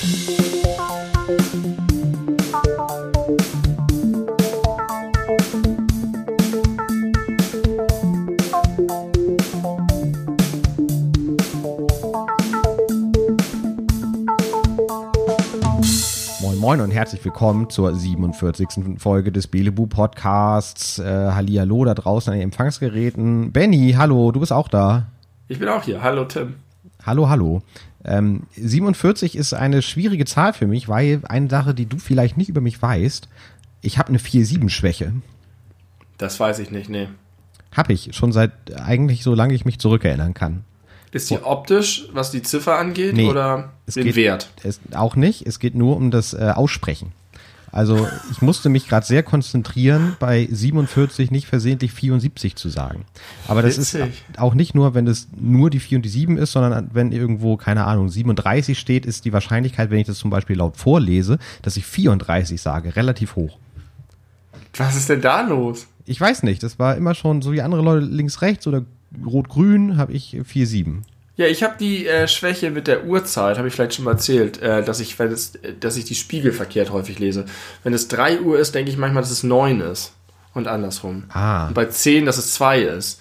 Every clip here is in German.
Moin Moin und herzlich willkommen zur 47. Folge des Belebu Podcasts. Äh, Hallihallo da draußen an den Empfangsgeräten. Benny, hallo, du bist auch da. Ich bin auch hier. Hallo Tim. Hallo, hallo. Ähm, 47 ist eine schwierige Zahl für mich, weil eine Sache, die du vielleicht nicht über mich weißt, ich habe eine 4-7-Schwäche. Das weiß ich nicht, nee. Hab ich, schon seit eigentlich solange ich mich zurückerinnern kann. Ist die optisch, was die Ziffer angeht, Nee, oder den geht- Wert? Es, auch nicht, es geht nur um das äh, Aussprechen. Also ich musste mich gerade sehr konzentrieren, bei 47 nicht versehentlich 74 zu sagen. Aber das Witzig. ist auch nicht nur, wenn es nur die 4 und die 7 ist, sondern wenn irgendwo, keine Ahnung, 37 steht, ist die Wahrscheinlichkeit, wenn ich das zum Beispiel laut vorlese, dass ich 34 sage, relativ hoch. Was ist denn da los? Ich weiß nicht, das war immer schon so wie andere Leute links, rechts oder rot-grün, habe ich 4-7. Ja, ich habe die äh, Schwäche mit der Uhrzeit, habe ich vielleicht schon mal erzählt, äh, dass ich, wenn es, dass ich die Spiegel verkehrt häufig lese. Wenn es 3 Uhr ist, denke ich manchmal, dass es 9 ist. Und andersrum. Ah. Und bei 10, dass es 2 ist.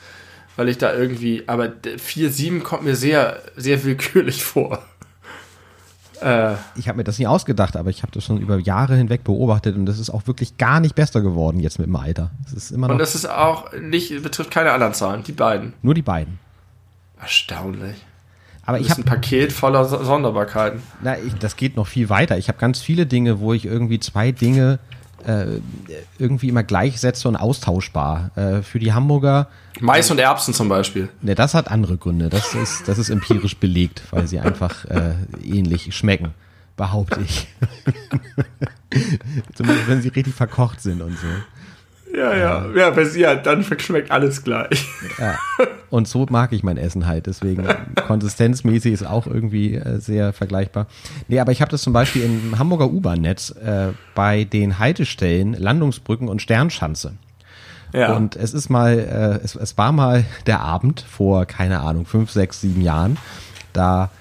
Weil ich da irgendwie, aber 4, 7 kommt mir sehr, sehr willkürlich vor. Äh, Ich habe mir das nie ausgedacht, aber ich habe das schon über Jahre hinweg beobachtet und das ist auch wirklich gar nicht besser geworden jetzt mit dem Alter. Es ist immer noch und das ist auch nicht, betrifft keine anderen Zahlen, die beiden. nur die beiden. Erstaunlich. Aber ich ist ein habe, Paket voller So- Sonderbarkeiten. na, ich, das geht noch viel weiter. Ich habe ganz viele Dinge, wo ich irgendwie zwei Dinge äh, irgendwie immer gleichsetze und austauschbar. Äh, für die Hamburger, Mais und Erbsen zum Beispiel. ne, das hat andere Gründe. Das ist, das ist empirisch belegt, weil sie einfach äh, ähnlich schmecken, behaupte ich. Zumindest wenn sie richtig verkocht sind und so. Ja, ja. Ja, ja, dann schmeckt alles gleich. Ja. Und so mag ich mein Essen halt. Deswegen konsistenzmäßig ist auch irgendwie äh, sehr vergleichbar. Nee, aber ich habe das zum Beispiel im Hamburger U-Bahn-Netz äh, bei den Haltestellen, Landungsbrücken und Sternschanze. Ja. Und es ist mal, äh, es, es war mal der Abend vor, keine Ahnung, fünf, sechs, sieben Jahren. Da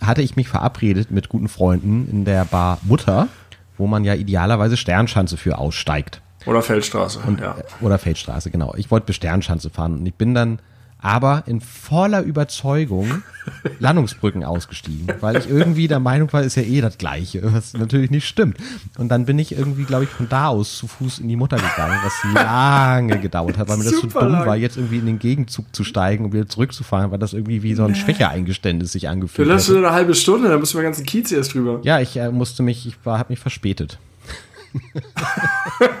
hatte ich mich verabredet mit guten Freunden in der Bar Mutter, wo man ja idealerweise Sternschanze für aussteigt. Oder Feldstraße. ja. Oder Feldstraße, genau. Ich wollte bis Sternschanze fahren und ich bin dann aber in voller Überzeugung Landungsbrücken ausgestiegen, weil ich irgendwie der Meinung war, ist ja eh das Gleiche, was natürlich nicht stimmt. Und dann bin ich irgendwie, glaube ich, von da aus zu Fuß in die Mutter gegangen, was lange gedauert hat, weil mir das so Super dumm lang. war, jetzt irgendwie in den Gegenzug zu steigen und wieder zurückzufahren, weil das irgendwie wie so ein Schwächeeingeständnis sich Du angefühlt lässt hat. nur eine halbe Stunde, dann müssen wir ganzen Kiez erst drüber. Ja, ich äh, musste mich, ich war, habe mich verspätet.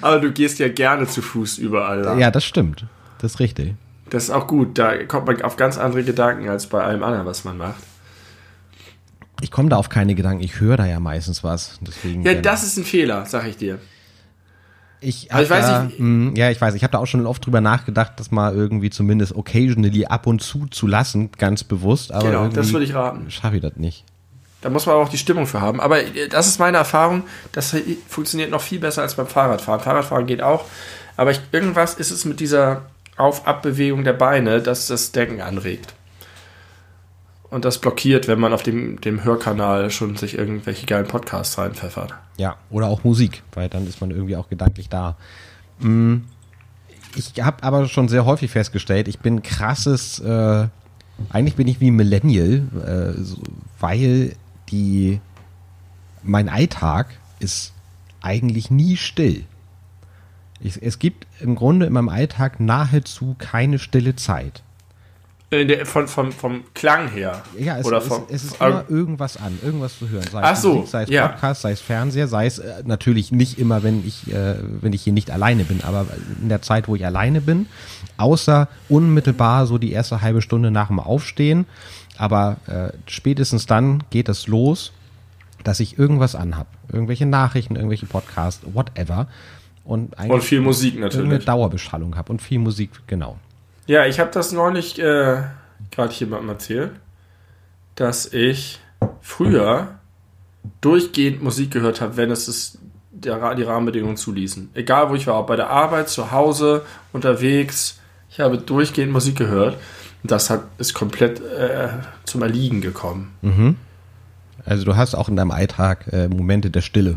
Aber du gehst ja gerne zu Fuß überall lang. Ja, das stimmt. Das ist richtig. Das ist auch gut. Da kommt man auf ganz andere Gedanken als bei allem anderen, was man macht. Ich komme da auf keine Gedanken, ich höre da ja meistens was. Deswegen, Ja, ähm, das ist ein Fehler, sag ich dir. Ich, Aber ich weiß da, nicht, mh, ja, ich weiß, ich habe da auch schon oft drüber nachgedacht, das mal irgendwie zumindest occasionally ab und zu zu lassen, ganz bewusst. Aber Genau, das würde ich raten. schaffe ich das nicht. Da muss man aber auch die Stimmung für haben. Aber äh, das ist meine Erfahrung. Das funktioniert noch viel besser als beim Fahrradfahren. Fahrradfahren geht auch. Aber ich, irgendwas ist es mit dieser Auf-Ab-Bewegung der Beine, dass das Denken anregt. Und das blockiert, wenn man auf dem, dem Hörkanal schon sich irgendwelche geilen Podcasts reinpfeffert. Ja, oder auch Musik, weil dann ist man irgendwie auch gedanklich da. Mm, Ich habe aber schon sehr häufig festgestellt, ich bin krasses, äh, eigentlich bin ich wie Millennial, äh, so, weil die, mein Alltag ist eigentlich nie still. Ich, es gibt im Grunde in meinem Alltag nahezu keine stille Zeit. Der, von, vom, vom Klang her. Ja, es, Oder vom, es ist immer irgendwas an, irgendwas zu hören. Sei Ach es so, Musik, sei es ja. Podcast, sei es Fernseher, sei es äh, natürlich nicht immer, wenn ich, äh, wenn ich hier nicht alleine bin, aber in der Zeit, wo ich alleine bin, außer unmittelbar so die erste halbe Stunde nach dem Aufstehen, aber äh, spätestens dann geht es los, dass ich irgendwas anhab. Irgendwelche Nachrichten, irgendwelche Podcasts, whatever. Und, Und viel Musik natürlich. Dauerbeschallung habe und viel Musik, genau. Ja, ich habe das neulich äh, gerade jemandem erzählt, dass ich früher durchgehend Musik gehört habe, wenn es ist, die Rahmenbedingungen zuließen. Egal wo ich war, ob bei der Arbeit, zu Hause, unterwegs, ich habe durchgehend Musik gehört. Das hat, ist komplett äh, zum Erliegen gekommen. Also du hast auch in deinem Alltag äh, Momente der Stille.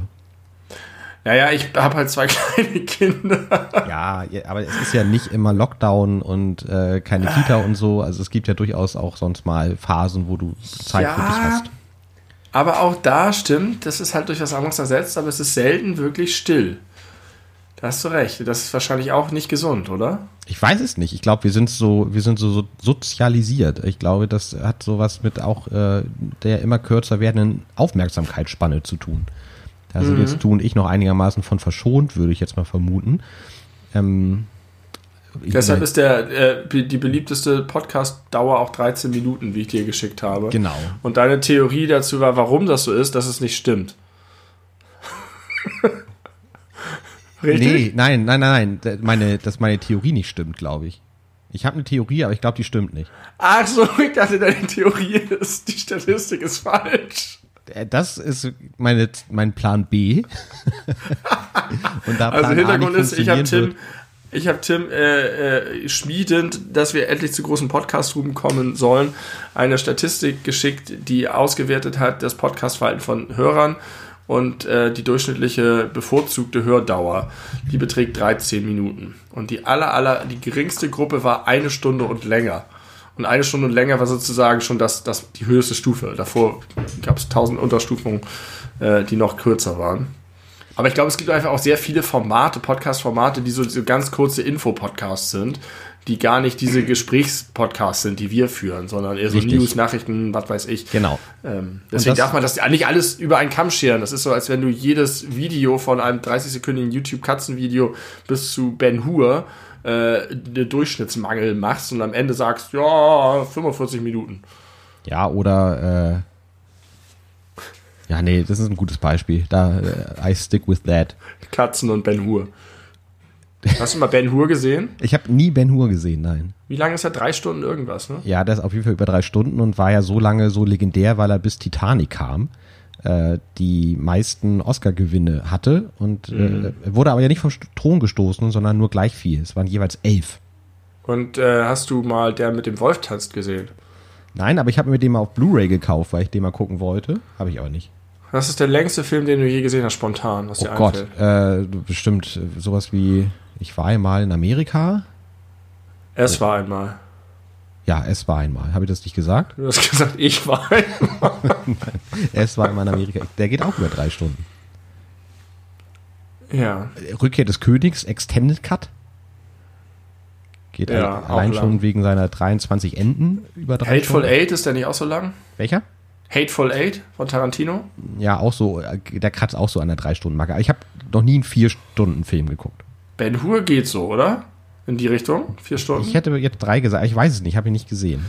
Naja, ich habe halt zwei kleine Kinder. Ja, aber es ist ja nicht immer Lockdown und äh, keine Kita und so. Also es gibt ja durchaus auch sonst mal Phasen, wo du Zeit Ja. für dich hast. Aber auch da stimmt, das ist halt durch was anderes ersetzt, aber es ist selten wirklich still. Da hast du recht. Das ist wahrscheinlich auch nicht gesund, oder? Ich weiß es nicht. Ich glaube, wir sind so, wir sind so, so sozialisiert. Ich glaube, das hat sowas mit auch äh, der immer kürzer werdenden Aufmerksamkeitsspanne zu tun. Da sind jetzt du und ich noch einigermaßen von verschont, würde ich jetzt mal vermuten. Ähm, Deshalb ist der, äh, die beliebteste Podcast-Dauer auch 13 Minuten, wie ich dir geschickt habe. Genau. Und deine Theorie dazu war, warum das so ist, dass es nicht stimmt. Nee, nein, nein, nein, nein. Meine, dass meine Theorie nicht stimmt, glaube ich. Ich habe eine Theorie, aber ich glaube, die stimmt nicht. Ach so, ich dachte, deine Theorie ist, die Statistik ist falsch. Äh, Das ist meine, mein Plan B. und da Plan Also Hintergrund ist, ich habe Tim, ich habe Tim äh, äh, schmiedend, dass wir endlich zu großen Podcast-Ruben kommen sollen, eine Statistik geschickt, die ausgewertet hat das Podcastverhalten von Hörern und äh, die durchschnittliche bevorzugte Hördauer, die beträgt 13 Minuten. Und die aller, aller, die geringste Gruppe war eine Stunde und länger. Und eine Stunde und länger war sozusagen schon das, das, die höchste Stufe. Davor gab es tausend Unterstufungen, äh, die noch kürzer waren. Aber ich glaube, es gibt einfach auch sehr viele Formate, Podcast-Formate, die so, so ganz kurze Info-Podcasts sind, die gar nicht diese Gesprächspodcasts sind, die wir führen, sondern eher so Richtig. News, Nachrichten, was weiß ich. Genau. Ähm, deswegen darf man das nicht alles über einen Kamm scheren. Das ist so, als wenn du jedes Video von einem 30-sekündigen YouTube-Katzenvideo bis zu Ben Hur äh, eine Durchschnittsmangel machst und am Ende sagst, ja, 45 Minuten. Ja, oder äh, ja, nee, das ist ein gutes Beispiel. Da äh, I stick with that. Katzen und Ben Hur. Hast du mal Ben Hur gesehen? Ich habe nie Ben Hur gesehen, nein. Wie lange ist er? Drei Stunden irgendwas, ne? Ja, der ist auf jeden Fall über drei Stunden und war ja so lange so legendär, weil er bis Titanic kam, äh, die meisten Oscar-Gewinne hatte und äh, er wurde aber ja nicht vom Thron gestoßen, sondern nur gleich viel. Es waren jeweils elf. Und äh, hast du mal der mit dem Wolf tanzt gesehen? Nein, aber ich habe mir den mal auf Blu-ray gekauft, weil ich den mal gucken wollte. Habe ich aber nicht. Das ist der längste Film, den du je gesehen hast, spontan, was Oh dir Gott, äh, bestimmt äh, sowas wie, ich war einmal in Amerika. Es war einmal. Ja, es war einmal. Habe ich das nicht gesagt? Du hast gesagt, ich war einmal. Es war einmal in Amerika. Der geht auch über drei Stunden. ja. Rückkehr des Königs, Extended Cut. Geht Ja, allein schon wegen seiner 23 Enden über drei Hateful Stunden. Eight ist der nicht auch so lang? Welcher? Hateful Eight von Tarantino? Ja, auch so, äh, der kratzt auch so an der drei Stunden Marke. Ich habe noch nie einen vier Stunden Film geguckt. Ben Hur geht so, oder? In die Richtung? Vier Stunden? Ich hätte jetzt drei gesagt, ich weiß es nicht, habe ihn nicht gesehen.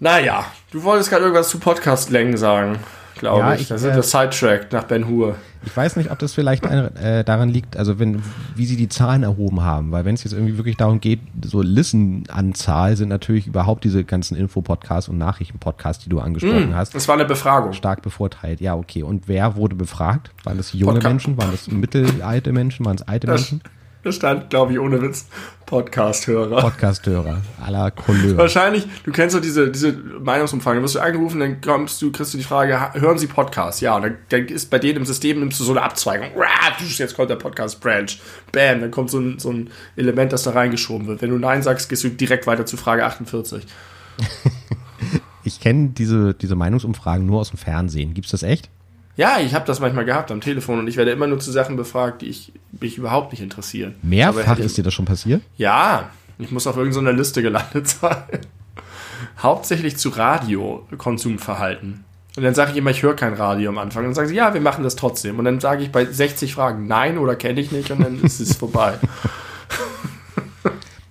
naja, du wolltest gerade irgendwas zu Podcast-Längen sagen, glaube Ja, ich. ich, Da sind äh, wir sidetracked nach Ben Hur. Ich weiß nicht, ob das vielleicht ein, äh, daran liegt, also wenn, wie sie die Zahlen erhoben haben, weil wenn es jetzt irgendwie wirklich darum geht, so Listen-Anzahl sind natürlich überhaupt diese ganzen Info-Podcasts und Nachrichten-Podcasts, die du angesprochen hast, Das war eine Befragung. stark bevorteilt. Ja, okay. Und wer wurde befragt? Waren das junge Podca- Menschen? Waren das mittelalte Menschen? Waren es alte Das, Menschen? Das stand, glaube ich, ohne Witz, Podcast-Hörer. Podcasthörer aller Couleur. Wahrscheinlich, du kennst doch diese, diese Meinungsumfrage, dann wirst du angerufen, dann kommst du, kriegst du die Frage, hören Sie Podcasts? Ja, und dann, dann ist bei denen im System, nimmst du so eine Abzweigung. Jetzt kommt der Podcast-Branch. Bam, dann kommt so ein, so ein Element, das da reingeschoben wird. Wenn du Nein sagst, gehst du direkt weiter zu Frage 48. Ich kenne diese, diese Meinungsumfragen nur aus dem Fernsehen. Gibt's das echt? Ja, ich habe das manchmal gehabt am Telefon und ich werde immer nur zu Sachen befragt, die ich, mich überhaupt nicht interessieren. Mehrfach ist dir das schon passiert? Ja, ich muss auf irgendeiner Liste gelandet sein. Hauptsächlich zu Radiokonsumverhalten. Und dann sage ich immer, ich höre kein Radio am Anfang. Und dann sagen sie, ja, wir machen das trotzdem. Und dann sage ich bei 60 Fragen nein oder kenne ich nicht und dann ist es vorbei.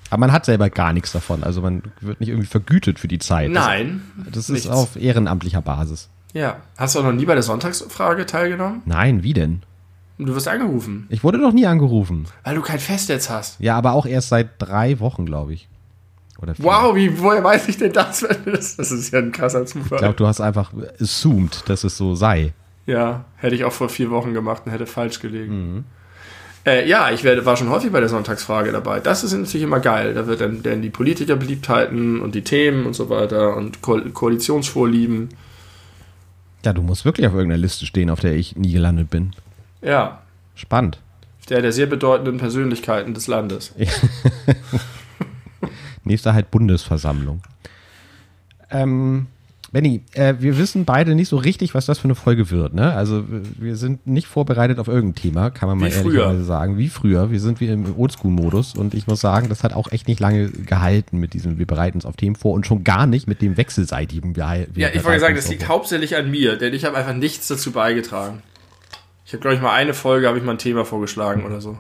Aber man hat selber gar nichts davon. Also man wird nicht irgendwie vergütet für die Zeit. Nein. Das, das ist nichts. auf ehrenamtlicher Basis. Ja. Hast du auch noch nie bei der Sonntagsfrage teilgenommen? Nein, wie denn? Du wirst angerufen, Ich wurde doch nie angerufen. weil du kein Festnetz hast. Ja, aber auch erst seit drei Wochen, glaube ich. Oder vier. Wow, wie, woher weiß ich denn das? Das das ist ja ein krasser Zufall. Ich glaube, du hast einfach assumed, dass es so sei. Ja, hätte ich auch vor vier Wochen gemacht und hätte falsch gelegen. Äh, ja, ich werde, war schon häufig bei der Sonntagsfrage dabei. Das ist natürlich immer geil. Da wird dann, dann die Politikerbeliebtheiten und die Themen und so weiter und Ko Koalitionsvorlieben. Ja, du musst wirklich auf irgendeiner Liste stehen, auf der ich nie gelandet bin. Ja. Spannend. Der der sehr bedeutenden Persönlichkeiten des Landes. Nächster halt Bundesversammlung. Ähm, Benny, äh, wir wissen beide nicht so richtig, was das für eine Folge wird. Ne? Also wir sind nicht vorbereitet auf irgendein Thema, kann man mal ehrlicherweise sagen. Wie früher. Wir sind wie im Oldschool-Modus und ich muss sagen, das hat auch echt nicht lange gehalten mit diesem, wir bereiten uns auf Themen vor und schon gar nicht mit dem wechselseitigen. Wir, wir Ja, ich wollte sagen, das liegt auf- hauptsächlich an mir, denn ich habe einfach nichts dazu beigetragen. Ich habe, glaube ich, mal eine Folge, habe ich mal ein Thema vorgeschlagen oder so.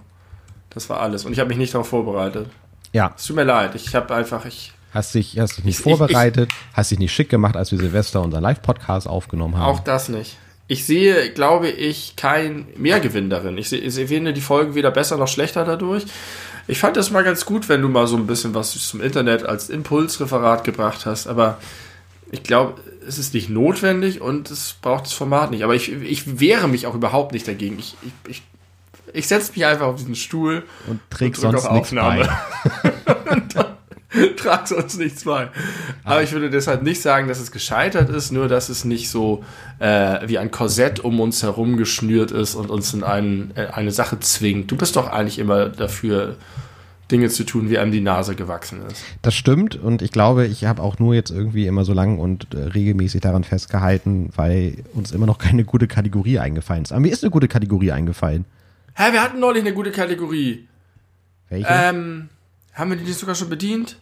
Das war alles. Und ich habe mich nicht darauf vorbereitet. Ja, Es tut mir leid. Ich habe einfach, ich, hast dich, hast dich nicht Ich- vorbereitet, hast dich nicht schick gemacht, als wir Silvester unseren Live-Podcast aufgenommen haben. auch das nicht. Ich sehe, glaube ich, kein Mehrgewinn darin. Ich sehe, ich finde die Folgen weder besser noch schlechter dadurch. Ich fand das mal ganz gut, wenn du mal so ein bisschen was zum Internet als Impulsreferat gebracht hast, aber ich glaube, es ist nicht notwendig und es braucht das Format nicht. Aber ich, ich wehre mich auch überhaupt nicht dagegen. Ich, ich, ich, ich setze mich einfach auf diesen Stuhl und trägt drück sonst auf Aufnahme. bei. trag sonst nichts bei. Aber ich würde deshalb nicht sagen, dass es gescheitert ist, nur dass es nicht so äh, wie ein Korsett um uns herum geschnürt ist und uns in einen, äh, eine Sache zwingt. Du bist doch eigentlich immer dafür, Dinge zu tun, wie einem die Nase gewachsen ist. Das stimmt und ich glaube, ich habe auch nur jetzt irgendwie immer so lang und äh, regelmäßig daran festgehalten, weil uns immer noch keine gute Kategorie eingefallen ist. Aber mir ist eine gute Kategorie eingefallen. Hä, wir hatten neulich eine gute Kategorie. Welche? Ähm, haben wir die nicht sogar schon bedient?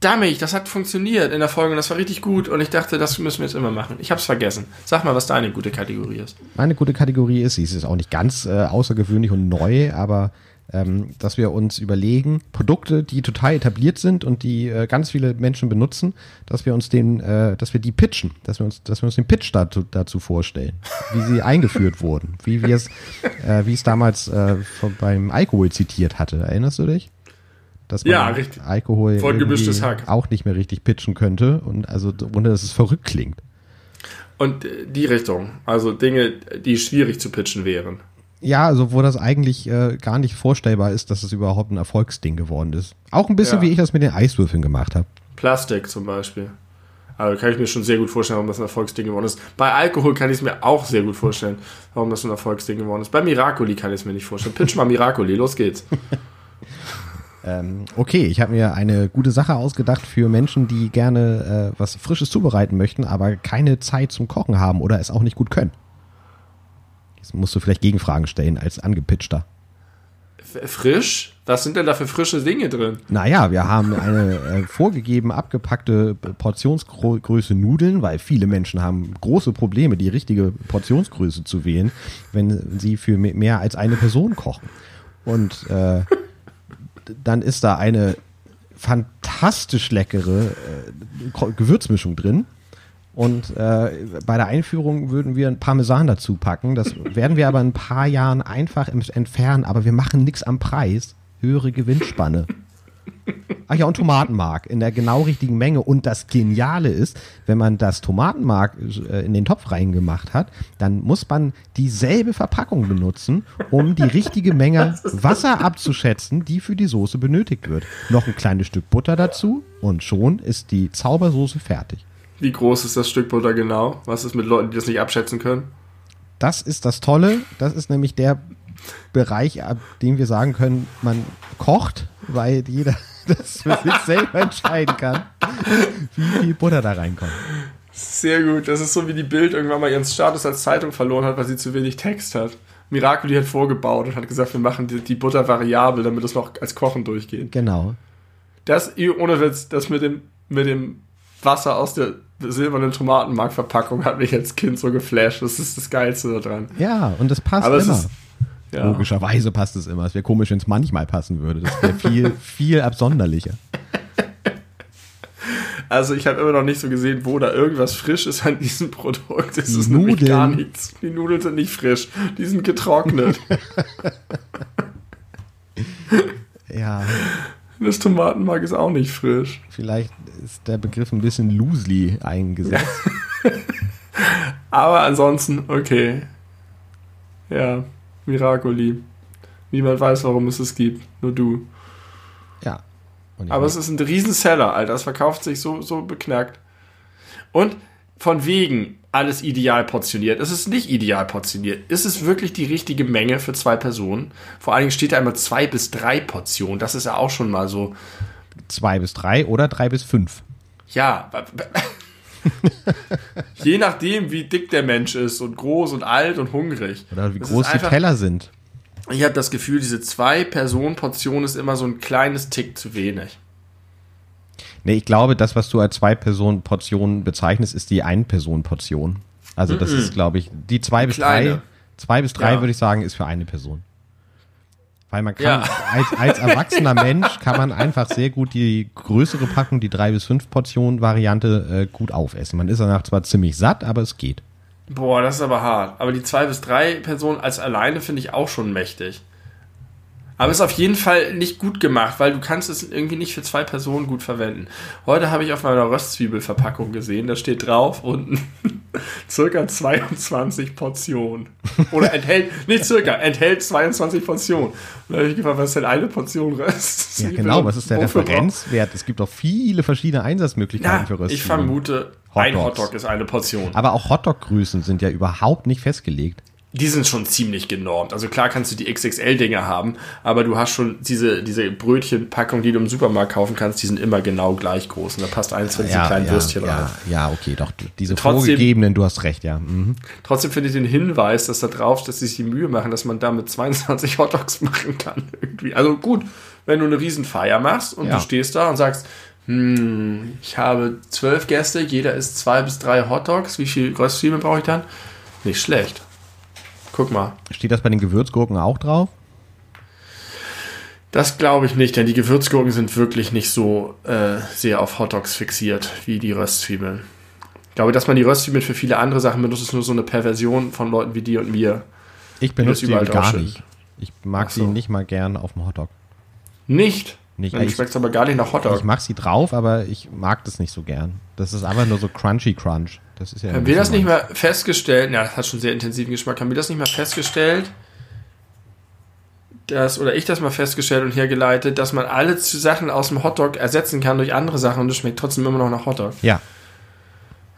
Damit, das hat funktioniert in der Folge und das war richtig gut und ich dachte, das müssen wir jetzt immer machen. Ich hab's vergessen. Sag mal, was deine gute Kategorie ist. Meine gute Kategorie ist, sie ist auch nicht ganz äh, außergewöhnlich und neu, aber ähm, dass wir uns überlegen, Produkte, die total etabliert sind und die äh, ganz viele Menschen benutzen, dass wir uns den, äh, dass wir die pitchen, dass wir uns, dass wir uns den Pitch dazu, dazu vorstellen, wie sie eingeführt wurden, wie wir es, äh, wie es damals äh, von, beim Alkohol zitiert hatte. Erinnerst du dich? Dass man Ja, richtig. Alkohol auch nicht mehr richtig pitchen könnte und also ohne dass es verrückt klingt. Und äh, die Richtung, also Dinge, die schwierig zu pitchen wären. Ja, also wo das eigentlich äh, gar nicht vorstellbar ist, dass es überhaupt ein Erfolgsding geworden ist. Auch ein bisschen, Ja. wie ich das mit den Eiswürfeln gemacht habe. Plastik zum Beispiel. Also kann ich mir schon sehr gut vorstellen, warum das ein Erfolgsding geworden ist. Bei Alkohol kann ich es mir auch sehr gut vorstellen, warum das ein Erfolgsding geworden ist. Bei Miracoli kann ich es mir nicht vorstellen. Pitch mal Miracoli, los geht's. Ähm, okay, ich habe mir eine gute Sache ausgedacht für Menschen, die gerne äh, was Frisches zubereiten möchten, aber keine Zeit zum Kochen haben oder es auch nicht gut können. Jetzt musst du vielleicht Gegenfragen stellen als angepitchter. Frisch? Was sind denn da für frische Dinge drin? Naja, wir haben eine äh, vorgegeben abgepackte Portionsgröße Nudeln, weil viele Menschen haben große Probleme, die richtige Portionsgröße zu wählen, wenn sie für me- mehr als eine Person kochen. Und äh, dann ist da eine fantastisch leckere äh, Gewürzmischung drin. Und äh, bei der Einführung würden wir ein Parmesan dazu packen. Das werden wir aber in ein paar Jahren einfach entfernen, aber wir machen nichts am Preis. Höhere Gewinnspanne. Ach ja, und Tomatenmark in der genau richtigen Menge. Und das Geniale ist, wenn man das Tomatenmark äh, in den Topf reingemacht hat, dann muss man dieselbe Verpackung benutzen, um die richtige Menge Wasser abzuschätzen, die für die Soße benötigt wird. Noch ein kleines Stück Butter dazu und schon ist die Zaubersoße fertig. Wie groß ist das Stück Butter genau? Was ist mit Leuten, die das nicht abschätzen können? Das ist das Tolle. Das ist nämlich der Bereich, ab dem wir sagen können, man kocht, weil jeder das für sich selber entscheiden kann, wie viel Butter da reinkommt. Sehr gut. Das ist so, wie die Bild irgendwann mal ihren Status als Zeitung verloren hat, weil sie zu wenig Text hat. Miracoli hat vorgebaut und hat gesagt, wir machen die, die Butter variabel, damit es noch als Kochen durchgeht. Genau. Das, ohne Witz, das mit dem, mit dem Wasser aus der silbernen Tomatenmarkverpackung hat mich als Kind so geflasht. Das ist das Geilste daran. Ja, und das passt Aber immer. ist- Ja. Logischerweise passt es immer. Es wäre komisch, wenn es manchmal passen würde. Das wäre viel, viel absonderlicher. Also ich habe immer noch nicht so gesehen, wo da irgendwas frisch ist an diesem Produkt. Es ist nämlich Nudeln. gar nichts. Die Nudeln sind nicht frisch. Die sind getrocknet. Ja, das Tomatenmark ist auch nicht frisch. vielleicht ist der Begriff ein bisschen loosely eingesetzt. Aber ansonsten, okay. Ja, Miracoli. Niemand weiß, warum es es gibt. Nur du. Ja. Aber es ist ein Riesenseller, Alter. Es verkauft sich so, so beknackt. Und von wegen, alles ideal portioniert. Es ist nicht ideal portioniert. Ist es wirklich die richtige Menge für zwei Personen? Vor allen Dingen steht da immer zwei bis drei Portionen. Das ist ja auch schon mal so. Zwei bis drei oder drei bis fünf. Ja. Je nachdem, wie dick der Mensch ist und groß und alt und hungrig. Oder wie Das groß ist die einfach- Teller sind. Ich habe das Gefühl, diese Zwei-Personen-Portion ist immer so ein kleines Tick zu wenig. Nee, ich glaube, das, was du als Zwei-Personen-Portion bezeichnest, ist die Ein-Personen-Portion. Also das ist, glaube ich, die zwei bis drei. kleine. Zwei bis drei, Ja. würde ich sagen, ist für eine Person. Weil man kann, Ja. als, als erwachsener Mensch kann man einfach sehr gut die größere Packung, die drei bis fünf Portionen Variante, äh, gut aufessen. Man ist danach zwar ziemlich satt, aber es geht. Boah, das ist aber hart. Aber die zwei bis drei Personen als alleine finde ich auch schon mächtig. Aber ist auf jeden Fall nicht gut gemacht, weil du kannst es irgendwie nicht für zwei Personen gut verwenden. Heute habe ich auf meiner Röstzwiebelverpackung gesehen, da steht drauf unten circa 22 Portionen. Oder enthält, nicht circa, enthält 22 Portionen. Und da habe ich gefragt, was ist denn eine Portion Ja, Röstzwiebel? genau. Was ist der Referenzwert? Es gibt auch viele verschiedene Einsatzmöglichkeiten Ja, für Röstzwiebeln. ich vermute, ein Hotdogs. Hotdog ist eine Portion. Aber auch Hotdog-Größen sind ja überhaupt nicht festgelegt. Die sind schon ziemlich genormt. Also klar kannst du die XXL-Dinger haben, aber du hast schon diese, diese Brötchenpackung, die du im Supermarkt kaufen kannst, die sind immer genau gleich groß. Und da passt eins von diesen kleinen ja, Würstchen ja, rein. ja, okay, doch. Diese Trotzdem- vorgegebenen, du hast recht, ja. Mhm. Trotzdem finde ich den Hinweis, dass da drauf, dass sie sich die Mühe machen, dass man damit 22 Hotdogs machen kann. Irgendwie. Also gut, wenn du eine Riesenfeier machst und Ja. du stehst da und sagst, hm, ich habe zwölf Gäste, jeder isst zwei bis drei Hotdogs, wie viel Röstzwiebeln brauche ich dann? Nicht schlecht. Guck mal. Steht das bei den Gewürzgurken auch drauf? Das glaube ich nicht, denn die Gewürzgurken sind wirklich nicht so äh, sehr auf Hotdogs fixiert wie die Röstzwiebeln. Ich glaube, dass man die Röstzwiebeln für viele andere Sachen benutzt, ist nur so eine Perversion von Leuten wie dir und mir. Ich benutze die gar nicht. Ich mag so. sie nicht mal gern auf dem Hotdog. Nicht. Nicht, Dann ich- schmeckt aber gar nicht nach Hotdog. Ich mag sie drauf, aber ich mag das nicht so gern. Das ist einfach nur so crunchy crunch. Das ist ja Haben wir das nicht mal festgestellt? Ja, das hat schon sehr intensiven Geschmack. Haben wir das nicht mal festgestellt? Dass, oder ich das mal festgestellt und hergeleitet, dass man alle Sachen aus dem Hotdog ersetzen kann durch andere Sachen und es schmeckt trotzdem immer noch nach Hotdog. Ja,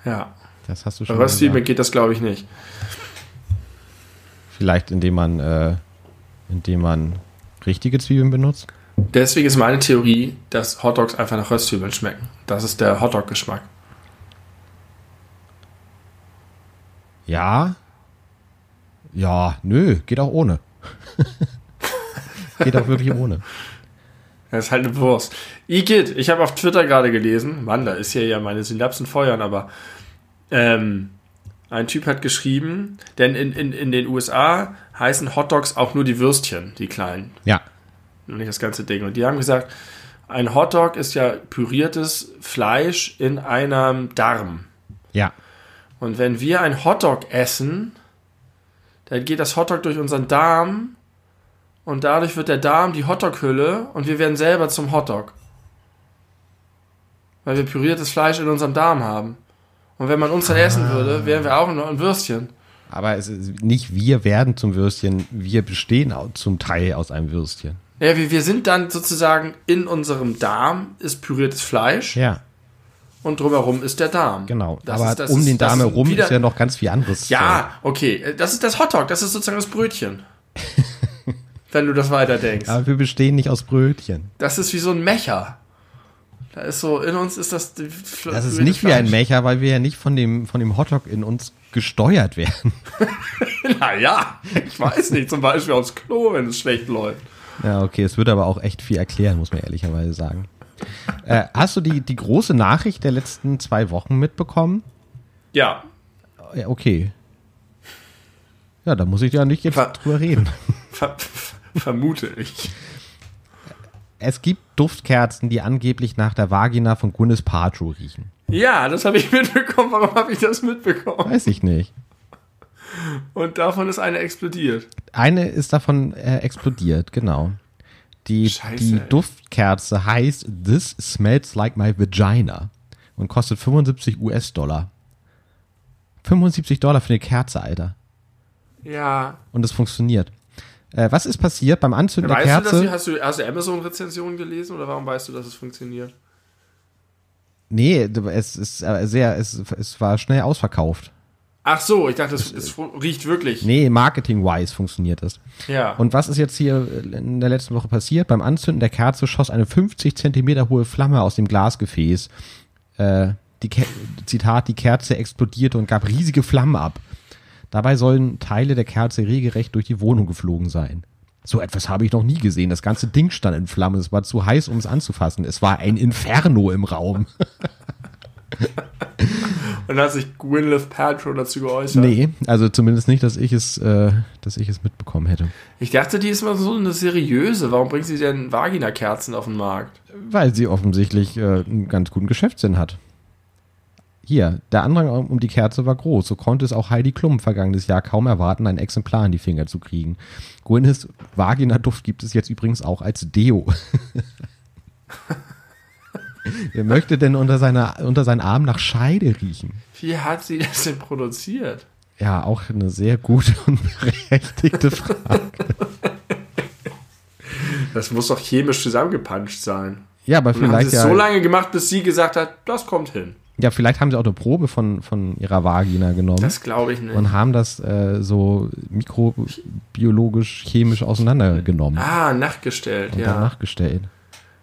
Ja. das hast du schon Röstzwiebeln gesagt. geht das, glaube ich, nicht. Vielleicht indem man, äh, indem man richtige Zwiebeln benutzt. Deswegen ist meine Theorie, dass Hotdogs einfach nach Röstzwiebeln schmecken. Das ist der Hotdog-Geschmack. Ja. Ja, nö, geht auch ohne. geht auch wirklich ohne. Das ist halt eine Wurst. Igitt, ich habe auf Twitter gerade gelesen, Mann, da ist hier ja meine Synapsen feuern, aber ähm, ein Typ hat geschrieben, denn in, in, in den USA heißen Hotdogs auch nur die Würstchen, die kleinen, Ja, nicht das ganze Ding. Und die haben gesagt, ein Hotdog ist ja püriertes Fleisch in einem Darm. ja. Und wenn wir ein Hotdog essen, dann geht das Hotdog durch unseren Darm und dadurch wird der Darm die Hotdog-Hülle und wir werden selber zum Hotdog. Weil wir püriertes Fleisch in unserem Darm haben. Und wenn man uns dann essen würde, wären wir auch nur ein Würstchen. Aber es ist nicht wir werden zum Würstchen, wir bestehen zum Teil aus einem Würstchen. Ja, wir, wir sind dann sozusagen in unserem Darm ist püriertes Fleisch Ja, und drumherum ist der Darm. genau. Das Aber ist- das um ist- den Darm ist herum wieder- ist ja noch ganz viel anderes. Ja, okay. äh, Das ist das Hotdog, das ist sozusagen das Brötchen. wenn du das weiterdenkst. Zeug. Aber wir bestehen nicht aus Brötchen. Das ist wie so ein Mecher. Da ist so, in uns ist das. Das ist nicht wie ein Fleisch. Mecher, weil wir ja nicht von dem, von dem Hotdog in uns gesteuert werden. Naja, ich weiß nicht, zum Beispiel aufs Klo, wenn es schlecht läuft. Ja, okay, es würde aber auch echt viel erklären, muss man ehrlicherweise sagen. Äh, hast du die, die große Nachricht der letzten zwei Wochen mitbekommen? Ja, Ja, okay. Ja, da muss ich ja nicht jetzt Ver- drüber reden. ver vermute ich. Es gibt Duftkerzen, die angeblich nach der Vagina von Gwyneth Paltrow riechen. Ja, das habe ich mitbekommen. Warum habe ich das mitbekommen? Weiß ich nicht. Und davon ist eine explodiert. Eine ist davon äh, explodiert, genau. Die, Scheiße, die ey. Duftkerze heißt This Smells Like My Vagina und kostet 75 US-Dollar. 75 Dollar für eine Kerze, Alter. Ja. Und es funktioniert. Äh, was ist passiert beim Anzünden der Weißt du, dass Kerze? du, hast du, du Amazon-Rezensionen gelesen oder warum weißt du, dass es funktioniert? nee, es ist äh, sehr, es, es war schnell ausverkauft. Ach so, ich dachte, es, es riecht wirklich. Nee, marketing-wise funktioniert das. Ja. Und was ist jetzt hier in der letzten Woche passiert? Beim Anzünden der Kerze schoss eine 50 Zentimeter hohe Flamme aus dem Glasgefäß. Äh, die Ke Zitat, die Kerze explodierte und gab riesige Flammen ab. Dabei sollen Teile der Kerze regelrecht durch die Wohnung geflogen sein. So etwas habe ich noch nie gesehen. Das ganze Ding stand in Flammen. Es war zu heiß, um es anzufassen. Es war ein Inferno im Raum. Und hat sich Gwyneth Paltrow dazu geäußert. Nee, also zumindest nicht, dass ich es, äh, dass ich es mitbekommen hätte. Ich dachte, die ist mal so eine seriöse. Warum bringt sie denn Vagina-Kerzen auf den Markt? Weil sie offensichtlich äh, einen ganz guten Geschäftssinn hat. Hier, der Andrang um die Kerze war groß. So konnte es auch Heidi Klum vergangenes Jahr kaum erwarten, ein Exemplar in die Finger zu kriegen. Gwyneths Vagina-Duft gibt es jetzt übrigens auch als Deo. Wer möchte denn unter, seiner, unter seinen Armen nach Scheide riechen? Wie hat sie das denn produziert? Ja, auch eine sehr gute und berechtigte Frage. Das muss doch chemisch zusammengepanscht sein. Ja, aber Und haben sie vielleicht es ja, so lange gemacht, bis sie gesagt hat, das kommt hin. ja, vielleicht haben sie auch eine Probe von, von ihrer Vagina genommen. Das glaube ich nicht. und haben das äh, so mikrobiologisch, chemisch auseinandergenommen ah, nachgestellt, und ja. dann nachgestellt.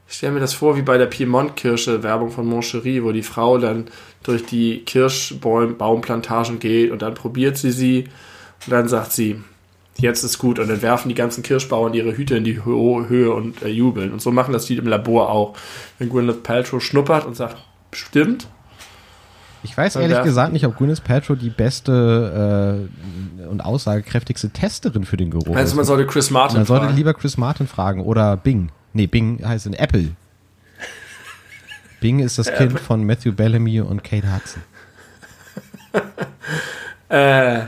Ich stelle mir das vor wie bei der Piemont-Kirsche, Werbung von Moncherie, wo die Frau dann durch die Kirschbaumplantagen geht und dann probiert sie sie und dann sagt sie, jetzt ist gut. Und dann werfen die ganzen Kirschbauern ihre Hüte in die Höhe und äh, jubeln. Und so machen das die im Labor auch. Wenn Gwyneth Paltrow schnuppert und sagt, stimmt, Ich weiß ehrlich gesagt nicht, ob Gwyneth Paltrow die beste äh, und aussagekräftigste Testerin für den Geruch also man ist. sollte Chris Martin Man sollte fragen. lieber Chris Martin fragen oder Bing. Nee, Bing heißt in Apple. Bing ist das Kind von Matthew Bellamy und Kate Hudson. Äh,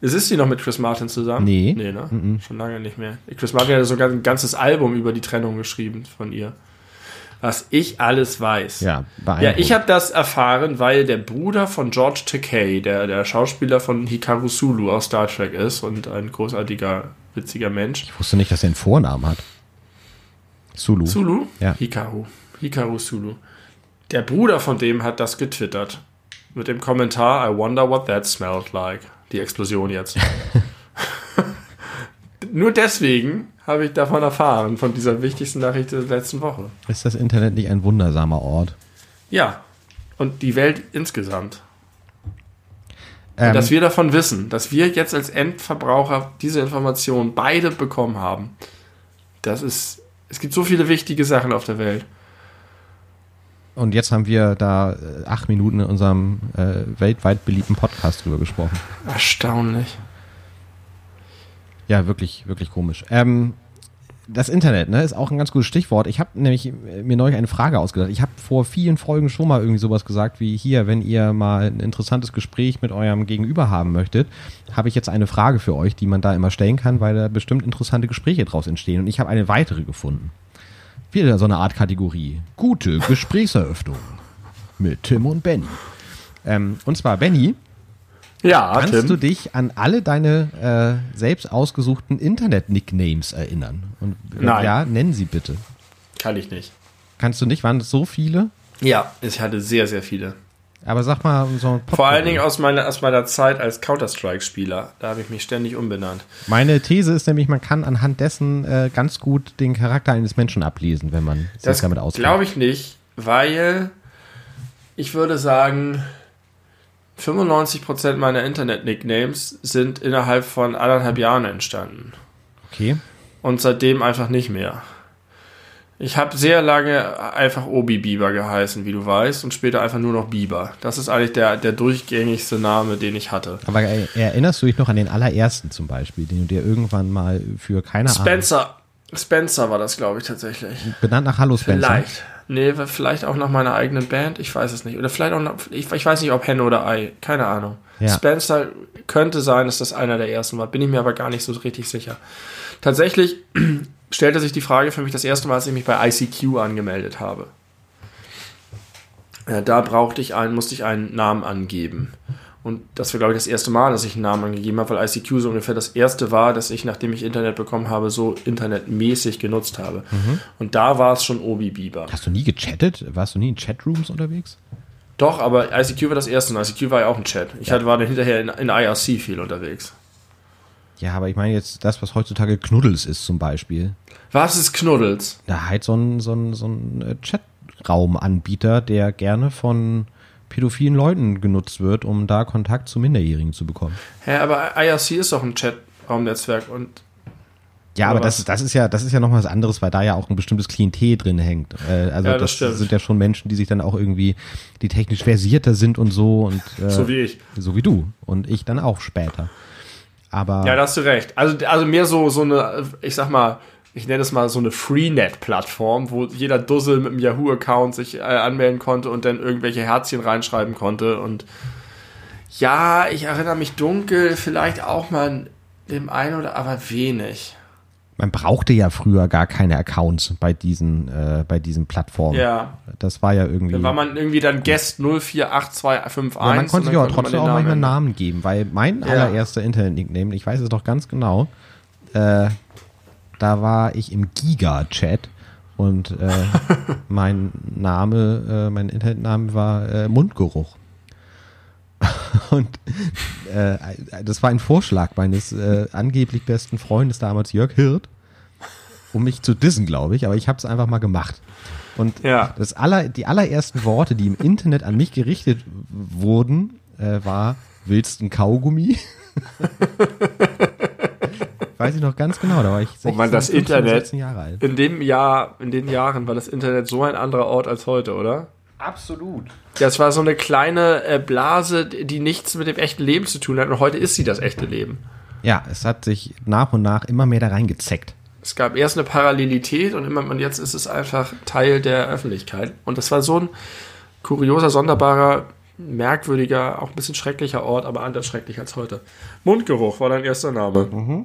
ist sie noch mit Chris Martin zusammen? Nee. Nee, ne? Schon lange nicht mehr. Chris Martin hat sogar ein ganzes Album über die Trennung geschrieben von ihr. Was ich alles weiß. Ja, Ja, ich habe das erfahren, weil der Bruder von George Takei, der, der Schauspieler von Hikaru Sulu aus Star Trek ist und ein großartiger, witziger Mensch. Ich wusste nicht, dass er einen Vornamen hat. Sulu. Sulu? Ja. Hikaru. Hikaru Sulu. Der Bruder von dem hat das getwittert. Mit dem Kommentar, I wonder what that smelled like. Die Explosion jetzt. Nur deswegen habe ich davon erfahren, von dieser wichtigsten Nachricht der letzten Woche. Ist das Internet nicht ein wundersamer Ort? Ja. Und die Welt insgesamt. Ähm, dass wir davon wissen, dass wir jetzt als Endverbraucher diese Informationen beide bekommen haben. Das ist, es gibt so viele wichtige Sachen auf der Welt. und jetzt haben wir da äh, acht Minuten in unserem äh, weltweit beliebten Podcast drüber gesprochen. Erstaunlich. Ja, wirklich, wirklich komisch. Ähm, das Internet, ne, ist auch ein ganz gutes Stichwort. Ich habe nämlich äh, mir neulich eine Frage ausgedacht. Ich habe vor vielen Folgen schon mal irgendwie sowas gesagt wie hier, wenn ihr mal ein interessantes Gespräch mit eurem Gegenüber haben möchtet, habe ich jetzt eine Frage für euch, die man da immer stellen kann, weil da bestimmt interessante Gespräche draus entstehen. Und ich habe eine weitere gefunden. Wieder so eine Art Kategorie. Gute Gesprächseröffnung mit Tim und Benny. Ähm, und zwar, Benny, Ja, Kannst Tim. du dich an alle deine äh, selbst ausgesuchten Internet-Nicknames erinnern? Und wenn Nein. ja, nennen sie bitte. Kann ich nicht. Kannst du nicht? Waren das so viele? Ja, ich hatte sehr, sehr viele. Aber sag mal so ein Vor allen Dingen aus meiner, aus meiner Zeit als Counter-Strike-Spieler. Da habe ich mich ständig umbenannt. Meine These ist nämlich, man kann anhand dessen äh, ganz gut den Charakter eines Menschen ablesen, wenn man sich Das damit auskennt. glaube ich nicht, weil ich würde sagen, 95% meiner Internet-Nicknames sind innerhalb von anderthalb Jahren entstanden. Okay. Und seitdem einfach nicht mehr. Ich habe sehr lange einfach Obi Bieber geheißen, wie du weißt, und später einfach nur noch Bieber. Das ist eigentlich der, der durchgängigste Name, den ich hatte. Aber erinnerst du dich noch an den allerersten zum Beispiel, den du dir irgendwann mal für keine Ahnung Spencer. Spencer war das, glaube ich, tatsächlich. benannt nach Hallo Spencer? Vielleicht. Nee, vielleicht auch nach meiner eigenen Band. Ich weiß es nicht. Oder vielleicht auch nach, ich, ich weiß nicht, ob Henne oder Ei. Keine Ahnung. Ja. Spencer könnte sein, dass das einer der ersten war. Bin ich mir aber gar nicht so richtig sicher. Tatsächlich stellte sich die Frage für mich das erste Mal, als ich mich bei ICQ angemeldet habe. Äh, Da brauchte ich einen, musste ich einen Namen angeben. Und das war, glaube ich, das erste Mal, dass ich einen Namen angegeben habe, weil ICQ so ungefähr das erste war, dass ich, nachdem ich Internet bekommen habe, so internetmäßig genutzt habe. Und da war es schon Obi Bieber. Hast du nie gechattet? Warst du nie in Chatrooms unterwegs? Doch, aber ICQ war das erste und ICQ war ja auch ein Chat. Ich hatte, war dann hinterher in, in IRC viel unterwegs. Ja, aber ich meine jetzt das, was heutzutage Knuddels ist zum Beispiel. Was ist Knuddels? Da halt so ein, so ein, so ein äh, Chatraumanbieter, der gerne von pädophilen Leuten genutzt wird, um da Kontakt zu Minderjährigen zu bekommen. Hä, aber IRC ist doch ein Chatraumnetzwerk und Ja, aber das, das ist ja, das ist ja noch was anderes, weil da ja auch ein bestimmtes Klientel drin hängt. Äh, also Ja, das das, sind ja schon Menschen, die sich dann auch irgendwie, die technisch versierter sind und so und äh, so wie ich. so wie du und ich dann auch später. Aber Ja, da hast du recht. Also, also mehr so, so eine, ich sag mal, ich nenne es mal so eine Freenet-Plattform, wo jeder Dussel mit einem Yahoo-Account sich äh, anmelden konnte und dann irgendwelche Herzchen reinschreiben konnte. Und ja, ich erinnere mich dunkel, vielleicht auch mal dem einen oder aber wenig. man brauchte ja früher gar keine Accounts bei diesen, äh, bei diesen Plattformen. Ja. Das war ja irgendwie. Dann war man irgendwie dann Guest 048251. ja, man konnte sich dann trotzdem auch manchmal einen Namen Namen geben, weil mein Ja. allererster Internet-Nickname, ich weiß es doch ganz genau, äh, da war ich im Giga-Chat und äh, mein Name, äh, mein Internetname war äh, Mundgeruch. Und äh, das war ein Vorschlag meines äh, angeblich besten Freundes damals, Jörg Hirt, um mich zu dissen, glaube ich, aber ich habe es einfach mal gemacht. Und Ja. das aller, die allerersten Worte, die im Internet an mich gerichtet wurden, äh, war, willst du ein Kaugummi? Weiß ich noch ganz genau, da war ich 16, Oh Mann, das 15, Internet. 16 Jahre alt. In dem Jahr, in den Jahren war das Internet so ein anderer Ort als heute, oder? Absolut. Ja, es war so eine kleine äh, Blase, die nichts mit dem echten Leben zu tun hat. Und heute ist sie das echte Leben. Ja, es hat sich nach und nach immer mehr da reingezeckt. Es gab erst eine Parallelität und, immer, und jetzt ist es einfach Teil der Öffentlichkeit. Und das war so ein kurioser, sonderbarer, merkwürdiger, auch ein bisschen schrecklicher Ort, aber anders schrecklich als heute. Mundgeruch war dein erster Name.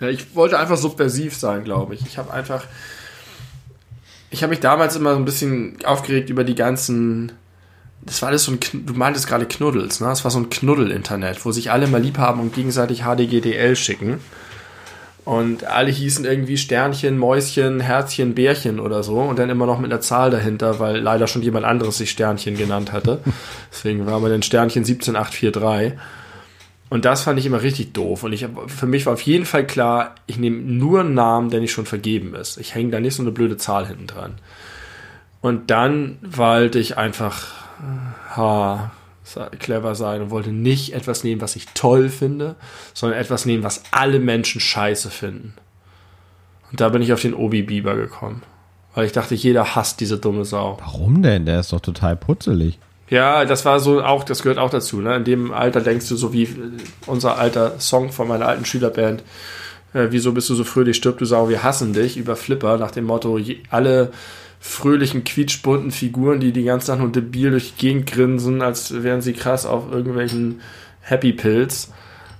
Ja, ich wollte einfach subversiv sein, glaube ich. Ich habe einfach. Ich habe mich damals immer so ein bisschen aufgeregt über die ganzen. Das war alles so ein. Du meintest gerade Knuddels, ne? Das war so ein Knuddel-Internet, wo sich alle mal lieb haben und gegenseitig HDGDL schicken. Und alle hießen irgendwie Sternchen, Mäuschen, Herzchen, Bärchen oder so. Und dann immer noch mit einer Zahl dahinter, weil leider schon jemand anderes sich Sternchen genannt hatte. Deswegen war man dann Sternchen 17843. Und das fand ich immer richtig doof. Und ich, für mich war auf jeden Fall klar, ich nehme nur einen Namen, der nicht schon vergeben ist. Ich hänge da nicht so eine blöde Zahl hinten dran. Und dann wollte ich einfach äh, ha, clever sein und wollte nicht etwas nehmen, was ich toll finde, sondern etwas nehmen, was alle Menschen scheiße finden. Und da bin ich auf den Obi Bieber gekommen. Weil ich dachte, jeder hasst diese dumme Sau. Warum denn? Der ist doch total putzelig. Ja, das war so auch, das gehört auch dazu. Ne? In dem Alter denkst du so wie äh, unser alter Song von meiner alten Schülerband. Äh, wieso bist du so fröhlich, stirb du Sau, wir hassen dich, über Flipper, nach dem Motto, je, alle fröhlichen, quietschbunten Figuren, die die ganze Zeit nur debil durch die Gegend grinsen, als wären sie krass auf irgendwelchen Happy Pills,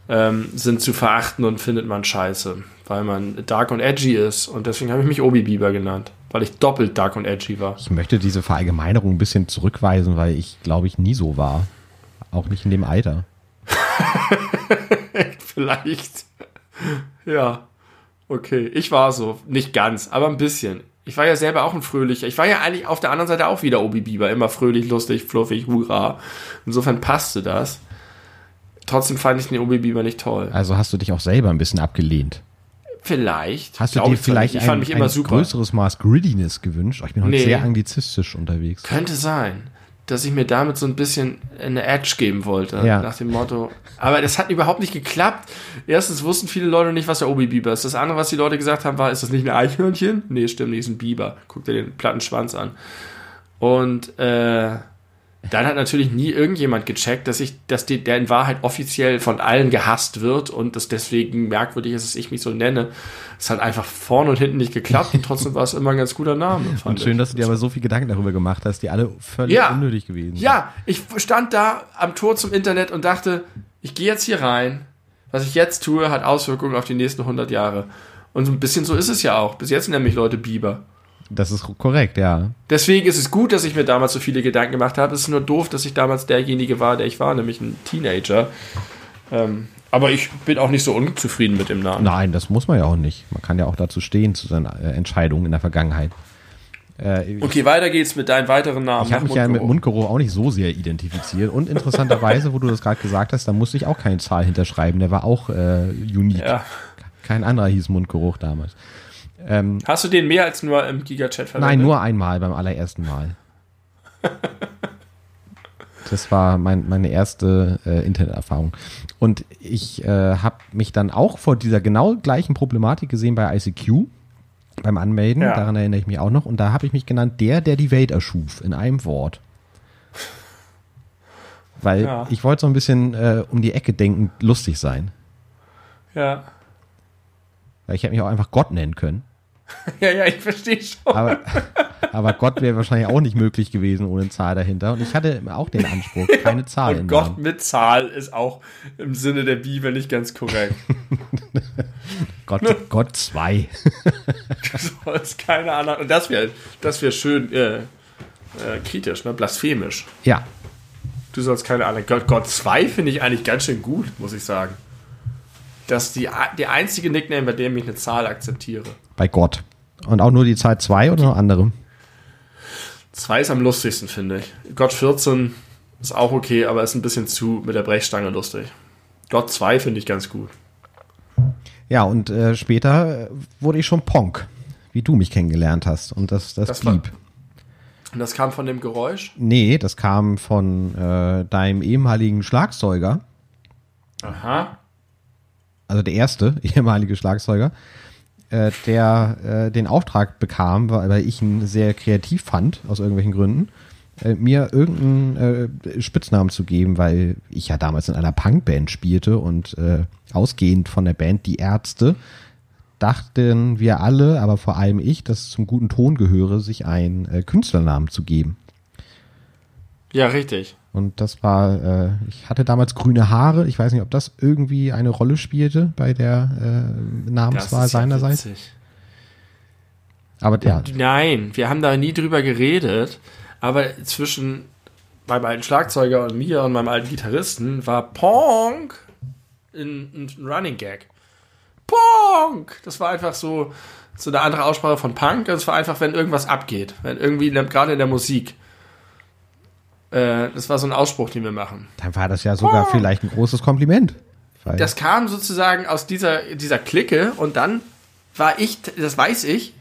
ähm, sind zu verachten und findet man scheiße, weil man dark und edgy ist. Und deswegen habe ich mich Obi Bieber genannt, weil ich doppelt dark und edgy war. Ich möchte diese Verallgemeinerung ein bisschen zurückweisen, weil ich glaube ich nie so war. Auch nicht in dem Alter. Vielleicht. Ja. Okay, ich war so. Nicht ganz, aber ein bisschen. Ich war ja selber auch ein fröhlicher. Ich war ja eigentlich auf der anderen Seite auch wieder Obi Bieber. Immer fröhlich, lustig, fluffig, hurra. Insofern passte das. Trotzdem fand ich den Obi Bieber nicht toll. Also hast du dich auch selber ein bisschen abgelehnt. Vielleicht. Hast du dir vielleicht ich ein, ein größeres Maß Grittiness gewünscht? Ich bin heute Nee. sehr anglizistisch unterwegs. Könnte sein, dass ich mir damit so ein bisschen eine Edge geben wollte. Ja. Nach dem Motto. Aber das hat überhaupt nicht geklappt. Erstens wussten viele Leute nicht, was der Obi Biber ist. Das andere, was die Leute gesagt haben, war, ist das nicht ein Eichhörnchen? Nee, stimmt nicht, ist ein Biber. Guck dir den platten Schwanz an. Und äh, dann hat natürlich nie irgendjemand gecheckt, dass ich, dass die, der in Wahrheit offiziell von allen gehasst wird und das deswegen merkwürdig ist, dass ich mich so nenne. Es hat einfach vorne und hinten nicht geklappt und trotzdem war es immer ein ganz guter Name. Und schön, ich. dass du dir aber so viel Gedanken darüber gemacht hast, die alle völlig Ja. unnötig gewesen sind. Ja, ich stand da am Tor zum Internet und dachte, ich gehe jetzt hier rein. Was ich jetzt tue, hat Auswirkungen auf die nächsten 100 Jahre. Und so ein bisschen so ist es ja auch. Bis jetzt nennen mich Leute Biber. Das ist korrekt, ja. Deswegen ist es gut, dass ich mir damals so viele Gedanken gemacht habe. Es ist nur doof, dass ich damals derjenige war, der ich war, nämlich ein Teenager. Ähm, aber ich bin auch nicht so unzufrieden mit dem Namen. Nein, das muss man ja auch nicht. Man kann ja auch dazu stehen, zu seinen äh, Entscheidungen in der Vergangenheit. Äh, Okay, weiter geht's mit deinen weiteren Namen. Ich habe mich ja mit Mundgeruch. Mundgeruch auch nicht so sehr identifiziert. Und interessanterweise, wo du das gerade gesagt hast, da musste ich auch keine Zahl hinterschreiben. Der war auch äh, unique. Ja. Kein anderer hieß Mundgeruch damals. Ähm, Hast du den mehr als nur im Gigachat verwendet? nein, nur einmal beim allerersten Mal. Das war mein, meine erste äh, Interneterfahrung. Und ich äh, habe mich dann auch vor dieser genau gleichen Problematik gesehen bei ICQ beim Anmelden. Ja. Daran erinnere ich mich auch noch. Und da habe ich mich genannt, der, der die Welt erschuf, in einem Wort. Weil Ja. ich wollte so ein bisschen äh, um die Ecke denken, lustig sein. Ja. Weil ich hätte mich auch einfach Gott nennen können. Ja, ja, ich verstehe schon. Aber, aber Gott wäre wahrscheinlich auch nicht möglich gewesen ohne Zahl dahinter. Und ich hatte auch den Anspruch, keine Zahl Und Gott Namen. mit Zahl ist auch im Sinne der Bibel nicht ganz korrekt. Gott, Gott zwei. Du sollst keine anderen. Und das wäre das wär schön äh, äh, kritisch, ne? blasphemisch. Ja, Du sollst keine anderen. Gott, Gott 2 finde ich eigentlich ganz schön gut, muss ich sagen. Das ist die, der einzige Nickname, bei dem ich eine Zahl akzeptiere. Bei Gott. Und auch nur die Zahl zwei oder noch andere? 2 ist am lustigsten, finde ich. Gott 14 ist auch okay, aber ist ein bisschen zu mit der Brechstange lustig. Gott 2 finde ich ganz gut. Ja, und äh, später wurde ich schon Ponk, wie du mich kennengelernt hast. Und das, das, Das blieb. Und das kam von dem Geräusch. Nee, das kam von äh, deinem ehemaligen Schlagzeuger, Aha. also der erste ehemalige Schlagzeuger, äh, der äh, den Auftrag bekam, weil ich ihn sehr kreativ fand, aus irgendwelchen Gründen, äh, mir irgendeinen äh, Spitznamen zu geben, weil ich ja damals in einer Punkband spielte und äh, ausgehend von der Band Die Ärzte dachten wir alle, aber vor allem ich, dass es zum guten Ton gehöre, sich einen äh, Künstlernamen zu geben. Ja, richtig. Und das war, äh, ich hatte damals grüne Haare. Ich weiß nicht, ob das irgendwie eine Rolle spielte bei der äh, Das Namenswahl ist ja seinerseits. witzig. Aber ja, Nein, wir haben da nie drüber geredet, aber zwischen meinem alten Schlagzeuger und mir und meinem alten Gitarristen war Pong ein, ein Running Gag. Pong! Das war einfach so, so eine andere Aussprache von Punk. Es war einfach, wenn irgendwas abgeht, wenn irgendwie gerade in der Musik. Äh, das war so ein Ausspruch, den wir machen. dann war das ja sogar vielleicht ein großes Kompliment. Das kam sozusagen aus dieser, dieser Clique und dann war ich, das weiß ich,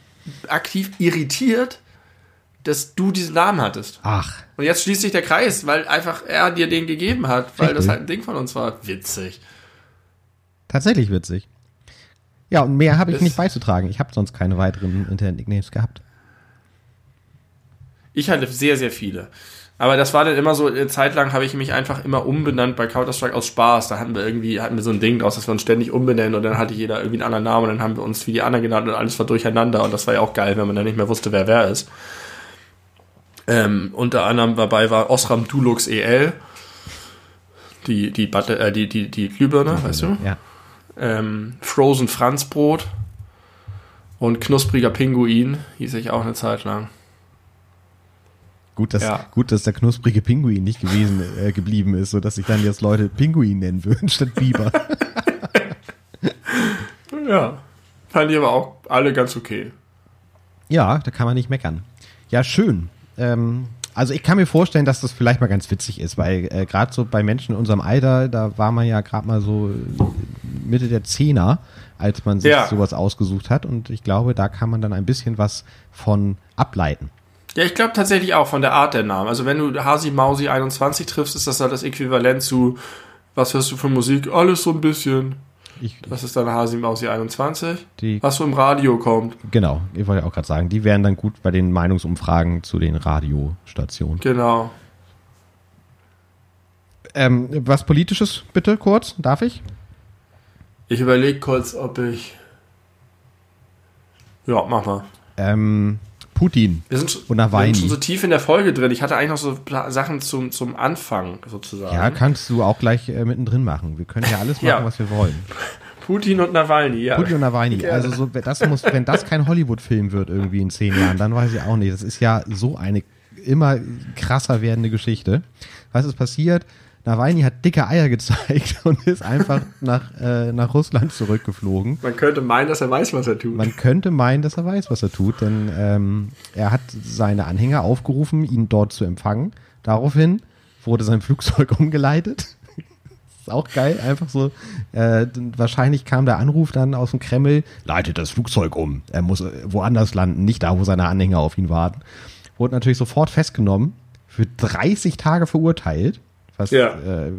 aktiv irritiert, dass du diesen Namen hattest. ach, Und jetzt schließt sich der Kreis, weil einfach er dir den gegeben hat, weil Richtig. das halt ein Ding von uns war. Witzig. tatsächlich witzig. Ja, und mehr habe ich Das- nicht beizutragen. Ich habe sonst keine weiteren Internet-Nicknames gehabt. Ich hatte sehr, sehr viele. Aber das war dann immer so, eine Zeit lang habe ich mich einfach immer umbenannt bei Counter-Strike aus Spaß. Da hatten wir irgendwie, hatten wir so ein Ding draus, dass wir uns ständig umbenennen und dann hatte jeder irgendwie einen anderen Namen und dann haben wir uns wie die anderen genannt und alles war durcheinander und das war ja auch geil, wenn man dann nicht mehr wusste, wer wer ist. Ähm, unter anderem dabei war Osram Dulux EL, die, die, Batte, äh, die, die, die Glühbirne, weißt du? Ja. ähm, Frozen Franzbrot und knuspriger Pinguin hieß ich auch eine Zeit lang. Gut, dass, Ja. gut, dass der knusprige Pinguin nicht gewesen äh, geblieben ist, sodass sich dann jetzt Leute Pinguin nennen würden statt Biber. Ja. Fand ich aber auch alle ganz okay. Ja, da kann man nicht meckern. Ja, schön. Ähm, also ich kann mir vorstellen, dass das vielleicht mal ganz witzig ist, weil äh, gerade so bei Menschen in unserem Alter, da war man ja gerade mal so äh, Mitte der Zehner, als man sich Ja. sowas ausgesucht hat. Und ich glaube, da kann man dann ein bisschen was von ableiten. Ja, ich glaube tatsächlich auch von der Art der Namen. Also wenn du Hasi Mausi 21 triffst, ist das halt das Äquivalent zu, was hörst du für Musik? Alles so ein bisschen. Ich, Das ist dann Hasi Mausi 21. die, Was so im Radio kommt. genau, ich wollte auch gerade sagen, die wären dann gut bei den Meinungsumfragen zu den Radiostationen. Genau. Ähm, was Politisches bitte kurz, darf ich? Ich überlege kurz, ob ich. Ja, mach mal. Ähm, Putin Wir sind, Und wir Nawalny. sind schon so tief in der Folge drin. Ich hatte eigentlich noch so Sachen zum, zum Anfang sozusagen. Ja, kannst du auch gleich äh, mittendrin machen. Wir können ja alles machen, Ja. was wir wollen. Putin und Nawalny, ja. Putin und Nawalny. Gerne. Also so, das muss, wenn das kein Hollywood-Film wird irgendwie in zehn Jahren, dann weiß ich auch nicht. Das ist ja so eine immer krasser werdende Geschichte. Was ist passiert? Nawalny hat dicke Eier gezeigt und ist einfach nach, äh, nach Russland zurückgeflogen. Man könnte meinen, dass er weiß, was er tut. Man könnte meinen, dass er weiß, was er tut, denn ähm, er hat seine Anhänger aufgerufen, ihn dort zu empfangen. Daraufhin wurde sein Flugzeug umgeleitet. ist auch geil, einfach so. Äh, wahrscheinlich kam der Anruf dann aus dem Kreml, leitet das Flugzeug um. Er muss äh, woanders landen, nicht da, wo seine Anhänger auf ihn warten. Wurde natürlich sofort festgenommen, für 30 Tage verurteilt. Was, Ja. äh,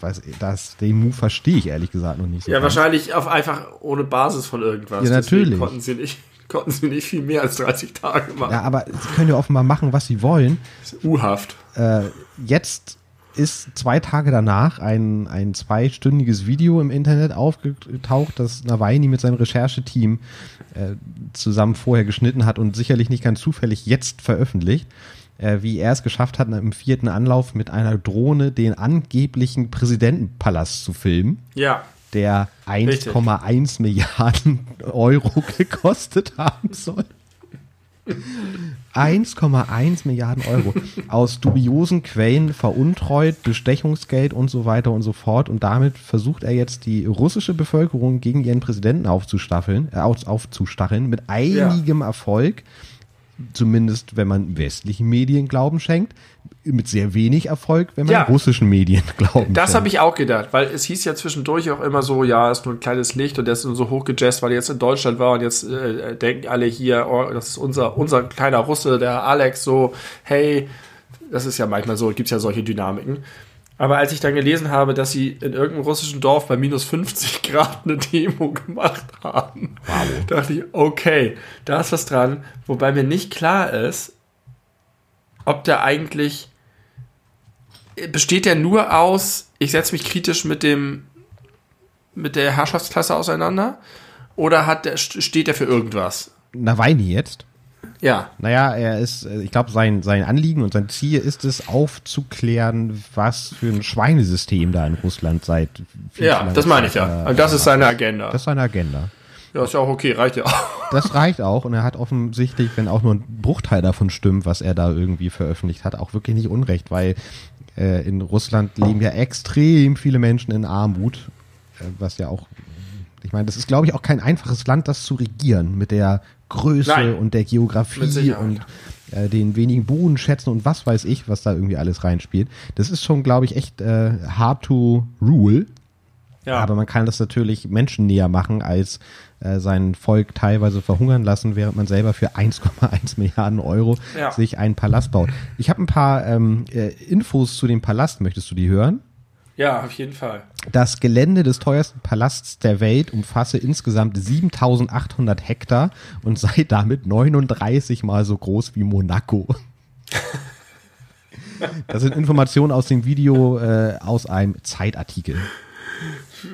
was das, den Move verstehe ich ehrlich gesagt noch nicht so. Ja, ganz. wahrscheinlich auf einfach ohne Basis von irgendwas. Ja, Deswegen natürlich. Konnten sie, nicht, konnten sie nicht viel mehr als 30 Tage machen. Ja, aber sie können ja offenbar machen, was sie wollen. U-Haft. Äh, jetzt ist zwei Tage danach ein, ein zweistündiges Video im Internet aufgetaucht, das Nawalny mit seinem Rechercheteam äh, zusammen vorher geschnitten hat und sicherlich nicht ganz zufällig jetzt veröffentlicht, äh, wie er es geschafft hat, im vierten Anlauf mit einer Drohne den angeblichen Präsidentenpalast zu filmen, Ja. der Richtig. 1,1 Milliarden Euro gekostet haben soll. 1,1 Milliarden Euro aus dubiosen Quellen veruntreut, Bestechungsgeld und so weiter und so fort. Und damit versucht er jetzt die russische Bevölkerung gegen ihren Präsidenten aufzustaffeln, äh, auf, aufzustacheln, mit einigem Erfolg. Zumindest, wenn man westlichen Medien Glauben schenkt, mit sehr wenig Erfolg, wenn man Ja. russischen Medien Glauben Das habe ich auch gedacht, weil es hieß ja zwischendurch auch immer so, ja, ist nur ein kleines Licht und der ist nur so hochgejazzt, weil er jetzt in Deutschland war und jetzt äh, denken alle hier, oh, das ist unser, unser kleiner Russe, der Alex, so, hey, das ist ja manchmal so, gibt es ja solche Dynamiken. Aber als ich dann gelesen habe, dass sie in irgendeinem russischen Dorf bei minus 50 Grad eine Demo gemacht haben, dachte ich, okay, da ist was dran. Wobei mir nicht klar ist, ob der eigentlich besteht der nur aus, ich setze mich kritisch mit dem mit der Herrschaftsklasse auseinander oder hat der, steht er für irgendwas? Nawalny jetzt. Ja, Naja, er ist, äh, ich glaube, sein, sein Anliegen und sein Ziel ist es, aufzuklären, was für ein Schweinesystem da in Russland seit ja, das meine ich ja. Und das ist seine Agenda. Das ist seine Agenda. ja, ist ja auch okay, reicht ja auch. Das reicht auch und er hat offensichtlich, wenn auch nur ein Bruchteil davon stimmt, was er da irgendwie veröffentlicht hat, auch wirklich nicht Unrecht, weil äh, in Russland leben ja extrem viele Menschen in Armut, äh, was ja auch, ich meine, das ist, glaube ich, auch kein einfaches Land, das zu regieren mit der Größe Nein. und der Geografie und äh, den wenigen Bodenschätzen und was weiß ich, was da irgendwie alles reinspielt. Das ist schon, glaube ich, echt äh, hard to rule. Ja, Aber man kann das natürlich Menschen näher machen, als äh, sein Volk teilweise verhungern lassen, während man selber für 1,1 Milliarden Euro Ja. sich einen Palast baut. Ich habe ein paar ähm, äh, Infos zu dem Palast, möchtest du die hören? Ja, auf jeden Fall. Das Gelände des teuersten Palasts der Welt umfasse insgesamt 7800 Hektar und sei damit 39 mal so groß wie Monaco. Das sind Informationen aus dem Video äh, aus einem Zeitartikel.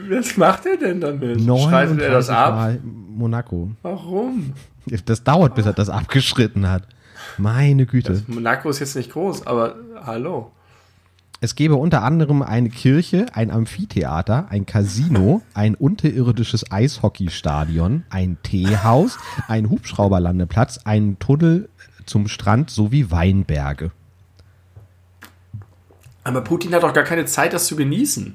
Was macht er denn damit? Schreitet er das 39 ab? Mal Monaco. Warum? Das dauert, bis er das abgeschritten hat. Meine Güte. Monaco ist jetzt nicht groß, aber hallo. Es gäbe unter anderem eine Kirche, ein Amphitheater, ein Casino, ein unterirdisches Eishockeystadion, ein Teehaus, ein Hubschrauberlandeplatz, einen Tunnel zum Strand sowie Weinberge. Aber Putin hat doch gar keine Zeit, das zu genießen.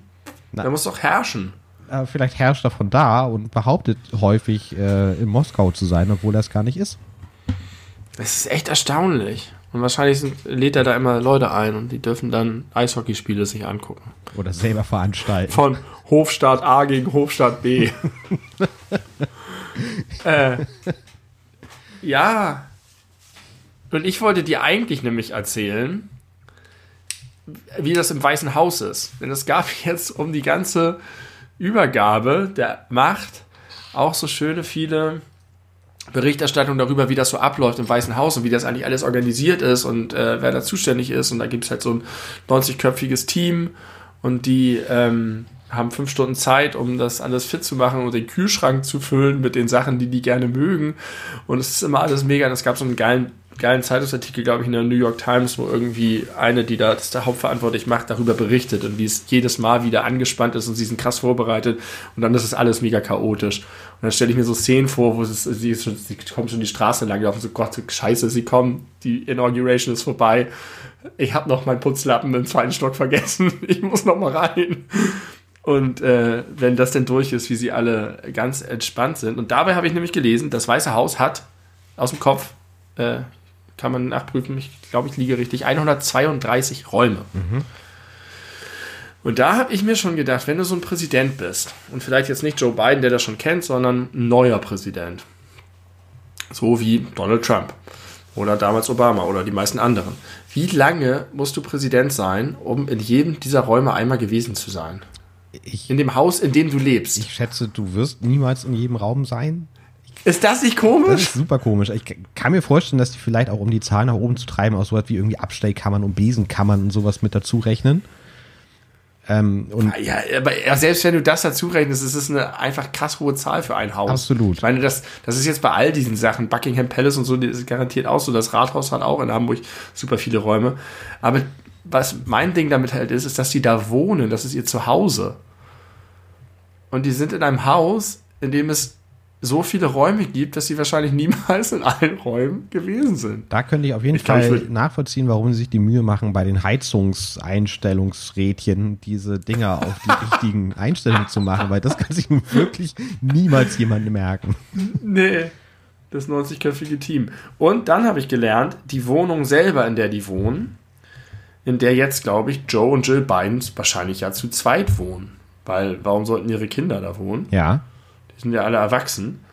Na. Er muss doch herrschen. Äh, vielleicht herrscht er von da und behauptet häufig äh, in Moskau zu sein, obwohl das gar nicht ist. Das ist echt erstaunlich. Und wahrscheinlich sind, lädt er da immer Leute ein und die dürfen dann Eishockeyspiele sich angucken. Oder selber veranstalten. Von Hofstaat A gegen Hofstaat B. äh, ja. Und ich wollte dir eigentlich nämlich erzählen, wie das im Weißen Haus ist. Denn es gab jetzt um die ganze Übergabe der Macht auch so schöne viele Berichterstattung darüber, wie das so abläuft im Weißen Haus und wie das eigentlich alles organisiert ist und äh, wer da zuständig ist. Und da gibt es halt so ein 90-köpfiges Team und die ähm, haben fünf Stunden Zeit, um das alles fit zu machen und den Kühlschrank zu füllen mit den Sachen, die die gerne mögen. Und es ist immer alles mega. Und es gab so einen geilen geilen Zeitungsartikel, glaube ich, in der New York Times, wo irgendwie eine, die da das da hauptverantwortlich macht, darüber berichtet und wie es jedes Mal wieder angespannt ist und sie sind krass vorbereitet und dann ist es alles mega chaotisch. Und dann stelle ich mir so Szenen vor, wo es, sie, schon, sie kommen schon die Straße lang gelaufen, so Gott, scheiße, sie kommen, die Inauguration ist vorbei. Ich habe noch meinen Putzlappen im zweiten Stock vergessen. Ich muss noch mal rein. Und äh, wenn das denn durch ist, wie sie alle ganz entspannt sind. Und dabei habe ich nämlich gelesen, das Weiße Haus hat aus dem Kopf, äh, kann man nachprüfen, ich glaube, ich liege richtig, 132 Räume. Mhm. Und da habe ich mir schon gedacht, wenn du so ein Präsident bist, und vielleicht jetzt nicht Joe Biden, der das schon kennt, sondern ein neuer Präsident, so wie Donald Trump oder damals Obama oder die meisten anderen, wie lange musst du Präsident sein, um in jedem dieser Räume einmal gewesen zu sein? Ich, in dem Haus, in dem du lebst. Ich schätze, du wirst niemals in jedem Raum sein. Ist das nicht komisch? Das ist super komisch. Ich kann mir vorstellen, dass die vielleicht auch, um die Zahlen nach oben zu treiben, auch sowas wie irgendwie Abstellkammern und Besenkammern und sowas mit dazu rechnen. Ähm, ja, aber selbst wenn du das dazu rechnest, ist es eine einfach krass hohe Zahl für ein Haus. Absolut. Ich meine, das, das ist jetzt bei all diesen Sachen, Buckingham Palace und so, das ist garantiert auch so. Das Rathaus hat auch in Hamburg super viele Räume. Aber was mein Ding damit halt ist, ist, dass die da wohnen. Das ist ihr Zuhause. Und die sind in einem Haus, in dem es so viele Räume gibt, dass sie wahrscheinlich niemals in allen Räumen gewesen sind. Da könnte ich auf jeden ich Fall glaub, nachvollziehen, warum sie sich die Mühe machen, bei den Heizungseinstellungsrädchen diese Dinger auf die richtigen Einstellungen zu machen, weil das kann sich nun wirklich niemals jemand merken. Nee, das 90-köpfige Team. Und dann habe ich gelernt, die Wohnung selber, in der die wohnen, in der jetzt, glaube ich, Joe und Jill Biden wahrscheinlich ja zu zweit wohnen. Weil, warum sollten ihre Kinder da wohnen? Ja. Die sind ja alle erwachsen.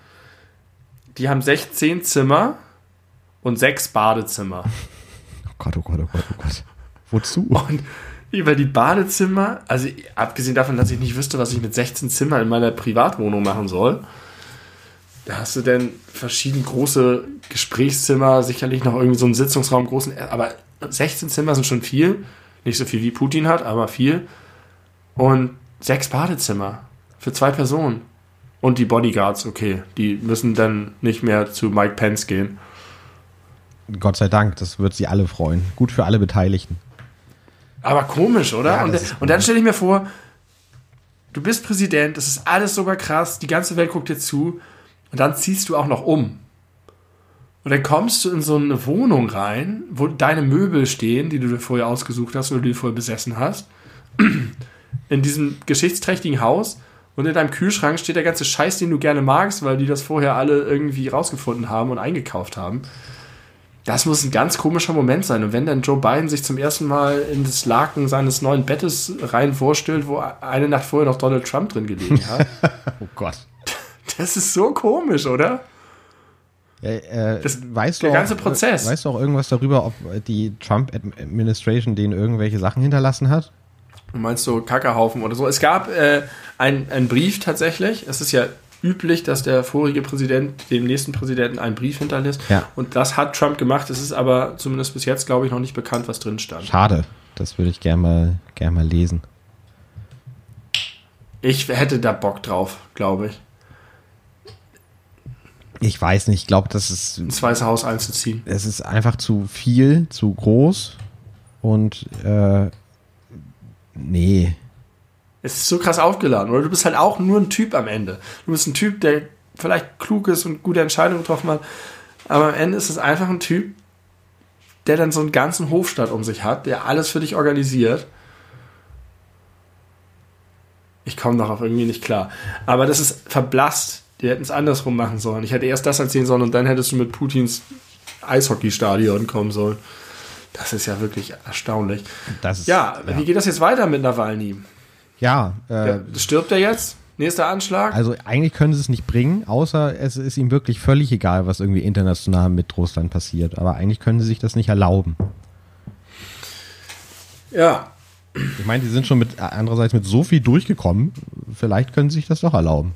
Die haben 16 Zimmer und sechs Badezimmer. Oh Gott, oh Gott, oh Gott, oh Gott. Wozu? Und über die Badezimmer, also abgesehen davon, dass ich nicht wüsste, was ich mit 16 Zimmern in meiner Privatwohnung machen soll, da hast du denn verschieden große Gesprächszimmer, sicherlich noch irgendwie so einen Sitzungsraum, großen, aber 16 Zimmer sind schon viel. Nicht so viel wie Putin hat, aber viel. Und sechs Badezimmer für zwei Personen. Und die Bodyguards, okay, die müssen dann nicht mehr zu Mike Pence gehen. Gott sei Dank, das wird sie alle freuen. Gut für alle Beteiligten. Aber komisch, oder? Ja, und, und, dann stelle ich mir vor, du bist Präsident, das ist alles sogar krass, die ganze Welt guckt dir zu und dann ziehst du auch noch um. Und dann kommst du in so eine Wohnung rein, wo deine Möbel stehen, die du dir vorher ausgesucht hast oder die du vorher besessen hast. In diesem geschichtsträchtigen Haus und in deinem Kühlschrank steht der ganze Scheiß, den du gerne magst, weil die das vorher alle irgendwie rausgefunden haben und eingekauft haben. Das muss ein ganz komischer Moment sein. Und wenn dann Joe Biden sich zum ersten Mal in das Laken seines neuen Bettes rein vorstellt, wo eine Nacht vorher noch Donald Trump drin gelegen hat. oh Gott. Das ist so komisch, oder? Ja, äh, das, weißt der du ganze auch, Prozess. Weißt du auch irgendwas darüber, ob die Trump-Administration denen irgendwelche Sachen hinterlassen hat? Du meinst so Kackerhaufen oder so. Es gab äh, einen Brief tatsächlich. Es ist ja üblich, dass der vorige Präsident dem nächsten Präsidenten einen Brief hinterlässt. Ja. Und das hat Trump gemacht. Es ist aber zumindest bis jetzt, glaube ich, noch nicht bekannt, was drin stand. Schade. Das würde ich gerne mal, gern mal lesen. Ich hätte da Bock drauf, glaube ich. Ich weiß nicht, ich glaube, das ist. Ins Weiße Haus einzuziehen. Es ist einfach zu viel, zu groß und äh, nee. Es ist so krass aufgeladen, oder? Du bist halt auch nur ein Typ am Ende. Du bist ein Typ, der vielleicht klug ist und gute Entscheidungen getroffen hat, aber am Ende ist es einfach ein Typ, der dann so einen ganzen Hofstadt um sich hat, der alles für dich organisiert. Ich komme darauf irgendwie nicht klar. Aber das ist verblasst die hätten es andersrum machen sollen. Ich hätte erst das erzählen sollen und dann hättest du mit Putins Eishockeystadion kommen sollen. Das ist ja wirklich erstaunlich. Ist, ja, ja, wie geht das jetzt weiter mit Nawalny? Ja, äh, stirbt er jetzt? Nächster Anschlag? Also eigentlich können sie es nicht bringen, außer es ist ihm wirklich völlig egal, was irgendwie international mit Russland passiert. Aber eigentlich können sie sich das nicht erlauben. Ja. Ich meine, die sind schon mit andererseits mit so viel durchgekommen. Vielleicht können sie sich das doch erlauben.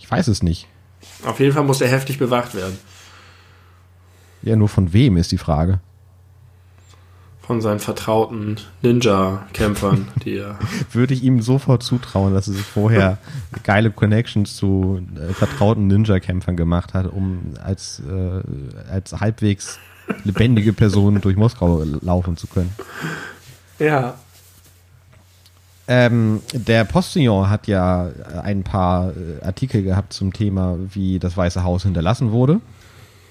Ich weiß es nicht. Auf jeden Fall muss er heftig bewacht werden. Ja, nur von wem ist die Frage. von seinen vertrauten Ninja-Kämpfern, die er. Würde ich ihm sofort zutrauen, dass er sich vorher geile Connections zu äh, vertrauten Ninja-Kämpfern gemacht hat, um als, äh, als halbwegs lebendige Person durch Moskau laufen zu können. Ja. Ähm, der Postillon hat ja ein paar äh, Artikel gehabt zum Thema, wie das Weiße Haus hinterlassen wurde.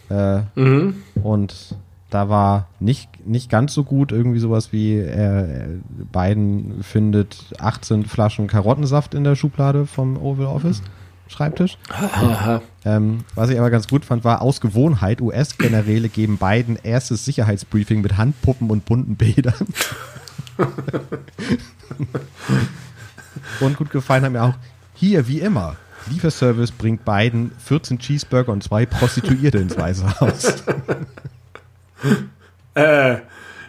Äh, Mhm. Und da war nicht, nicht ganz so gut irgendwie sowas wie äh, Biden findet 18 Flaschen Karottensaft in der Schublade vom Oval Office Schreibtisch. Ähm, was ich aber ganz gut fand, war aus Gewohnheit, US-Generäle geben Biden erstes Sicherheitsbriefing mit Handpuppen und bunten Bildern. und gut gefallen hat mir auch, hier wie immer, Lieferservice bringt Biden 14 Cheeseburger und zwei Prostituierte ins Weiße Haus. Äh,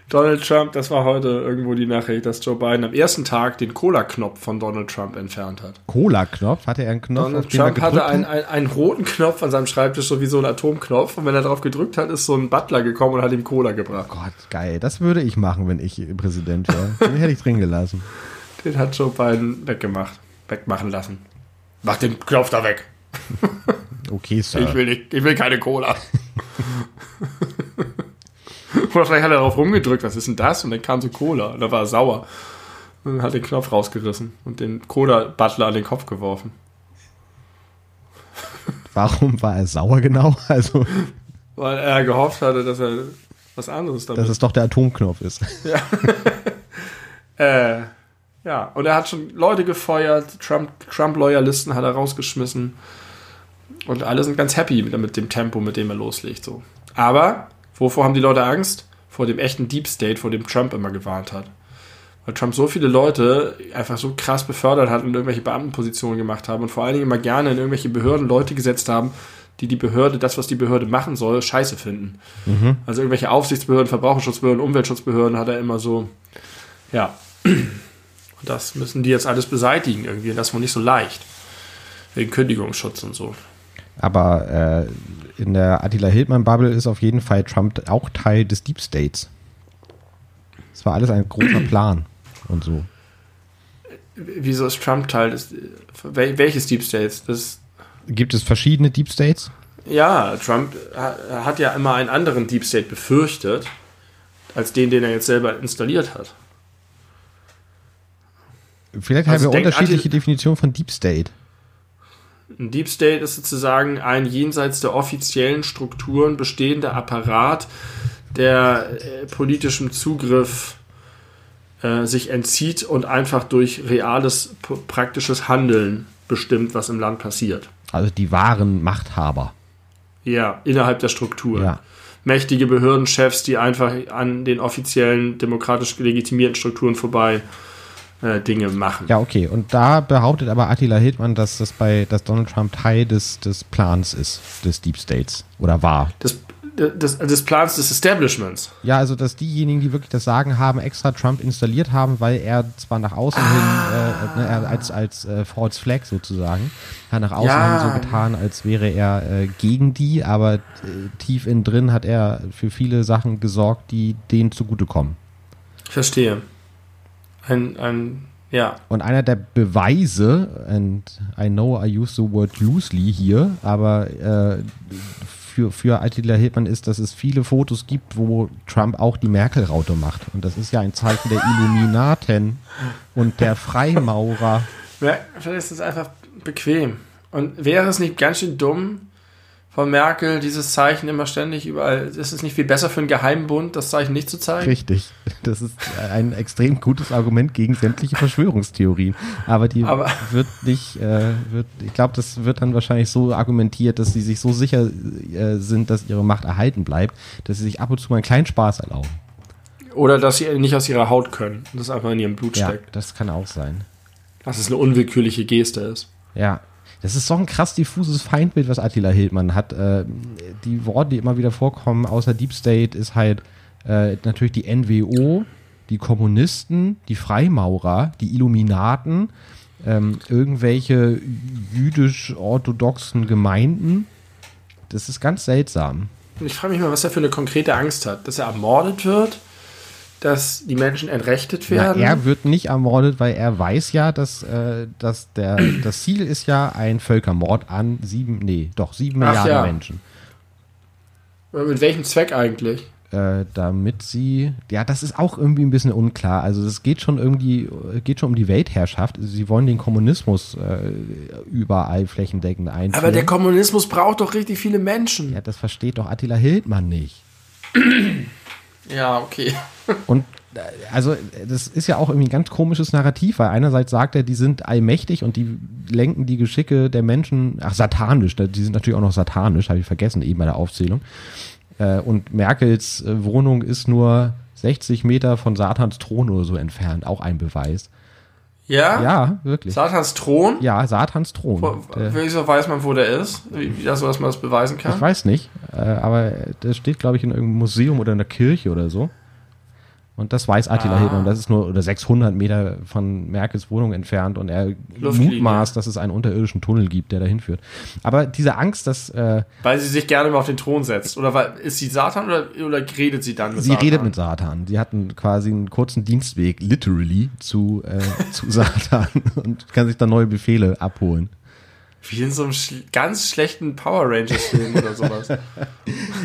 Donald Trump, das war heute irgendwo die Nachricht, dass Joe Biden am ersten Tag den Cola-Knopf von Donald Trump entfernt hat. Cola-Knopf, hatte er einen Knopf, Donald er Trump hatte einen, einen, einen roten Knopf an seinem Schreibtisch, so wie so ein Atomknopf. Und wenn er darauf gedrückt hat, ist so ein Butler gekommen und hat ihm Cola gebracht. Gott, geil. Das würde ich machen, wenn ich Präsident wäre. Den hätte ich drin gelassen. Den hat Joe Biden weggemacht. Wegmachen lassen. Mach den Knopf da weg. Okay, Sir. Ich will nicht, ich will keine Cola. Oder vielleicht hat er darauf rumgedrückt, was ist denn das? Und dann kam so Cola. Und da war er sauer. Und hat den Knopf rausgerissen und den Cola-Butler an den Kopf geworfen. Warum war er sauer genau? Also, Weil er gehofft hatte, dass er was anderes damit dass es doch der Atomknopf ist. Äh, ja, und er hat schon Leute gefeuert, Trump- Trump-Loyalisten hat er rausgeschmissen. Und alle sind ganz happy mit, mit dem Tempo, mit dem er loslegt. So. Aber wovor haben die Leute Angst? Vor dem echten Deep State, vor dem Trump immer gewarnt hat. Weil Trump so viele Leute einfach so krass befördert hat und irgendwelche Beamtenpositionen gemacht haben und vor allen Dingen immer gerne in irgendwelche Behörden Leute gesetzt haben, die die Behörde, das, was die Behörde machen soll, scheiße finden. Also irgendwelche Aufsichtsbehörden, Verbraucherschutzbehörden, Umweltschutzbehörden hat er immer so, ja, und das müssen die jetzt alles beseitigen irgendwie. Und das ist wohl nicht so leicht. Wegen Kündigungsschutz und so. Aber äh, in der Attila Hildmann-Bubble ist auf jeden Fall Trump auch Teil des Deep States. Es war alles ein großer Plan und so. Wieso ist Trump Teil des. wel- Welches Deep States? Das, Gibt es verschiedene Deep States? ja, Trump ha- hat ja immer einen anderen Deep State befürchtet, als den, den er jetzt selber installiert hat. Vielleicht Also haben wir unterschiedliche Definitionen von Deep State. Ein Deep State ist sozusagen ein jenseits der offiziellen Strukturen bestehender Apparat, der äh, politischem Zugriff äh, sich entzieht und einfach durch reales praktisches Handeln bestimmt, was im Land passiert. Also die wahren Machthaber. Ja, innerhalb der Struktur. Ja. Mächtige Behördenchefs, die einfach an den offiziellen demokratisch legitimierten Strukturen vorbei äh, Dinge machen. Ja, okay. Und da behauptet aber Attila Hildmann, dass das bei, dass Donald Trump Teil des, des Plans ist, des Deep States. Oder war. Des, des, des Plans des Establishments. Ja, also dass diejenigen, die wirklich das Sagen haben, extra Trump installiert haben, weil er zwar nach außen hin, äh, ne, er als, als äh, False Flag sozusagen, hat nach außen Ja. hin so getan, als wäre er äh, gegen die, aber äh, tief innen drin hat er für viele Sachen gesorgt, die denen zugutekommen. Verstehe. Ein, ein, ja. Und einer der Beweise, and I know I use the word loosely hier, aber äh, für, für Attila Hildmann ist, dass es viele Fotos gibt, wo Trump auch die Merkel-Raute macht. Und das ist ja ein Zeichen der Illuminaten und der Freimaurer. Ja, Vielleicht ist es einfach bequem. Und wäre es nicht ganz schön dumm von Merkel, dieses Zeichen immer ständig überall, ist es nicht viel besser für einen Geheimbund, das Zeichen nicht zu zeigen? Richtig. Das ist ein extrem gutes Argument gegen sämtliche Verschwörungstheorien. Aber die Aber- wird nicht, äh, wird, ich glaube, das wird dann wahrscheinlich so argumentiert, dass sie sich so sicher äh, sind, dass ihre Macht erhalten bleibt, dass sie sich ab und zu mal einen kleinen Spaß erlauben. Oder dass sie nicht aus ihrer Haut können und das einfach in ihrem Blut Ja, steckt. das kann auch sein. Dass es eine unwillkürliche Geste ist. Ja. Das ist doch ein krass diffuses Feindbild, was Attila Hildmann hat. Äh, die Worte, die immer wieder vorkommen, außer Deep State, ist halt äh, natürlich die NWO, die Kommunisten, die Freimaurer, die Illuminaten, ähm, irgendwelche jüdisch-orthodoxen Gemeinden. Das ist ganz seltsam. Ich frage mich mal, was er für eine konkrete Angst hat. Dass er ermordet wird? Dass die Menschen entrechtet Ja, werden. er wird nicht ermordet, weil er weiß ja, dass, äh, dass der, das Ziel ist ja ein Völkermord an sieben, nee, doch sieben Ach Milliarden ja. Menschen. Mit welchem Zweck eigentlich? Äh, damit sie, ja, das ist auch irgendwie ein bisschen unklar. Also es geht schon irgendwie, geht schon um die Weltherrschaft. Sie wollen den Kommunismus äh, überall flächendeckend einführen. Aber der Kommunismus braucht doch richtig viele Menschen. ja, das versteht doch Attila Hildmann nicht. Ja, okay. Und äh, also das ist ja auch irgendwie ein ganz komisches Narrativ, weil einerseits sagt er, die sind allmächtig und die lenken die Geschicke der Menschen, ach satanisch, die sind natürlich auch noch satanisch, habe ich vergessen eben bei der Aufzählung. Äh, Und Merkels äh, Wohnung ist nur 60 Meter von Satans Thron oder so entfernt, auch ein Beweis. Ja? Ja, wirklich. Satans Thron? Ja, Satans Thron. Wo, wieso weiß man, wo der ist? Wie, wie das, so, dass man das beweisen kann? ich weiß nicht, aber das steht, glaube ich, in irgendeinem Museum oder in der Kirche oder so. Und das weiß Attila Ah. Hildmann. Das ist nur oder 600 Meter von Merkels Wohnung entfernt und er Luftlinie. mutmaßt, dass es einen unterirdischen Tunnel gibt, der dahin führt. Aber diese Angst, dass äh, Weil sie sich gerne mal auf den Thron setzt. Oder weil, ist sie Satan oder, oder redet sie dann mit sie Satan? redet mit Satan. Sie hatten quasi einen kurzen Dienstweg, literally, zu, äh, zu Satan und kann sich dann neue Befehle abholen. Wie in so einem schl ganz schlechten Power Rangers-Film oder sowas.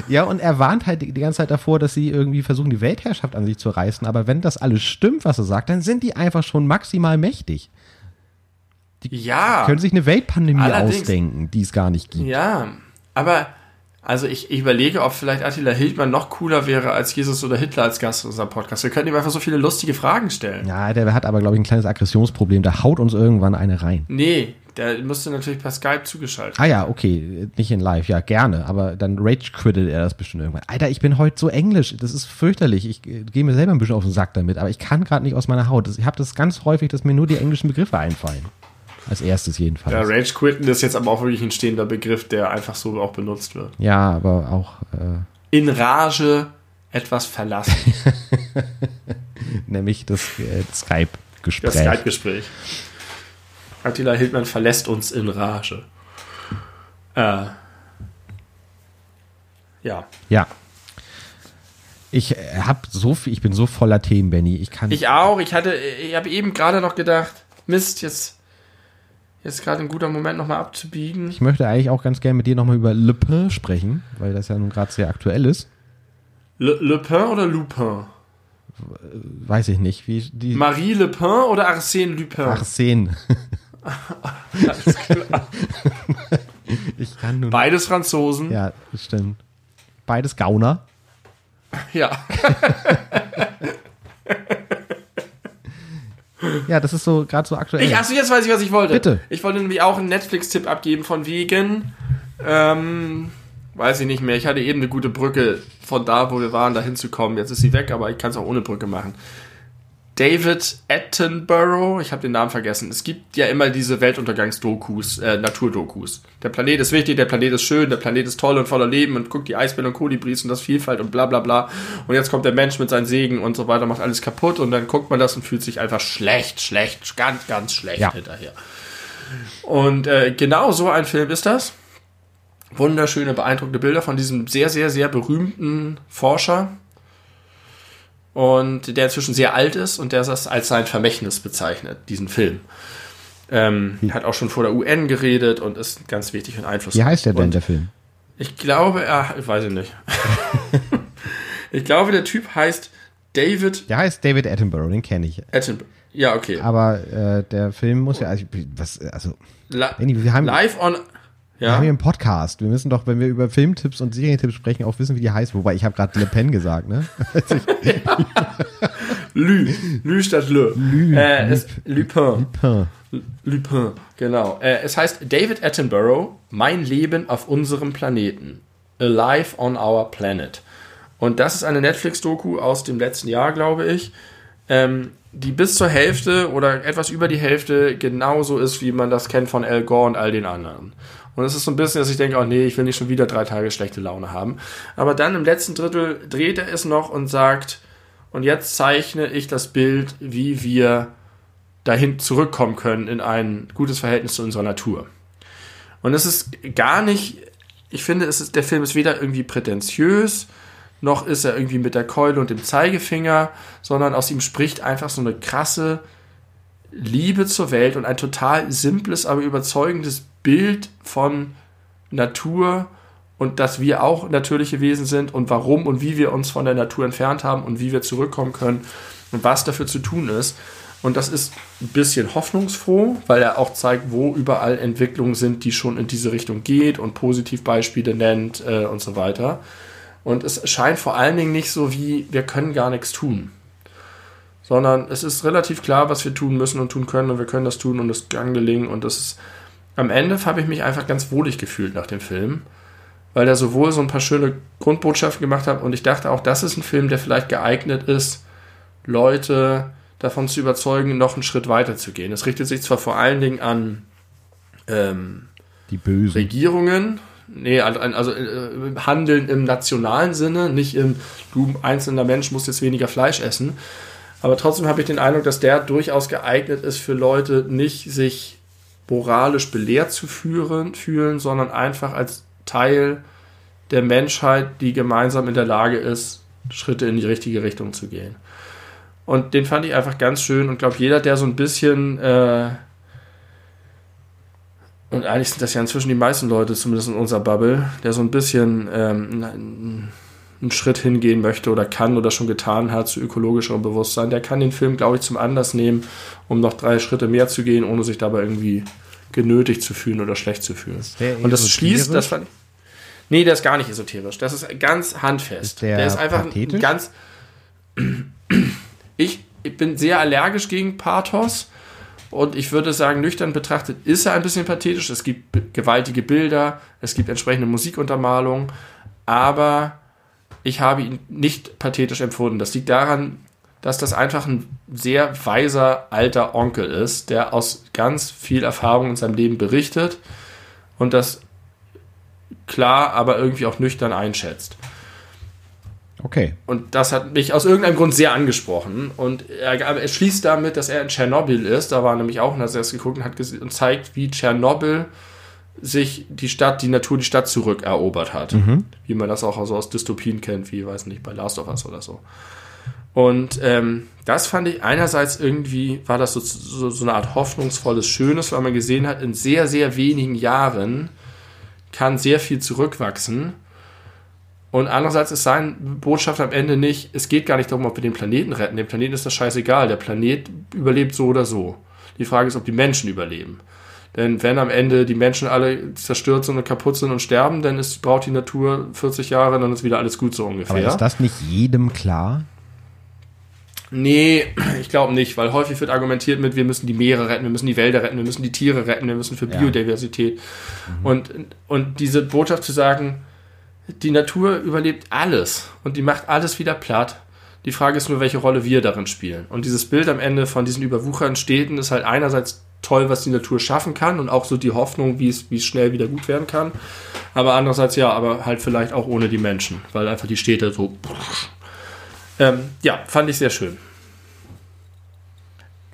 Ja, und er warnt halt die, die ganze Zeit davor, dass sie irgendwie versuchen, die Weltherrschaft an sich zu reißen. Aber wenn das alles stimmt, was er sagt, dann sind die einfach schon maximal mächtig. Ja. Können sich eine Weltpandemie Allerdings. ausdenken, die es gar nicht gibt. Ja. Aber, also ich, ich überlege, ob vielleicht Attila Hildmann noch cooler wäre als Jesus oder Hitler als Gast in unserem Podcast. Wir könnten ihm einfach so viele lustige Fragen stellen. Ja, der hat aber, glaube ich, ein kleines Aggressionsproblem. Der haut uns irgendwann eine rein. Nee, der müsste natürlich per Skype zugeschaltet. Ah ja, okay, nicht in live, ja, gerne. Aber dann rage-quittet er das bestimmt irgendwann. Alter, ich bin heute so englisch. Das ist fürchterlich. Ich äh, gehe mir selber ein bisschen auf den Sack damit. Aber ich kann gerade nicht aus meiner Haut. Ich habe das ganz häufig, dass mir nur die englischen Begriffe einfallen. Als erstes jedenfalls. Ja, Rage ist jetzt aber auch wirklich ein stehender Begriff, der einfach so auch benutzt wird. Ja, aber auch äh, In Rage etwas verlassen. nämlich das, äh, Das Skype-Gespräch. Attila Hildmann verlässt uns in Rage. Äh, ja. ja. Ich hab so viel, ich bin so voller Themen, Benny. Ich kann. Ich auch. Ich hatte, ich habe eben gerade noch gedacht, Mist, jetzt, jetzt gerade ein guter Moment nochmal abzubiegen. Ich möchte eigentlich auch ganz gerne mit dir nochmal über Le Pen sprechen, weil das ja nun gerade sehr aktuell ist. Le, Le Pen oder Lupin? Weiß ich nicht, wie die Marie Le Pen oder Arsène Lupin? Arsene. Alles klar. Ich kann nur. Beides Franzosen. Ja, das stimmt. Beides Gauner. Ja. Ja, das ist so gerade so aktuell. Ich, achso, jetzt weiß ich, was ich wollte. Bitte. Ich wollte nämlich auch einen Netflix-Tipp abgeben von wegen, ähm, weiß ich nicht mehr. Ich hatte eben eine gute Brücke von da, wo wir waren, da hinzukommen. Jetzt ist sie weg, aber ich kann es auch ohne Brücke machen. David Attenborough, ich habe den Namen vergessen. Es gibt ja immer diese Weltuntergangsdokus, äh, Naturdokus. Der Planet ist wichtig, der Planet ist schön, der Planet ist toll und voller Leben und guckt die Eisbären und Kolibris und das Vielfalt und bla bla bla. Und jetzt kommt der Mensch mit seinen Segen und so weiter, macht alles kaputt und dann guckt man das und fühlt sich einfach schlecht, schlecht, ganz, ganz schlecht Ja. hinterher. Und äh, genau so ein Film ist das. Wunderschöne, beeindruckende Bilder von diesem sehr, sehr, sehr berühmten Forscher. Und der inzwischen sehr alt ist und der das als sein Vermächtnis bezeichnet, diesen Film. Ähm, Hat auch schon vor der UN geredet und ist ganz wichtig und einflussreich. Wie heißt der denn, der Film? Ich glaube, er, ich weiß ich nicht. ich glaube, der Typ heißt David Der heißt David Attenborough, den kenne ich. Attenborough. Ja, okay. Aber äh, der Film muss ja, also, was, also, Li Benni, wir haben, live on. Wir haben hier Ja. einen Podcast. Wir müssen doch, wenn wir über Filmtipps und Serientipps sprechen, auch wissen, wie die heißt. Wobei, ich habe gerade Le Pen gesagt, ne? Lü. Lü statt Le. Lü. Äh, es, Lupin. Pen. Lupin, genau. Äh, es heißt David Attenborough, Mein Leben auf unserem Planeten. Alive on Our Planet. Und das ist eine Netflix-Doku aus dem letzten Jahr, glaube ich, ähm, die bis zur Hälfte oder etwas über die Hälfte genauso ist, wie man das kennt von Al Gore und all den anderen. Und es ist so ein bisschen, dass ich denke, oh nee, ich will nicht schon wieder drei Tage schlechte Laune haben. Aber dann im letzten Drittel dreht er es noch und sagt, und jetzt zeichne ich das Bild, wie wir dahin zurückkommen können in ein gutes Verhältnis zu unserer Natur. Und es ist gar nicht, ich finde, es ist, der Film ist weder irgendwie prätentiös, noch ist er irgendwie mit der Keule und dem Zeigefinger, sondern aus ihm spricht einfach so eine krasse Liebe zur Welt und ein total simples, aber überzeugendes Bild von Natur und dass wir auch natürliche Wesen sind und warum und wie wir uns von der Natur entfernt haben und wie wir zurückkommen können und was dafür zu tun ist. Und das ist ein bisschen hoffnungsfroh, weil er auch zeigt, wo überall Entwicklungen sind, die schon in diese Richtung geht und Positivbeispiele nennt äh, und so weiter. Und es scheint vor allen Dingen nicht so wie, wir können gar nichts tun. Sondern es ist relativ klar, was wir tun müssen und tun können und wir können das tun und es kann gelingen. Und das ist, am Ende habe ich mich einfach ganz wohlig gefühlt nach dem Film, weil er sowohl so ein paar schöne Grundbotschaften gemacht hat und ich dachte auch, das ist ein Film, der vielleicht geeignet ist, Leute davon zu überzeugen, noch einen Schritt weiter zu gehen. Es richtet sich zwar vor allen Dingen an ähm, die Bösen. Regierungen, nee, also äh, handeln im nationalen Sinne, nicht im, du einzelner Mensch musst jetzt weniger Fleisch essen. Aber trotzdem habe ich den Eindruck, dass der durchaus geeignet ist für Leute, nicht sich moralisch belehrt zu führen, fühlen, sondern einfach als Teil der Menschheit, die gemeinsam in der Lage ist, Schritte in die richtige Richtung zu gehen. Und den fand ich einfach ganz schön und glaube, jeder, der so ein bisschen, äh, und eigentlich sind das ja inzwischen die meisten Leute, zumindest in unserer Bubble, der so ein bisschen ähm, einen Schritt hingehen möchte oder kann oder schon getan hat zu ökologischerem Bewusstsein, der kann den Film, glaube ich, zum Anlass nehmen, um noch drei Schritte mehr zu gehen, ohne sich dabei irgendwie genötigt zu fühlen oder schlecht zu fühlen. Und das schließt, das fand ich, Nee, der ist gar nicht esoterisch. Das ist ganz handfest. Ist der, der, ist einfach pathetisch? ganz. Ich, ich bin sehr allergisch gegen Pathos und ich würde sagen, nüchtern betrachtet ist er ein bisschen pathetisch. Es gibt gewaltige Bilder, es gibt entsprechende Musikuntermalung, aber ich habe ihn nicht pathetisch empfunden. Das liegt daran, dass das einfach ein sehr weiser alter Onkel ist, der aus ganz viel Erfahrung in seinem Leben berichtet und das klar, aber irgendwie auch nüchtern einschätzt. Okay. Und das hat mich aus irgendeinem Grund sehr angesprochen. Und er, er schließt damit, dass er in Tschernobyl ist. Da war nämlich auch, als er es geguckt und hat und zeigt, wie Tschernobyl sich die Stadt, die Natur, die Stadt zurückerobert hat. Mhm. Wie man das auch also aus Dystopien kennt, wie, weiß nicht, bei Last of Us oder so. Und ähm, das fand ich einerseits irgendwie, war das so, so, so eine Art hoffnungsvolles, schönes, weil man gesehen hat, in sehr, sehr wenigen Jahren kann sehr viel zurückwachsen. Und andererseits ist seine Botschaft am Ende nicht, es geht gar nicht darum, ob wir den Planeten retten. Dem Planeten ist das scheißegal. Der Planet überlebt so oder so. Die Frage ist, ob die Menschen überleben. Denn wenn am Ende die Menschen alle zerstört sind und kaputt sind und sterben, dann ist, braucht die Natur 40 Jahre, dann ist wieder alles gut so ungefähr. Aber ist das nicht jedem klar? Nee, ich glaube nicht, weil häufig wird argumentiert mit, wir müssen die Meere retten, wir müssen die Wälder retten, wir müssen die Tiere retten, wir müssen für ja. Biodiversität. Mhm. Und, und diese Botschaft zu sagen, die Natur überlebt alles und die macht alles wieder platt. Die Frage ist nur, welche Rolle wir darin spielen. Und dieses Bild am Ende von diesen überwuchernden Städten ist halt einerseits toll, was die Natur schaffen kann und auch so die Hoffnung, wie es, wie es schnell wieder gut werden kann. Aber andererseits ja, aber halt vielleicht auch ohne die Menschen, weil einfach die Städte so ähm, ja, fand ich sehr schön.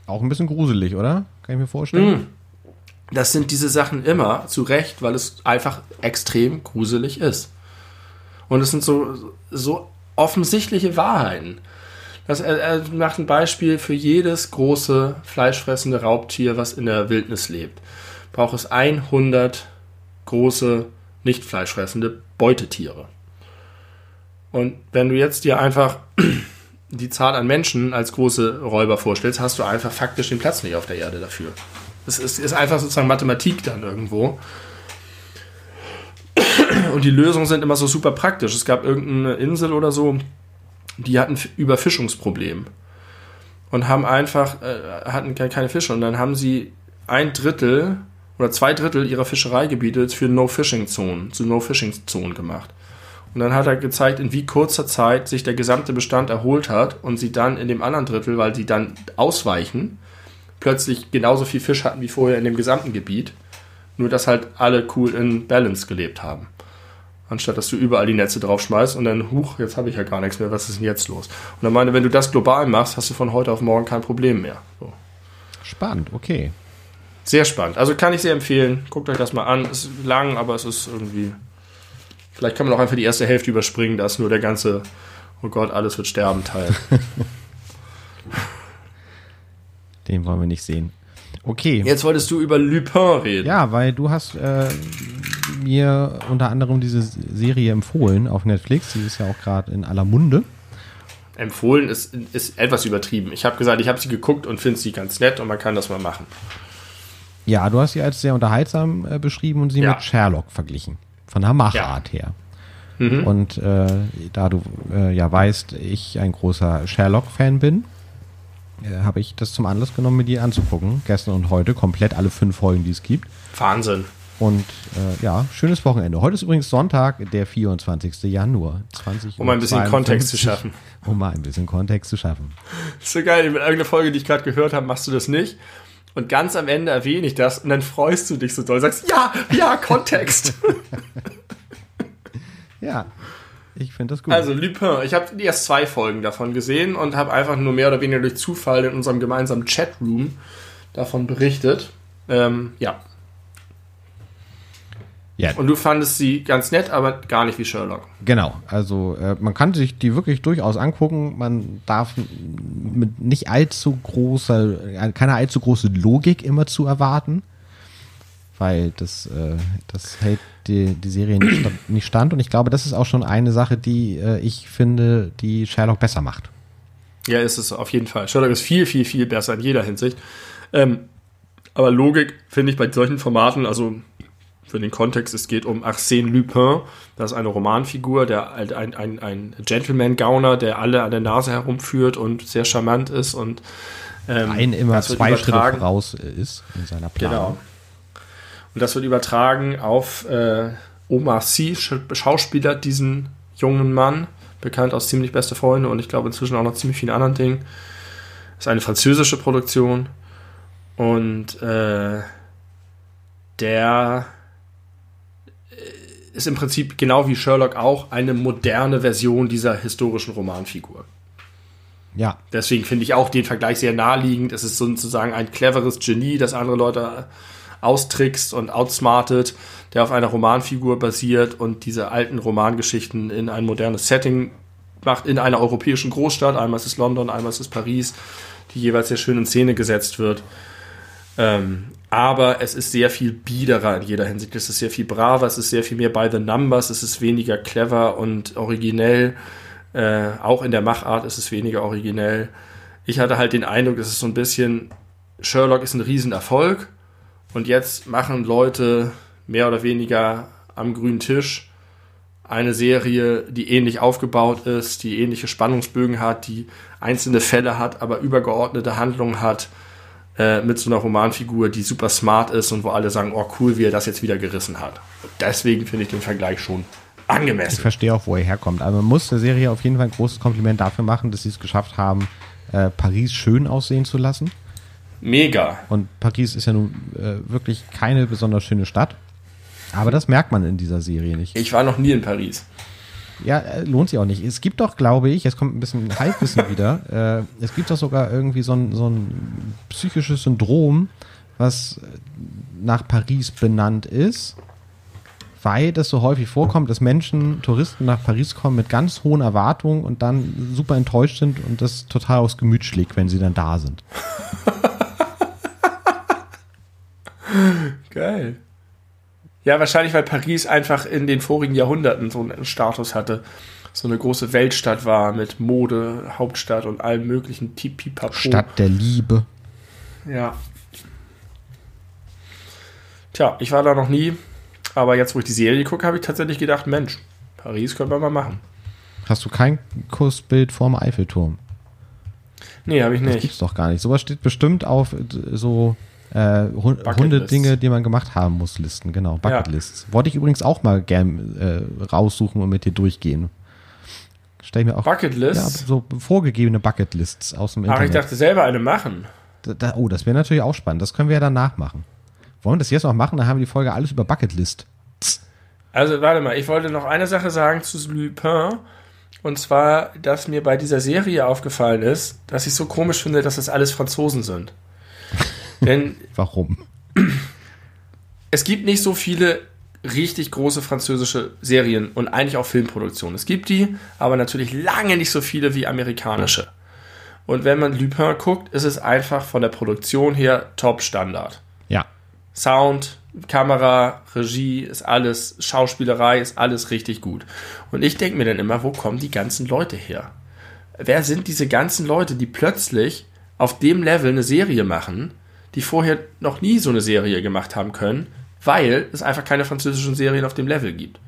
Auch ein bisschen gruselig, oder? Kann ich mir vorstellen. Mm. Das sind diese Sachen immer zu Recht, weil es einfach extrem gruselig ist. Und es sind so, so offensichtliche Wahrheiten. Das, er, er macht ein Beispiel für jedes große fleischfressende Raubtier, was in der Wildnis lebt. Braucht es 100 große, nicht fleischfressende Beutetiere. Und wenn du jetzt dir einfach die Zahl an Menschen als große Räuber vorstellst, hast du einfach faktisch den Platz nicht auf der Erde dafür. Es ist, ist einfach sozusagen Mathematik dann irgendwo. Und die Lösungen sind immer so super praktisch. Es gab irgendeine Insel oder so, die hatten Überfischungsproblem und haben einfach äh, hatten keine Fische und dann haben sie ein Drittel oder zwei Drittel ihrer Fischereigebiete für No-Fishing-Zonen, zu No-Fishing-Zonen gemacht. Und dann hat er gezeigt, in wie kurzer Zeit sich der gesamte Bestand erholt hat und sie dann in dem anderen Drittel, weil sie dann ausweichen, plötzlich genauso viel Fisch hatten wie vorher in dem gesamten Gebiet. Nur, dass halt alle cool in Balance gelebt haben. Anstatt dass du überall die Netze draufschmeißt und dann, huch, jetzt habe ich ja gar nichts mehr, was ist denn jetzt los? Und dann meine, wenn du das global machst, hast du von heute auf morgen kein Problem mehr. So. Spannend, okay. Sehr spannend. Also kann ich sehr empfehlen. Guckt euch das mal an. Ist lang, aber es ist irgendwie Vielleicht kann man auch einfach die erste Hälfte überspringen, da ist nur der ganze, oh Gott, alles wird sterben Teil. Den wollen wir nicht sehen. Okay. Jetzt wolltest du über Lupin reden. Ja, weil du hast äh, mir unter anderem diese Serie empfohlen auf Netflix. Die ist ja auch gerade in aller Munde. Empfohlen ist, ist etwas übertrieben. Ich habe gesagt, ich habe sie geguckt und finde sie ganz nett und man kann das mal machen. Ja, du hast sie als sehr unterhaltsam äh, beschrieben und sie Ja. mit Sherlock verglichen. Von der Machart her. Und äh, da du äh, ja weißt, ich ein großer Sherlock-Fan bin, äh, habe ich das zum Anlass genommen, mir die anzugucken. Gestern und heute komplett alle fünf Folgen, die es gibt. Wahnsinn. Und äh, ja, schönes Wochenende. Heute ist übrigens Sonntag, der 24. Januar. 20 Um ein bisschen 52, Kontext zu schaffen. Um mal ein bisschen Kontext zu schaffen. ist so geil, mit irgendeiner Folge, die ich gerade gehört habe, machst du das nicht. Und ganz am Ende erwähne ich das und dann freust du dich so doll. Sagst, ja, ja, Kontext. Ja, ich finde das gut. also Lupin, ich habe erst zwei Folgen davon gesehen und habe einfach nur mehr oder weniger durch Zufall in unserem gemeinsamen Chatroom davon berichtet. Ähm, ja. ja, Und du fandest sie ganz nett, aber gar nicht wie Sherlock. Genau, also äh, man kann sich die wirklich durchaus angucken. Man darf mit nicht allzu großer, äh, keine allzu große Logik immer zu erwarten, weil das, äh, das hält die, die Serie nicht, stand, nicht stand. Und ich glaube, das ist auch schon eine Sache, die äh, ich finde, die Sherlock besser macht. Ja, ist es auf jeden Fall. Sherlock ist viel, viel, viel besser in jeder Hinsicht. Ähm, aber Logik finde ich bei solchen Formaten, also für den Kontext, es geht um Arsène Lupin. Das ist eine Romanfigur, der ein, ein, ein, ein Gentleman-Gauner, der alle an der Nase herumführt und sehr charmant ist und ähm, Ein immer zwei Schritte voraus äh, ist in seiner Planung. Genau. Und das wird übertragen auf äh, Omar Sy, Sch- Schauspieler diesen jungen Mann, bekannt aus ziemlich beste Freunde und ich glaube inzwischen auch noch ziemlich vielen anderen Dingen. Ist eine französische Produktion und äh, der äh, ist im Prinzip genau wie Sherlock auch eine moderne Version dieser historischen Romanfigur. Ja, Deswegen finde ich auch den Vergleich sehr naheliegend. Es ist sozusagen ein cleveres Genie, das andere Leute austrickst und outsmartet, der auf einer Romanfigur basiert und diese alten Romangeschichten in ein modernes Setting macht, in einer europäischen Großstadt. Einmal ist es London, einmal ist es Paris, die jeweils sehr schön in Szene gesetzt wird. Ähm, aber es ist sehr viel biederer in jeder Hinsicht. Es ist sehr viel braver, es ist sehr viel mehr by the numbers, es ist weniger clever und originell. Äh, auch in der Machart ist es weniger originell. Ich hatte halt den Eindruck, es ist so ein bisschen, Sherlock ist ein Riesenerfolg und jetzt machen Leute mehr oder weniger am grünen Tisch eine Serie, die ähnlich aufgebaut ist, die ähnliche Spannungsbögen hat, die einzelne Fälle hat, aber übergeordnete Handlungen hat, äh, mit so einer Romanfigur, die super smart ist und wo alle sagen, oh cool, wie er das jetzt wieder gerissen hat. Deswegen finde ich den Vergleich schon ich angemessen. verstehe auch, wo er herkommt. Aber man muss der Serie auf jeden Fall ein großes Kompliment dafür machen, dass sie es geschafft haben, äh, Paris schön aussehen zu lassen. Mega. Und Paris ist ja nun äh, wirklich keine besonders schöne Stadt. Aber das merkt man in dieser Serie nicht. Ich war noch nie in Paris. Ja, äh, lohnt sich auch nicht. Es gibt doch, glaube ich, jetzt kommt ein bisschen Halbwissen wieder, äh, es gibt doch sogar irgendwie so ein, so ein psychisches Syndrom, was nach Paris benannt ist, weil das so häufig vorkommt, dass Menschen, Touristen nach Paris kommen mit ganz hohen Erwartungen und dann super enttäuscht sind und das total aufs Gemüt schlägt, wenn sie dann da sind. Geil. Ja, wahrscheinlich, weil Paris einfach in den vorigen Jahrhunderten so einen Status hatte. So eine große Weltstadt war mit Mode, Hauptstadt und allem möglichen Tipipapo. Stadt der Liebe. Ja. Tja, ich war da noch nie, aber jetzt, wo ich die Serie gucke, habe ich tatsächlich gedacht, Mensch, Paris können wir mal machen. Hast du kein Kursbild vorm Eiffelturm? Nee, habe ich Das nicht. gibt's doch gar nicht. Sowas steht bestimmt auf äh, so äh, Bucketlists. Hundedinge, die man gemacht haben muss, Listen, genau. Bucketlists. Wollte ich übrigens auch mal gern äh, raussuchen und mit dir durchgehen. Stell ich mir auch ja, Bucketlist? so vorgegebene Bucketlists aus dem Ach, ich Internet. dachte selber eine machen. Da, da, oh, das wäre natürlich auch spannend. Das können wir ja danach machen. Wollen wir das jetzt noch machen? Dann haben wir die Folge alles über Bucketlist. Also, warte mal, ich wollte noch eine Sache sagen zu Lupin. Und zwar, dass mir bei dieser Serie aufgefallen ist, dass ich so komisch finde, dass das alles Franzosen sind. Denn Warum? es gibt nicht so viele richtig große französische Serien und eigentlich auch Filmproduktionen. Es gibt die, aber natürlich lange nicht so viele wie amerikanische. Und wenn man Lupin guckt, ist es einfach von der Produktion her Top-Standard. Ja. Sound, Kamera, Regie ist alles, Schauspielerei ist alles richtig gut. Und ich denke mir dann immer, wo kommen die ganzen Leute her? Wer sind diese ganzen Leute, die plötzlich auf dem Level eine Serie machen, die vorher noch nie so eine Serie gemacht haben können, weil es einfach keine französischen Serien auf dem Level gibt.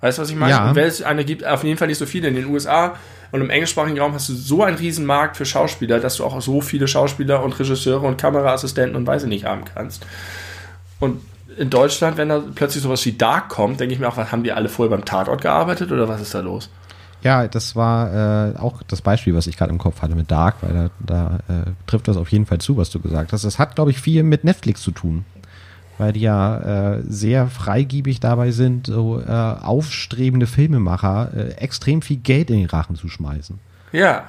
Weißt du, was ich meine? Ja. Wenn es eine gibt, auf jeden Fall nicht so viele. In den USA und im englischsprachigen Raum hast du so einen riesen Markt für Schauspieler, dass du auch so viele Schauspieler und Regisseure und Kameraassistenten und weiß ich nicht haben kannst. Und in Deutschland, wenn da plötzlich sowas wie Dark kommt, denke ich mir auch, was haben die alle vorher beim Tatort gearbeitet oder was ist da los? Ja, das war äh, auch das Beispiel, was ich gerade im Kopf hatte mit Dark, weil da, da äh, trifft das auf jeden Fall zu, was du gesagt hast. Das hat, glaube ich, viel mit Netflix zu tun, weil die ja äh, sehr freigiebig dabei sind, so äh, aufstrebende Filmemacher äh, extrem viel Geld in den Rachen zu schmeißen. Ja.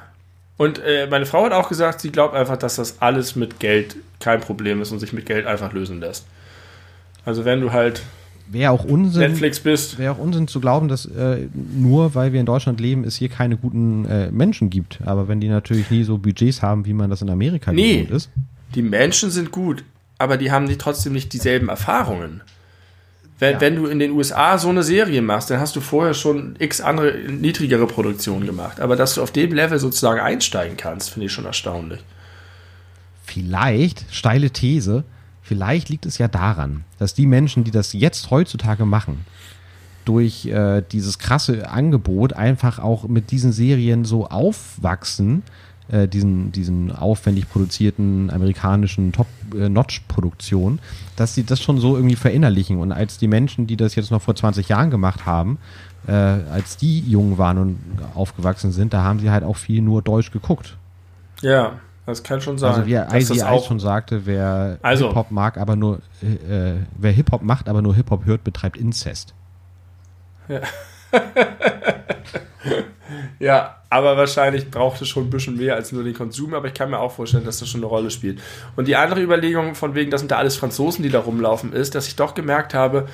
Und äh, meine Frau hat auch gesagt, sie glaubt einfach, dass das alles mit Geld kein Problem ist und sich mit Geld einfach lösen lässt. Also wenn du halt Wäre auch Unsinn. Netflix bist. Wäre auch Unsinn zu glauben, dass äh, nur weil wir in Deutschland leben, es hier keine guten äh, Menschen gibt. Aber wenn die natürlich nie so Budgets haben, wie man das in Amerika Nee. gewohnt ist. Die Menschen sind gut, aber die haben nicht, trotzdem nicht dieselben Erfahrungen. Wenn, Ja. wenn du in den USA so eine Serie machst, dann hast du vorher schon x andere niedrigere Produktionen gemacht. Aber dass du auf dem Level sozusagen einsteigen kannst, finde ich schon erstaunlich. Vielleicht, steile These, vielleicht liegt es ja daran, dass die Menschen, die das jetzt heutzutage machen, durch äh, dieses krasse Angebot einfach auch mit diesen Serien so aufwachsen, äh, diesen, diesen aufwendig produzierten amerikanischen Top-Notch-Produktionen, dass sie das schon so irgendwie verinnerlichen. Und als die Menschen, die das jetzt noch vor 20 Jahren gemacht haben, äh, als die jung waren und aufgewachsen sind, da haben sie halt auch viel nur Deutsch geguckt. Ja, das kann schon sein. Also wie Ice auch, schon sagte, wer Also- Hip-Hop mag, aber nur äh, wer Hip-Hop macht, aber nur Hip-Hop hört, betreibt Inzest. Ja, aber wahrscheinlich braucht es schon ein bisschen mehr als nur den Konsum, aber ich kann mir auch vorstellen, dass das schon eine Rolle spielt. Und die andere Überlegung von wegen, das sind da alles Franzosen, die da rumlaufen, ist, dass ich doch gemerkt habe,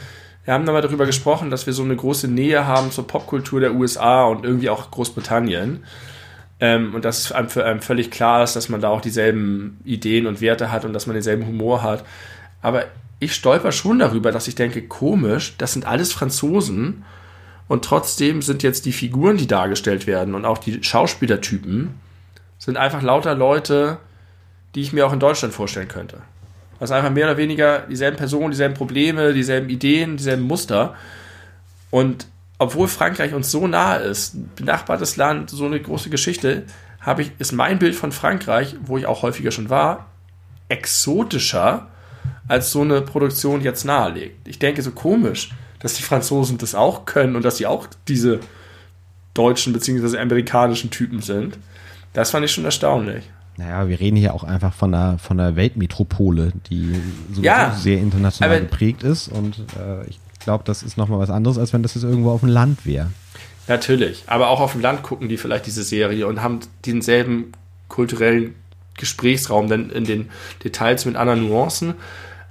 wir haben da mal darüber gesprochen, dass wir so eine große Nähe haben zur Popkultur der USA und irgendwie auch Großbritannien. Ähm, und dass einem, für einem völlig klar ist, dass man da auch dieselben Ideen und Werte hat und dass man denselben Humor hat. Aber ich stolper schon darüber, dass ich denke, komisch, das sind alles Franzosen und trotzdem sind jetzt die Figuren, die dargestellt werden und auch die Schauspielertypen, sind einfach lauter Leute, die ich mir auch in Deutschland vorstellen könnte. Also einfach mehr oder weniger dieselben Personen, dieselben Probleme, dieselben Ideen, dieselben Muster. Und obwohl Frankreich uns so nahe ist, benachbartes Land, so eine große Geschichte, habe ich, ist mein Bild von Frankreich, wo ich auch häufiger schon war, exotischer, als so eine Produktion jetzt nahelegt. Ich denke so komisch, dass die Franzosen das auch können und dass sie auch diese deutschen bzw. amerikanischen Typen sind. Das fand ich schon erstaunlich. Naja, wir reden hier auch einfach von einer, von einer Weltmetropole, die sowieso Ja, sehr international geprägt ist. Und äh, ich glaube, das ist nochmal was anderes, als wenn das jetzt irgendwo auf dem Land wäre. Natürlich. Aber auch auf dem Land gucken die vielleicht diese Serie und haben denselben kulturellen Gesprächsraum, denn in den Details mit anderen Nuancen.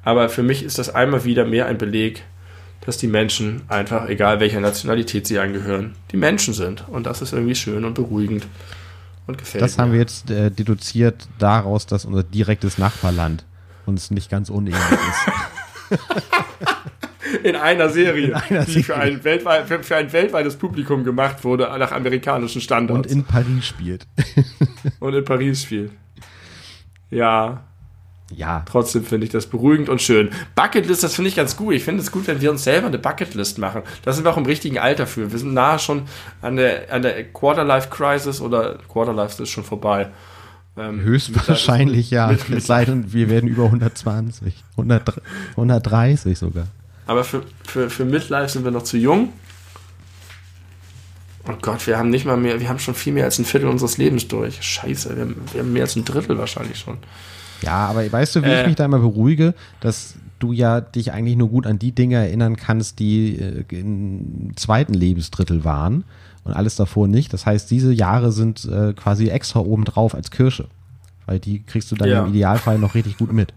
Aber für mich ist das einmal wieder mehr ein Beleg, dass die Menschen einfach, egal welcher Nationalität sie angehören, die Menschen sind. Und das ist irgendwie schön und beruhigend und gefällt Das mir. haben wir jetzt äh, deduziert daraus, dass unser direktes Nachbarland uns nicht ganz unähnlich ist. in einer Serie, In einer die Für, Serie. ein weltweit, für, für ein weltweites Publikum gemacht wurde, nach amerikanischen Standards. Und in Paris spielt. und in Paris spielt. Ja, Ja, Trotzdem finde ich das beruhigend und schön. Bucketlist, das finde ich ganz gut. Ich finde es gut, wenn wir uns selber eine Bucketlist machen. Da sind wir auch im richtigen Alter für. Wir sind nahe schon an der, an der Quarterlife-Crisis oder Quarterlife ist schon vorbei. Ähm, höchstwahrscheinlich ja. mit- mit- Es sei denn, wir werden über 120. 100, 130 sogar. Aber für, für, für Midlife sind wir noch zu jung. Oh Gott, wir haben nicht mal mehr, wir haben schon viel mehr als ein Viertel unseres Lebens durch. Scheiße, wir haben, wir haben mehr als ein Drittel wahrscheinlich schon. Ja, aber weißt du, wie Äh. ich mich da immer beruhige, dass du ja dich eigentlich nur gut an die Dinge erinnern kannst, die äh, im zweiten Lebensdrittel waren und alles davor nicht. Das heißt, diese Jahre sind äh, quasi extra obendrauf als Kirsche. Weil die kriegst du dann Ja. im Idealfall noch richtig gut mit.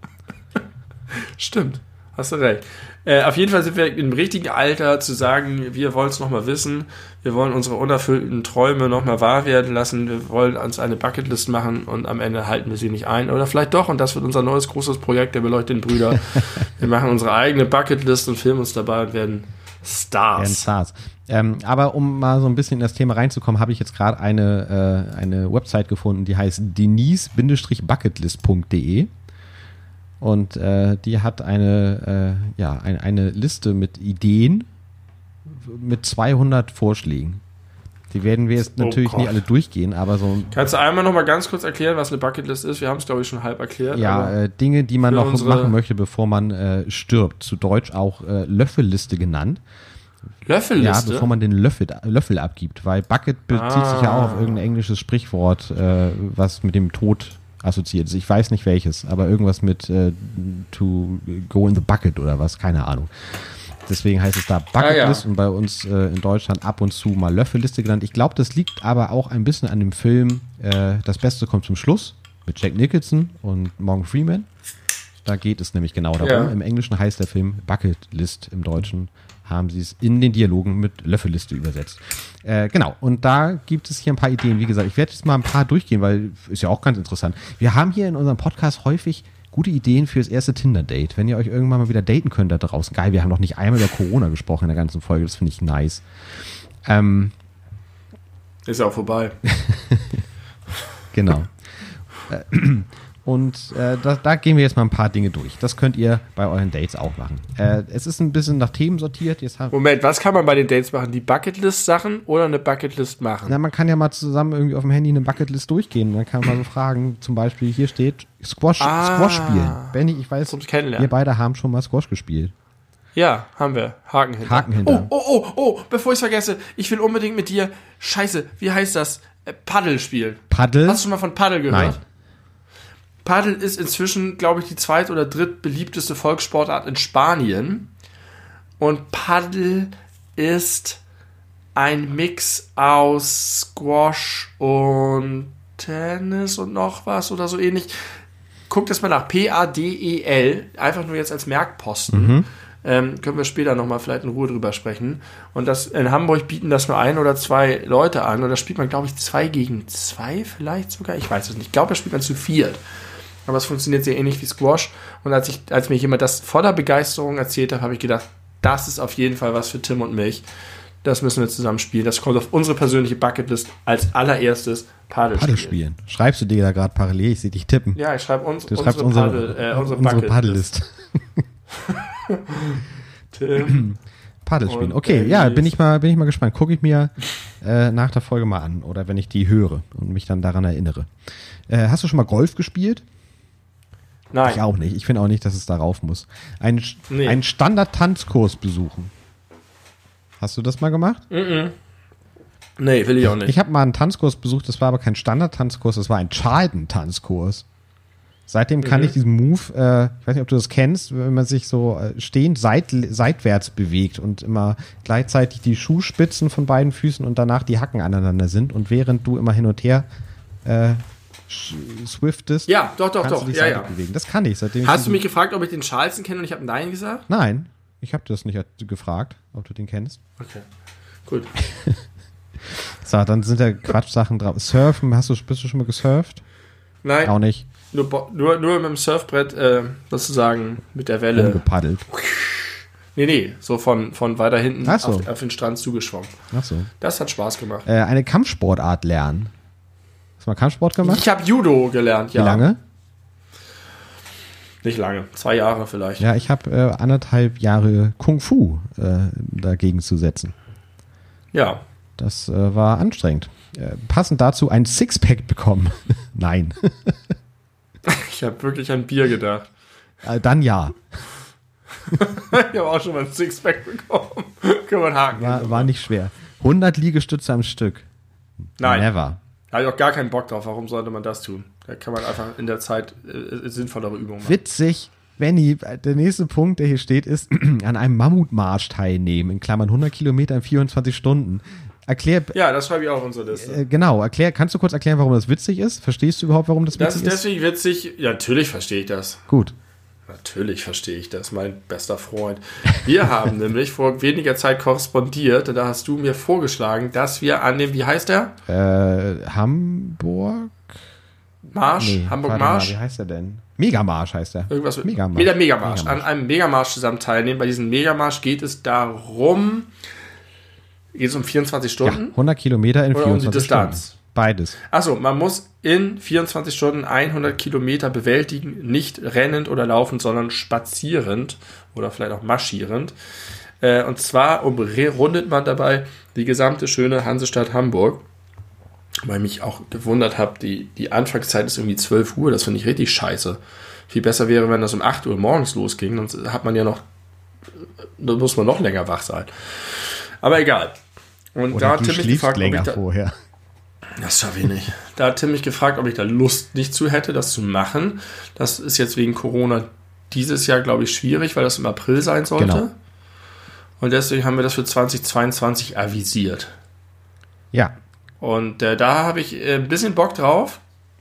Stimmt. Hast du recht. Äh, auf jeden Fall sind wir im richtigen Alter zu sagen, wir wollen es nochmal wissen. Wir wollen unsere unerfüllten Träume nochmal wahr werden lassen. Wir wollen uns eine Bucketlist machen und am Ende halten wir sie nicht ein. Oder vielleicht doch, und das wird unser neues großes Projekt der beleuchteten Brüder. wir machen unsere eigene Bucketlist und filmen uns dabei und werden Stars. Werden Stars. Ähm, aber um mal so ein bisschen in das Thema reinzukommen, habe ich jetzt gerade eine, äh, eine Website gefunden, die heißt denise-bucketlist.de. Und äh, die hat eine, äh, ja, ein, eine Liste mit Ideen mit 200 Vorschlägen. Die werden wir jetzt Oh natürlich Gott. nicht alle durchgehen, aber so Kannst du einmal nochmal ganz kurz erklären, was eine Bucketlist ist? Wir haben es, glaube ich, schon halb erklärt. ja, äh, Dinge, die man noch machen möchte, bevor man äh, stirbt. Zu Deutsch auch äh, Löffelliste genannt. Ja, Löffelliste? bevor man den Löffel, Löffel abgibt, weil Bucket bezieht sich ja auch auf irgendein englisches Sprichwort, äh, was mit dem Tod assoziiert ist. Ich weiß nicht welches, aber irgendwas mit äh, to go in the bucket oder was, keine Ahnung. Deswegen heißt es da Bucketlist Ah, ja. und bei uns äh, in Deutschland ab und zu mal Löffelliste genannt. Ich glaube, das liegt aber auch ein bisschen an dem Film äh, Das Beste kommt zum Schluss mit Jack Nicholson und Morgan Freeman. Da geht es nämlich genau darum. Ja. Im Englischen heißt der Film Bucket List, im Deutschen haben sie es in den Dialogen mit Löffelliste übersetzt. Äh, genau, und da gibt es hier ein paar Ideen. Wie gesagt, ich werde jetzt mal ein paar durchgehen, weil ist ja auch ganz interessant. Wir haben hier in unserem Podcast häufig gute Ideen für das erste Tinder-Date. Wenn ihr euch irgendwann mal wieder daten könnt da draußen. Geil, wir haben noch nicht einmal über Corona gesprochen in der ganzen Folge. Das finde ich nice. Ähm, Ist ja auch vorbei. Genau. Und äh, da, da gehen wir jetzt mal ein paar Dinge durch. Das könnt ihr bei euren Dates auch machen. Äh, es ist ein bisschen nach Themen sortiert. Moment, was kann man bei den Dates machen? Die Bucketlist-Sachen oder eine Bucketlist machen? na, man kann ja mal zusammen irgendwie auf dem Handy eine Bucketlist durchgehen. Dann kann man so fragen, zum Beispiel hier steht Squash, Ah. Squash spielen. Benny, ich weiß, wir beide haben schon mal Squash gespielt. Ja, haben wir. Haken hinter. Haken hinter. Oh, oh, oh, oh, bevor ich es vergesse, ich will unbedingt mit dir, scheiße, wie heißt das? Äh, Paddel spielen. Paddel? Hast du schon mal von Paddel gehört? Nein. Paddel ist inzwischen, glaube ich, die zweit- oder drittbeliebteste Volkssportart in Spanien. Und Paddel ist ein Mix aus Squash und Tennis und noch was oder so ähnlich. Guckt es mal nach. P-A-D-E-L. Einfach nur jetzt als Merkposten. Ähm, können wir später nochmal vielleicht in Ruhe drüber sprechen. Und das in Hamburg bieten das nur ein oder zwei Leute an. Und da spielt man, glaube ich, zwei gegen zwei vielleicht sogar. Ich weiß es nicht. Ich glaube, da spielt man zu viert. Aber es funktioniert sehr ähnlich wie Squash. Und als, ich, als mir jemand das voller Begeisterung erzählt hat, habe ich gedacht, das ist auf jeden Fall was für Tim und mich. Das müssen wir zusammen spielen. Das kommt auf unsere persönliche Bucketlist als allererstes Paddel, Paddel spielen. Schreibst du dir da gerade parallel? Ich sehe dich tippen. Ja, ich schreibe uns, Du schreibst unsere, Paddel, äh, unsere, unsere. Paddellist. Tim. Paddel spielen. Okay, ja, bin ich mal, bin ich mal gespannt. Gucke ich mir äh, nach der Folge mal an oder wenn ich die höre und mich dann daran erinnere. Äh, hast du schon mal Golf gespielt? Nein. Ich auch nicht. Ich finde auch nicht, dass es darauf muss. Ein, Nee. einen Standard-Tanzkurs besuchen. Hast du das mal gemacht? Nee, will ich auch nicht. Ich habe mal einen Tanzkurs besucht, das war aber kein Standard-Tanzkurs, das war ein Charlton-Tanzkurs. Seitdem kann Mhm. ich diesen Move, äh, ich weiß nicht, ob du das kennst, wenn man sich so äh, stehend seit, seitwärts bewegt und immer gleichzeitig die Schuhspitzen von beiden Füßen und danach die Hacken aneinander sind und während du immer hin und her äh, swiftest, ja, doch, doch, doch. du Ja, ja. bewegen. Das kann ich, seitdem ich Hast du diesen- mich gefragt, ob ich den Charleston kenne und ich habe Nein gesagt? Nein, ich habe das nicht gefragt, ob du den kennst. Okay. Gut. So, dann sind da Quatschsachen drauf. Surfen, hast du, bist du schon mal gesurft? Nein, Auch nicht. nur, nur, nur mit dem Surfbrett äh, sozusagen mit der Welle. Umgepaddelt. Nee, nee, so von, von weiter hinten so. auf, auf den Strand zugeschwommen. Ach so. Das hat Spaß gemacht. Äh, eine Kampfsportart lernen. Hast du mal Kampfsport gemacht? Ich habe Judo gelernt, Wie ja. lange? Nicht lange, zwei Jahre vielleicht. Ja, ich habe äh, anderthalb Jahre Kung Fu äh, dagegen zu setzen. Ja. Das äh, war anstrengend. Äh, passend dazu ein Sixpack bekommen. Nein. Ich habe wirklich an Bier gedacht. äh, dann ja. Ich habe auch schon mal ein Sixpack bekommen. Können wir einen Haken War, war nicht schwer. 100 Liegestütze am Stück. Nein, Never. Da habe ich auch gar keinen Bock drauf. Warum sollte man das tun? Da kann man einfach in der Zeit äh, sinnvollere Übungen machen. Witzig. Benny, der nächste Punkt, der hier steht, ist an einem Mammutmarsch teilnehmen. In Klammern 100 Kilometer in 24 Stunden. Erklär, Ja, das schreibe ich auch auf unsere Liste. äh, genau, erklär, kannst du kurz erklären, warum das witzig ist? Verstehst du überhaupt, warum das Das witzig ist deswegen witzig. Ja, natürlich verstehe ich das. Gut. Natürlich verstehe ich das, mein bester Freund. Wir haben nämlich vor weniger Zeit korrespondiert und da hast du mir vorgeschlagen, dass wir an dem, wie heißt der? Äh, Hamburg? Marsch? Nee, Hamburg warte mal, Marsch? Wie heißt der denn? Megamarsch heißt der. Irgendwas mit Megamarsch. Der Megamarsch. Megamarsch. An einem Megamarsch zusammen teilnehmen. Bei diesem Megamarsch geht es darum, geht es um 24 Ja, Stunden? 100 Kilometer in Oder um die 24 Distanz? Stunden. Beides. Achso, man muss in 24 Stunden 100 Kilometer bewältigen, nicht rennend oder laufend, sondern spazierend oder vielleicht auch marschierend. Äh, und zwar umrundet man dabei die gesamte schöne Hansestadt Hamburg. Weil ich mich auch gewundert habe, die, die Anfangszeit ist irgendwie 12 Uhr, das finde ich richtig scheiße. Viel besser wäre, wenn das um 8 Uhr morgens losging, sonst hat man ja noch, da muss man noch länger wach sein. Aber egal. Und da Oder hat du schläfst ich länger da, vorher. Das schaffe ich nicht. Da hat Tim mich gefragt, ob ich da Lust nicht zu hätte, das zu machen. Das ist jetzt wegen Corona dieses Jahr, glaube ich, schwierig, weil das im April sein sollte. Genau. Und deswegen haben wir das für 2022 avisiert. Ja, Und äh, da habe ich äh, ein bisschen Bock drauf.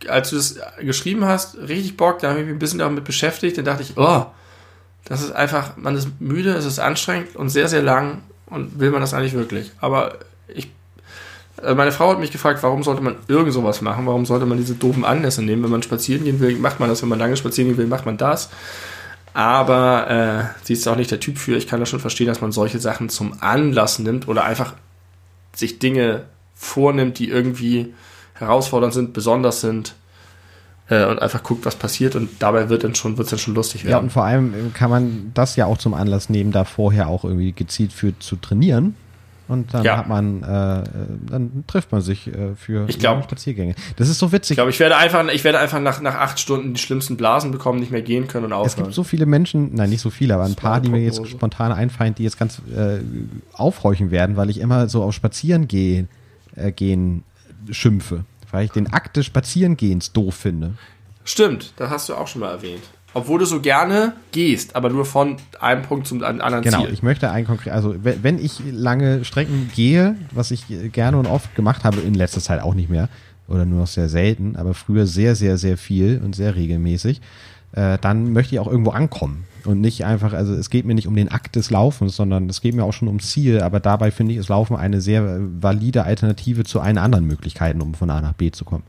Als du das geschrieben hast, richtig Bock, da habe ich mich ein bisschen damit beschäftigt. Dann dachte ich, oh, das ist einfach, man ist müde, es ist anstrengend und sehr, sehr lang und will man das eigentlich wirklich. Aber ich, meine Frau hat mich gefragt, warum sollte man irgend sowas machen? Warum sollte man diese doofen Anlässe nehmen? Wenn man spazieren gehen will, macht man das. Wenn man lange spazieren gehen will, macht man das. Aber äh, sie ist auch nicht der Typ für. Ich kann das schon verstehen, dass man solche Sachen zum Anlass nimmt oder einfach sich Dinge vornimmt, die irgendwie herausfordernd sind, besonders sind äh, und einfach guckt, was passiert und dabei wird dann schon, wird's dann schon lustig ja, werden. und vor allem kann man das ja auch zum Anlass nehmen, da vorher auch irgendwie gezielt für zu trainieren. Und dann Ja. hat man, äh, dann trifft man sich äh, für Ich glaub- Spaziergänge. Das ist so ich witzig. glaube, ich werde einfach, ich werde einfach nach, nach acht Stunden die schlimmsten Blasen bekommen, nicht mehr gehen können und Es aufhören. gibt so viele Menschen, nein, nicht so viele, aber ein paar, die mir jetzt spontan einfallen, die jetzt ganz äh, aufhorchen werden, weil ich immer so auf Spazieren gehen, äh, gehen schimpfe. Weil ich den Akt des Spazierengehens doof finde. Stimmt, das hast du auch schon mal erwähnt. Obwohl du so gerne gehst, aber nur von einem Punkt zum anderen Genau, Ziel. ich möchte ein konkret, also we- wenn ich lange Strecken gehe, was ich gerne und oft gemacht habe, in letzter Zeit auch nicht mehr, oder nur noch sehr selten, aber früher sehr, sehr, sehr viel und sehr regelmäßig, äh, dann möchte ich auch irgendwo ankommen. Und nicht einfach, also es geht mir nicht um den Akt des Laufens, sondern es geht mir auch schon ums Ziel, aber dabei finde ich, ist Laufen eine sehr äh, valide Alternative zu allen anderen Möglichkeiten, um von A nach B zu kommen.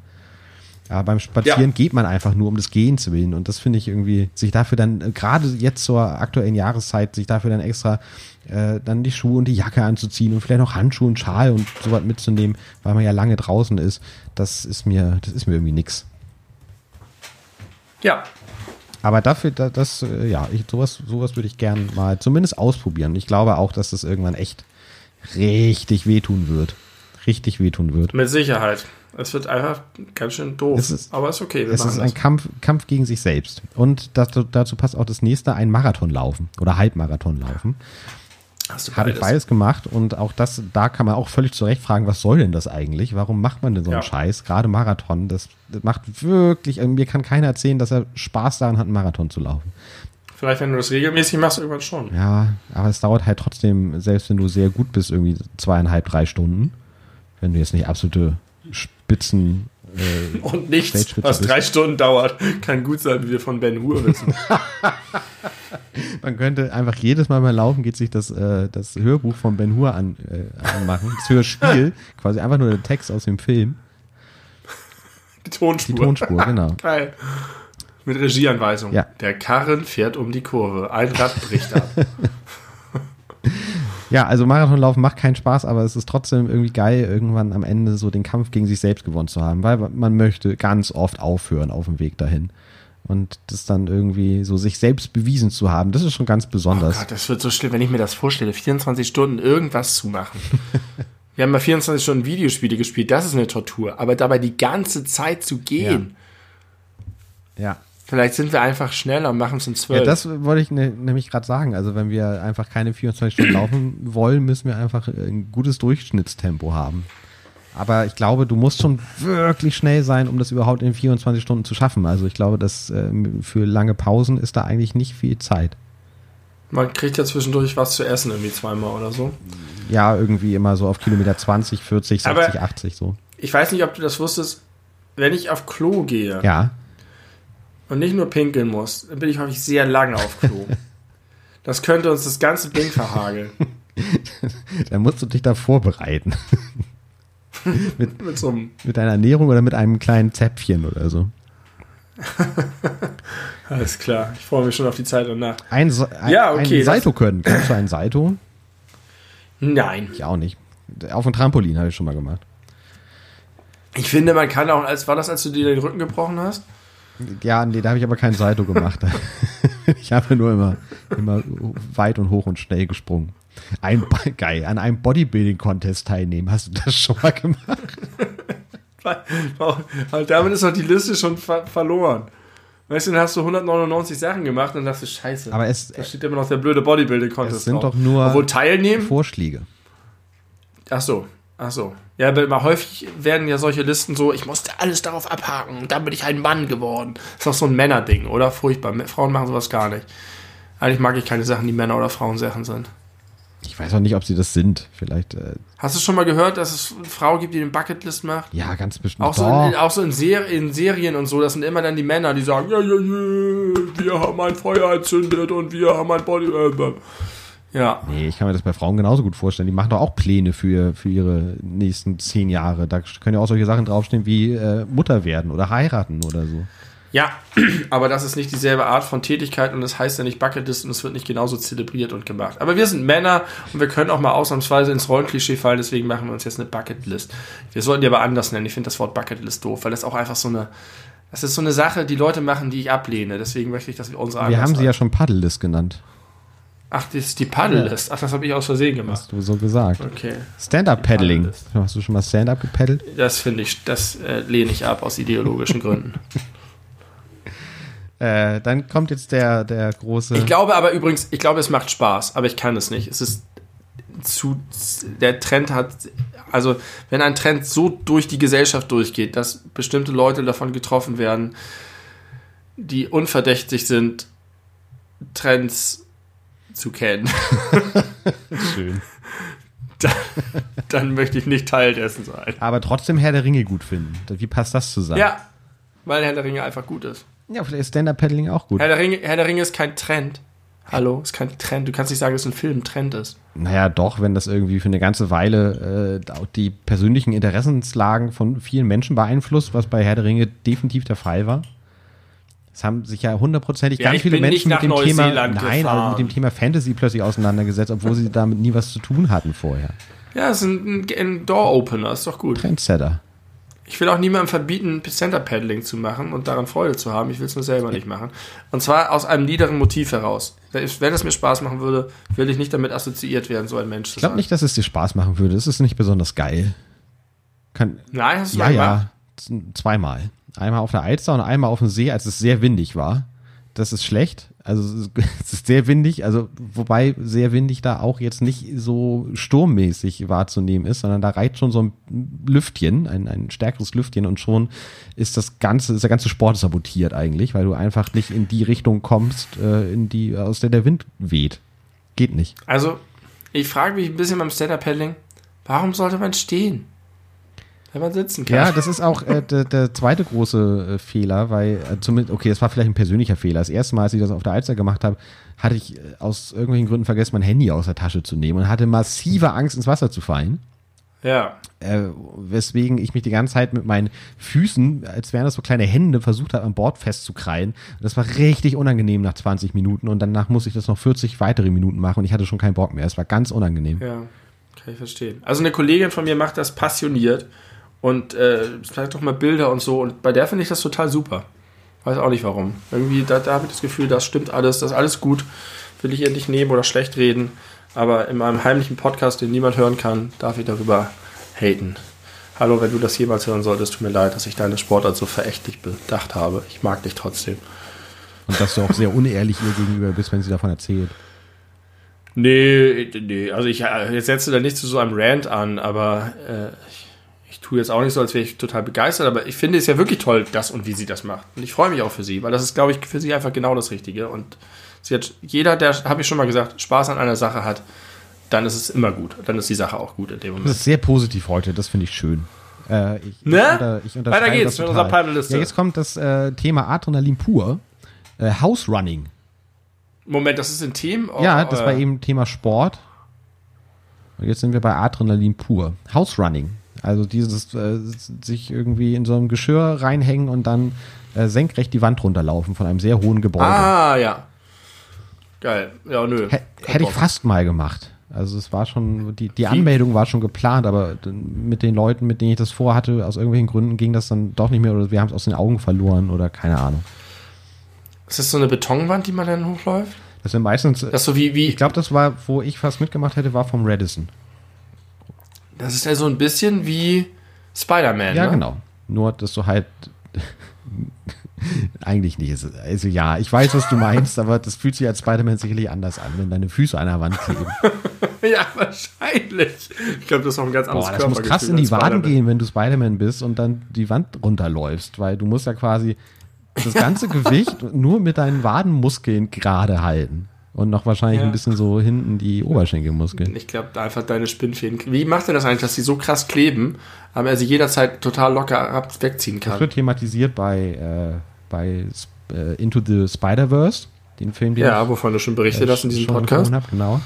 Aber beim Spazieren Ja. geht man einfach nur um des Gehens willen. Und das finde ich irgendwie, sich dafür dann, äh, gerade jetzt zur aktuellen Jahreszeit, sich dafür dann extra äh, dann die Schuhe und die Jacke anzuziehen und vielleicht noch Handschuhe und Schal und sowas mitzunehmen, weil man ja lange draußen ist, das ist mir, das ist mir irgendwie nix. Ja, Aber dafür, da- das, äh, ja, ich, sowas, sowas würde ich gern mal zumindest ausprobieren. Ich glaube auch, dass das irgendwann echt richtig wehtun wird. Richtig wehtun wird. mit Sicherheit. Es wird einfach ganz schön doof. Es ist- aber ist okay, Es ist das. ein Kampf, Kampf gegen sich selbst. Und dazu, dazu passt auch das nächste, ein Marathon laufen oder Halbmarathon laufen. Hast du Habe ich beides gemacht und auch das, da kann man auch völlig zu Recht fragen, was soll denn das eigentlich? Warum macht man denn so einen Ja. Scheiß? Gerade Marathon, das, das macht wirklich, also mir kann keiner erzählen, dass er Spaß daran hat, einen Marathon zu laufen. Vielleicht, wenn du das regelmäßig machst, irgendwann schon. Ja, aber es dauert halt trotzdem, selbst wenn du sehr gut bist, irgendwie zweieinhalb, drei Stunden. Wenn du jetzt nicht absolute Spitzen. Äh, Und nichts, was drei Stunden dauert, kann gut sein, wie wir von Ben Hur wissen. man könnte einfach jedes Mal beim Laufen geht sich das, äh, das Hörbuch von Ben Hur an, äh, anmachen. Das Hörspiel, quasi einfach nur der Text aus dem Film. Die Tonspur. Die Tonspur, genau. Geil. Mit Regieanweisung. Ja. Der Karren fährt um die Kurve. Ein Rad bricht ab. Ja, also Marathonlaufen macht keinen Spaß, aber es ist trotzdem irgendwie geil, irgendwann am Ende so den Kampf gegen sich selbst gewonnen zu haben, weil man möchte ganz oft aufhören auf dem Weg dahin. Und das dann irgendwie so sich selbst bewiesen zu haben, das ist schon ganz Oh besonders. Gott, das wird so schlimm, wenn ich mir das vorstelle. 24 Stunden irgendwas zu machen. Wir haben mal 24 Stunden Videospiele gespielt, das ist eine Tortur. Aber dabei die ganze Zeit zu gehen. ja. Vielleicht sind wir einfach schneller und machen es in 12. Ja, das wollte ich ne, nämlich gerade sagen. Also wenn wir einfach keine 24 Stunden laufen wollen, müssen wir einfach ein gutes Durchschnittstempo haben. Aber ich glaube, du musst schon wirklich schnell sein, um das überhaupt in 24 Stunden zu schaffen. Also ich glaube, dass ähm, für lange Pausen ist da eigentlich nicht viel Zeit. Man kriegt ja zwischendurch was zu essen, irgendwie zweimal oder so. Ja, irgendwie immer so auf Kilometer 20, 40, 60, Aber- 80 so. Ich weiß nicht, ob du das wusstest. Wenn ich auf Klo gehe Ja, und nicht nur pinkeln muss, dann bin ich häufig sehr lange auf Klo. Das könnte uns das ganze Ding verhageln. Dann musst du dich da vorbereiten. mit, mit, so einem mit deiner Ernährung oder mit einem kleinen Zäpfchen oder so. Alles klar, ich freue mich schon auf die Zeit danach. Ein, ein, Ja, okay, ein Saito können. Kennst du einen Saito? Nein. Ich auch nicht. Auf dem Trampolin habe ich schon mal gemacht. Ich finde, man kann auch, als war das, als du dir den Rücken gebrochen hast? Ja, nee, da habe ich aber kein Saito gemacht. ich habe nur immer, immer weit und hoch und schnell gesprungen. Ein geil, an einem Bodybuilding-Contest teilnehmen. Hast du das schon mal gemacht? Damit ist doch die Liste schon ver verloren. Weißt du, dann hast du 199 Sachen gemacht und dachte, scheiße. Aber es, da steht immer noch der blöde Bodybuilding-Contest es sind drauf. doch nur Obwohl teilnehmen. Vorschläge. Ach so, ach so. Ja, aber mal häufig werden ja solche Listen so, ich musste alles darauf abhaken und dann bin ich ein Mann geworden. ist doch so ein Männerding, oder? Furchtbar. Frauen machen sowas gar nicht. Eigentlich mag ich keine Sachen, die Männer- oder Frauensachen sind. Ich weiß auch nicht, ob sie das sind. Vielleicht. Äh, Hast du schon mal gehört, dass es eine Frau gibt, die den Bucketlist macht? ja, ganz bestimmt. Auch so, in, auch so in, Ser in Serien und so, das sind immer dann die Männer, die sagen, ja, ja, ja, wir haben ein Feuer entzündet und wir haben ein Body. Äh, ja. Nee, ich kann mir das bei Frauen genauso gut vorstellen. Die machen doch auch Pläne für, für ihre nächsten zehn Jahre. Da können ja auch solche Sachen draufstehen wie äh, Mutter werden oder heiraten oder so. Ja, aber das ist nicht dieselbe Art von Tätigkeit und das heißt ja nicht Bucketlist und es wird nicht genauso zelebriert und gemacht. Aber wir sind Männer und wir können auch mal ausnahmsweise ins Rollenklischee fallen, deswegen machen wir uns jetzt eine Bucketlist. Wir sollten die aber anders nennen. Ich finde das Wort Bucketlist doof, weil das auch einfach so eine, das ist so eine Sache, die Leute machen, die ich ablehne. Deswegen möchte ich, dass wir unsere Wir haben sie ja schon Paddellist genannt. Ach, das ist die Paddellist. Ach, das habe ich aus Versehen gemacht. Hast du so gesagt. Okay. Stand-up-Paddling. Hast du schon mal Stand-up gepaddelt? Das finde ich, das äh, lehne ich ab aus ideologischen Gründen. Äh, dann kommt jetzt der, der große. Ich glaube aber übrigens, ich glaube, es macht Spaß, aber ich kann es nicht. Es ist zu, der Trend hat, also wenn ein Trend so durch die Gesellschaft durchgeht, dass bestimmte Leute davon getroffen werden, die unverdächtig sind, Trends zu kennen, Schön. dann, dann möchte ich nicht Teil dessen sein. Aber trotzdem Herr der Ringe gut finden. Wie passt das zusammen? Ja, weil Herr der Ringe einfach gut ist. Ja, vielleicht ist Stand-up-Paddling auch gut. Herr der Ringe, Herr der Ringe ist kein Trend. Hallo, ist kein Trend. Du kannst nicht sagen, dass ein Film ein Trend ist. Naja, doch, wenn das irgendwie für eine ganze Weile äh, auch die persönlichen Interessenslagen von vielen Menschen beeinflusst, was bei Herr der Ringe definitiv der Fall war. Es haben sich ja hundertprozentig Ja, ganz viele Menschen mit dem Thema, nein, also mit dem. Thema Fantasy plötzlich auseinandergesetzt, obwohl sie damit nie was zu tun hatten vorher. Ja, es ist ein, ein Door-Opener, ist doch gut. Trendsetter. Ich will auch niemandem verbieten, Center-Paddling zu machen und daran Freude zu haben. Ich will es nur selber nicht machen. Und zwar aus einem niederen Motiv heraus. Wenn es mir Spaß machen würde, will ich nicht damit assoziiert werden, so ein Mensch zu Ich glaube sein. nicht, dass es dir Spaß machen würde. Es ist nicht besonders geil. Kann, Nein, hast du ja, ja, zweimal. Einmal auf der Alster und einmal auf dem See, als es sehr windig war. Das ist schlecht. Also es ist, sehr windig, also wobei sehr windig da auch jetzt nicht so sturmmäßig wahrzunehmen ist, sondern da reicht schon so ein Lüftchen, ein, ein stärkeres Lüftchen und schon ist das ganze, ist der ganze Sport sabotiert eigentlich, weil du einfach nicht in die Richtung kommst, äh, in die, aus der der Wind weht. Geht nicht. Also, ich frage mich ein bisschen beim Stand-Up-Paddling, warum sollte man stehen? Wenn man sitzen kann. Ja, das ist auch äh, der, der zweite große äh, Fehler, weil äh, zumindest, okay, das war vielleicht ein persönlicher Fehler. Das erste Mal, als ich das auf der Alster gemacht habe, hatte ich äh, aus irgendwelchen Gründen vergessen, mein Handy aus der Tasche zu nehmen und hatte massive Angst, ins Wasser zu fallen. ja. Äh, weswegen ich mich die ganze Zeit mit meinen Füßen, als wären das so kleine Hände, versucht habe, an Bord festzukreien. Und das war richtig unangenehm nach 20 Minuten und danach musste ich das noch 40 weitere Minuten machen und ich hatte schon keinen Bock mehr. Es war ganz unangenehm. Ja, kann ich verstehen. Also eine Kollegin von mir macht das passioniert und äh, zeigt doch mal Bilder und so. Und bei der finde ich das total super. Weiß auch nicht warum. Irgendwie, da, da habe ich das Gefühl, das stimmt alles, das ist alles gut. Will ich ihr nicht nehmen oder schlecht reden. Aber in meinem heimlichen Podcast, den niemand hören kann, darf ich darüber haten. Hallo, wenn du das jemals hören solltest, tut mir leid, dass ich deine Sportart so verächtlich bedacht habe. Ich mag dich trotzdem. Und dass du auch sehr unehrlich ihr gegenüber bist, wenn sie davon erzählt. Nee, nee, also ich äh, jetzt setze da nicht zu so einem Rant an, aber äh, ich, ich tue jetzt auch nicht so, als wäre ich total begeistert, aber ich finde es ja wirklich toll, das und wie sie das macht. Und ich freue mich auch für sie, weil das ist, glaube ich, für sie einfach genau das Richtige. Und sie hat, jeder, der, habe ich schon mal gesagt, Spaß an einer Sache hat, dann ist es immer gut. Dann ist die Sache auch gut in dem Das Moment. ist sehr positiv heute, das finde ich schön. Äh, ich, Ne? ich, unter, ich Weiter geht's das mit unserer Panelliste. Ja, jetzt kommt das äh, Thema Adrenalin pur. Äh, House Running. Moment, das ist ein Team? Ja, das äh, war eben Thema Sport. Und jetzt sind wir bei Adrenalin pur. House Running. Also dieses äh, sich irgendwie in so einem Geschirr reinhängen und dann äh, senkrecht die Wand runterlaufen von einem sehr hohen Gebäude. Ah, ja. Geil. Ja, nö. Hä- Hätte ich fast mal gemacht. Also es war schon, die, die Anmeldung war schon geplant, aber mit den Leuten, mit denen ich das vorhatte, aus irgendwelchen Gründen ging das dann doch nicht mehr oder wir haben es aus den Augen verloren oder keine Ahnung. Ist das so eine Betonwand, die man dann hochläuft? Das sind meistens, Das so wie, wie ich glaube, das war, wo ich fast mitgemacht hätte, war vom Radisson. Das ist ja so ein bisschen wie Spider-Man, Ja, ne? genau. Nur, dass du halt eigentlich nicht. Also ja, ich weiß, was du meinst, aber das fühlt sich als Spider-Man sicherlich anders an, wenn deine Füße an der Wand kleben. Ja, wahrscheinlich. Ich glaube, das ist auch ein ganz anderes Boah, das muss krass in die Waden gehen, wenn du Spider-Man bist und dann die Wand runterläufst, weil du musst ja quasi das ganze Gewicht nur mit deinen Wadenmuskeln gerade halten. Und noch wahrscheinlich Ja. ein bisschen so hinten die Oberschenkelmuskeln. Ich glaube einfach deine Spinnfäden. Wie macht er das eigentlich, dass die so krass kleben, aber er sie jederzeit total locker ab wegziehen Das kann? wird thematisiert bei, äh, bei äh, Into the Spider-Verse, den Film, den Ja, wovon du schon berichtet hast in diesem schon Podcast. Hab, genau.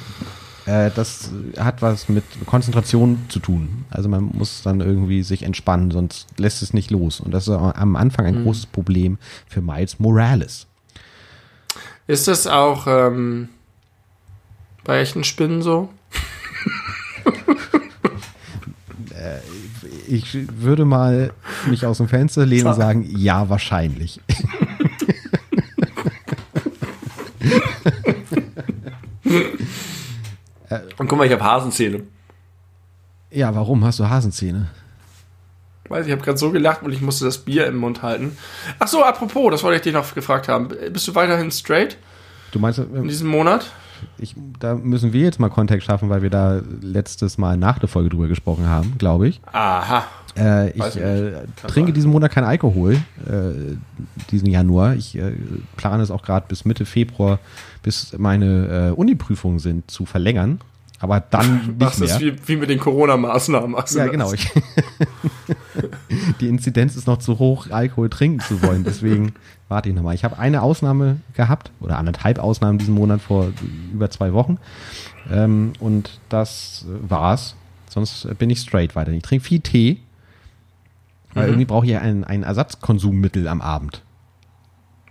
Äh, das hat was mit Konzentration zu tun. Also man muss dann irgendwie sich entspannen, sonst lässt es nicht los. Und das ist am Anfang Mhm. ein großes Problem für Miles Morales. Ist das auch ähm, bei echten Spinnen so? Ich würde mal mich aus dem Fenster lehnen und sagen, ja, wahrscheinlich. Und guck mal, ich habe Hasenzähne. Ja, warum hast du Hasenzähne? Weiß ich habe gerade so gelacht und ich musste das Bier im Mund halten. Ach so, apropos, das wollte ich dich noch gefragt haben. Bist du weiterhin straight Du meinst, in äh, diesem Monat? ich, da müssen wir jetzt mal Kontext schaffen, weil wir da letztes Mal nach der Folge drüber gesprochen haben, glaube ich. Aha. Äh, ich äh, trinke sein. diesen Monat kein Alkohol, äh, diesen Januar. Ich äh, plane es auch gerade bis Mitte Februar, bis meine äh, Uniprüfungen sind, zu verlängern. Aber dann nicht Das mehr. ist wie, wie mit den Corona-Maßnahmen. machst ja, das? genau. Die Inzidenz ist noch zu hoch, Alkohol trinken zu wollen. Deswegen warte ich nochmal. Ich habe eine Ausnahme gehabt oder anderthalb Ausnahmen diesen Monat vor über zwei Wochen. Ähm, und das war's. Sonst bin ich straight weiter. Ich trinke viel Tee. Weil Mhm. irgendwie brauche ich ja ein, ein Ersatzkonsummittel am Abend.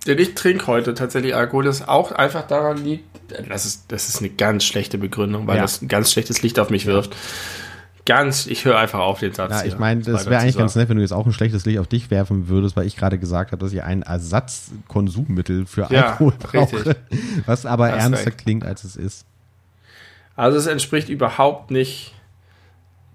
Denn ich trinke heute tatsächlich Alkohol, das auch einfach daran liegt, das ist, das ist eine ganz schlechte Begründung, weil Ja. das ein ganz schlechtes Licht auf mich wirft. Ganz, ich höre einfach auf den Satz. Ja, ich meine, das wäre eigentlich ganz nett, wenn du jetzt auch ein schlechtes Licht auf dich werfen würdest, weil ich gerade gesagt habe, dass ich ein Ersatzkonsummittel für Ja, Alkohol brauche. richtig. Was aber Hast ernster klingt, als es ist. Also es entspricht überhaupt nicht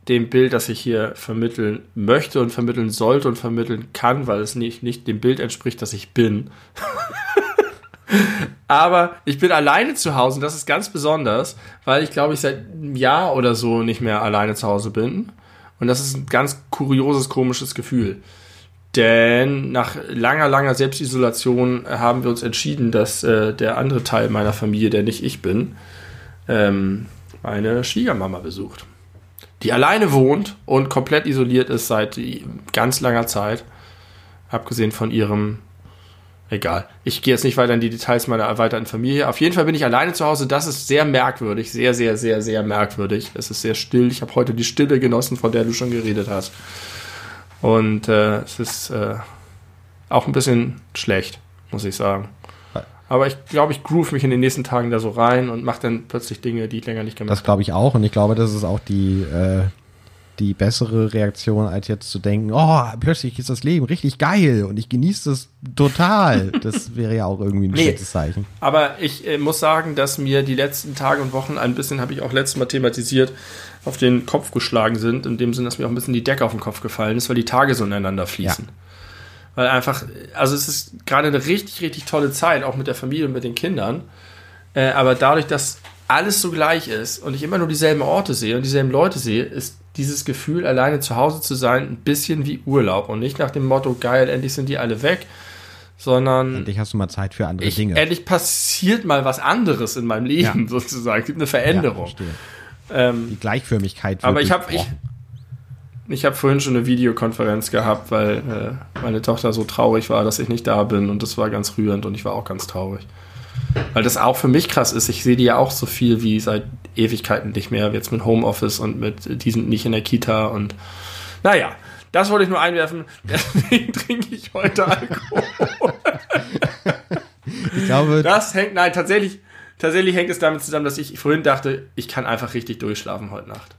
dem Bild, das ich hier vermitteln möchte und vermitteln sollte und vermitteln kann, weil es nicht, nicht dem Bild entspricht, das ich bin. Aber ich bin alleine zu Hause und das ist ganz besonders, weil ich glaube, ich seit einem Jahr oder so nicht mehr alleine zu Hause bin. Und das ist ein ganz kurioses, komisches Gefühl. Denn nach langer, langer Selbstisolation haben wir uns entschieden, dass äh, der andere Teil meiner Familie, der nicht ich bin, ähm, meine Schwiegermama besucht. Die alleine wohnt und komplett isoliert ist seit ganz langer Zeit. Abgesehen von ihrem. Egal. Ich gehe jetzt nicht weiter in die Details meiner erweiterten Familie. Auf jeden Fall bin ich alleine zu Hause. Das ist sehr merkwürdig. Sehr, sehr, sehr, sehr merkwürdig. Es ist sehr still. Ich habe heute die Stille genossen, von der du schon geredet hast. Und äh, es ist äh, auch ein bisschen schlecht, muss ich sagen. Aber ich glaube, ich groove mich in den nächsten Tagen da so rein und mache dann plötzlich Dinge, die ich länger nicht gemacht Das glaube ich auch und ich glaube, das ist auch die, äh, die bessere Reaktion, als jetzt zu denken, oh, plötzlich ist das Leben richtig geil und ich genieße das total. Das wäre ja auch irgendwie ein Nee. schlechtes Zeichen. Aber ich äh, muss sagen, dass mir die letzten Tage und Wochen ein bisschen, habe ich auch letztes Mal thematisiert, auf den Kopf geschlagen sind. In dem Sinn, dass mir auch ein bisschen die Decke auf den Kopf gefallen ist, weil die Tage so ineinander fließen. Weil einfach, also es ist gerade eine richtig, richtig tolle Zeit, auch mit der Familie und mit den Kindern. Äh, aber dadurch, dass alles so gleich ist und ich immer nur dieselben Orte sehe und dieselben Leute sehe, ist dieses Gefühl, alleine zu Hause zu sein, ein bisschen wie Urlaub. Und nicht nach dem Motto, geil, endlich sind die alle weg, sondern Endlich hast du mal Zeit für andere ich, Dinge. endlich passiert mal was anderes in meinem Leben Ja. sozusagen. Es gibt eine Ja, Veränderung. verstehe. ähm, die Gleichförmigkeit. wird aber ich habe ich. Ich habe vorhin schon eine Videokonferenz gehabt, weil äh, meine Tochter so traurig war, dass ich nicht da bin und das war ganz rührend und ich war auch ganz traurig. Weil das auch für mich krass ist. Ich sehe die ja auch so viel wie seit Ewigkeiten nicht mehr. Jetzt mit Homeoffice und mit, die sind nicht in der Kita und naja, das wollte ich nur einwerfen. Deswegen trinke ich heute Alkohol. Ich glaube, Das hängt, nein, tatsächlich, tatsächlich hängt es damit zusammen, dass ich vorhin dachte, ich kann einfach richtig durchschlafen heute Nacht.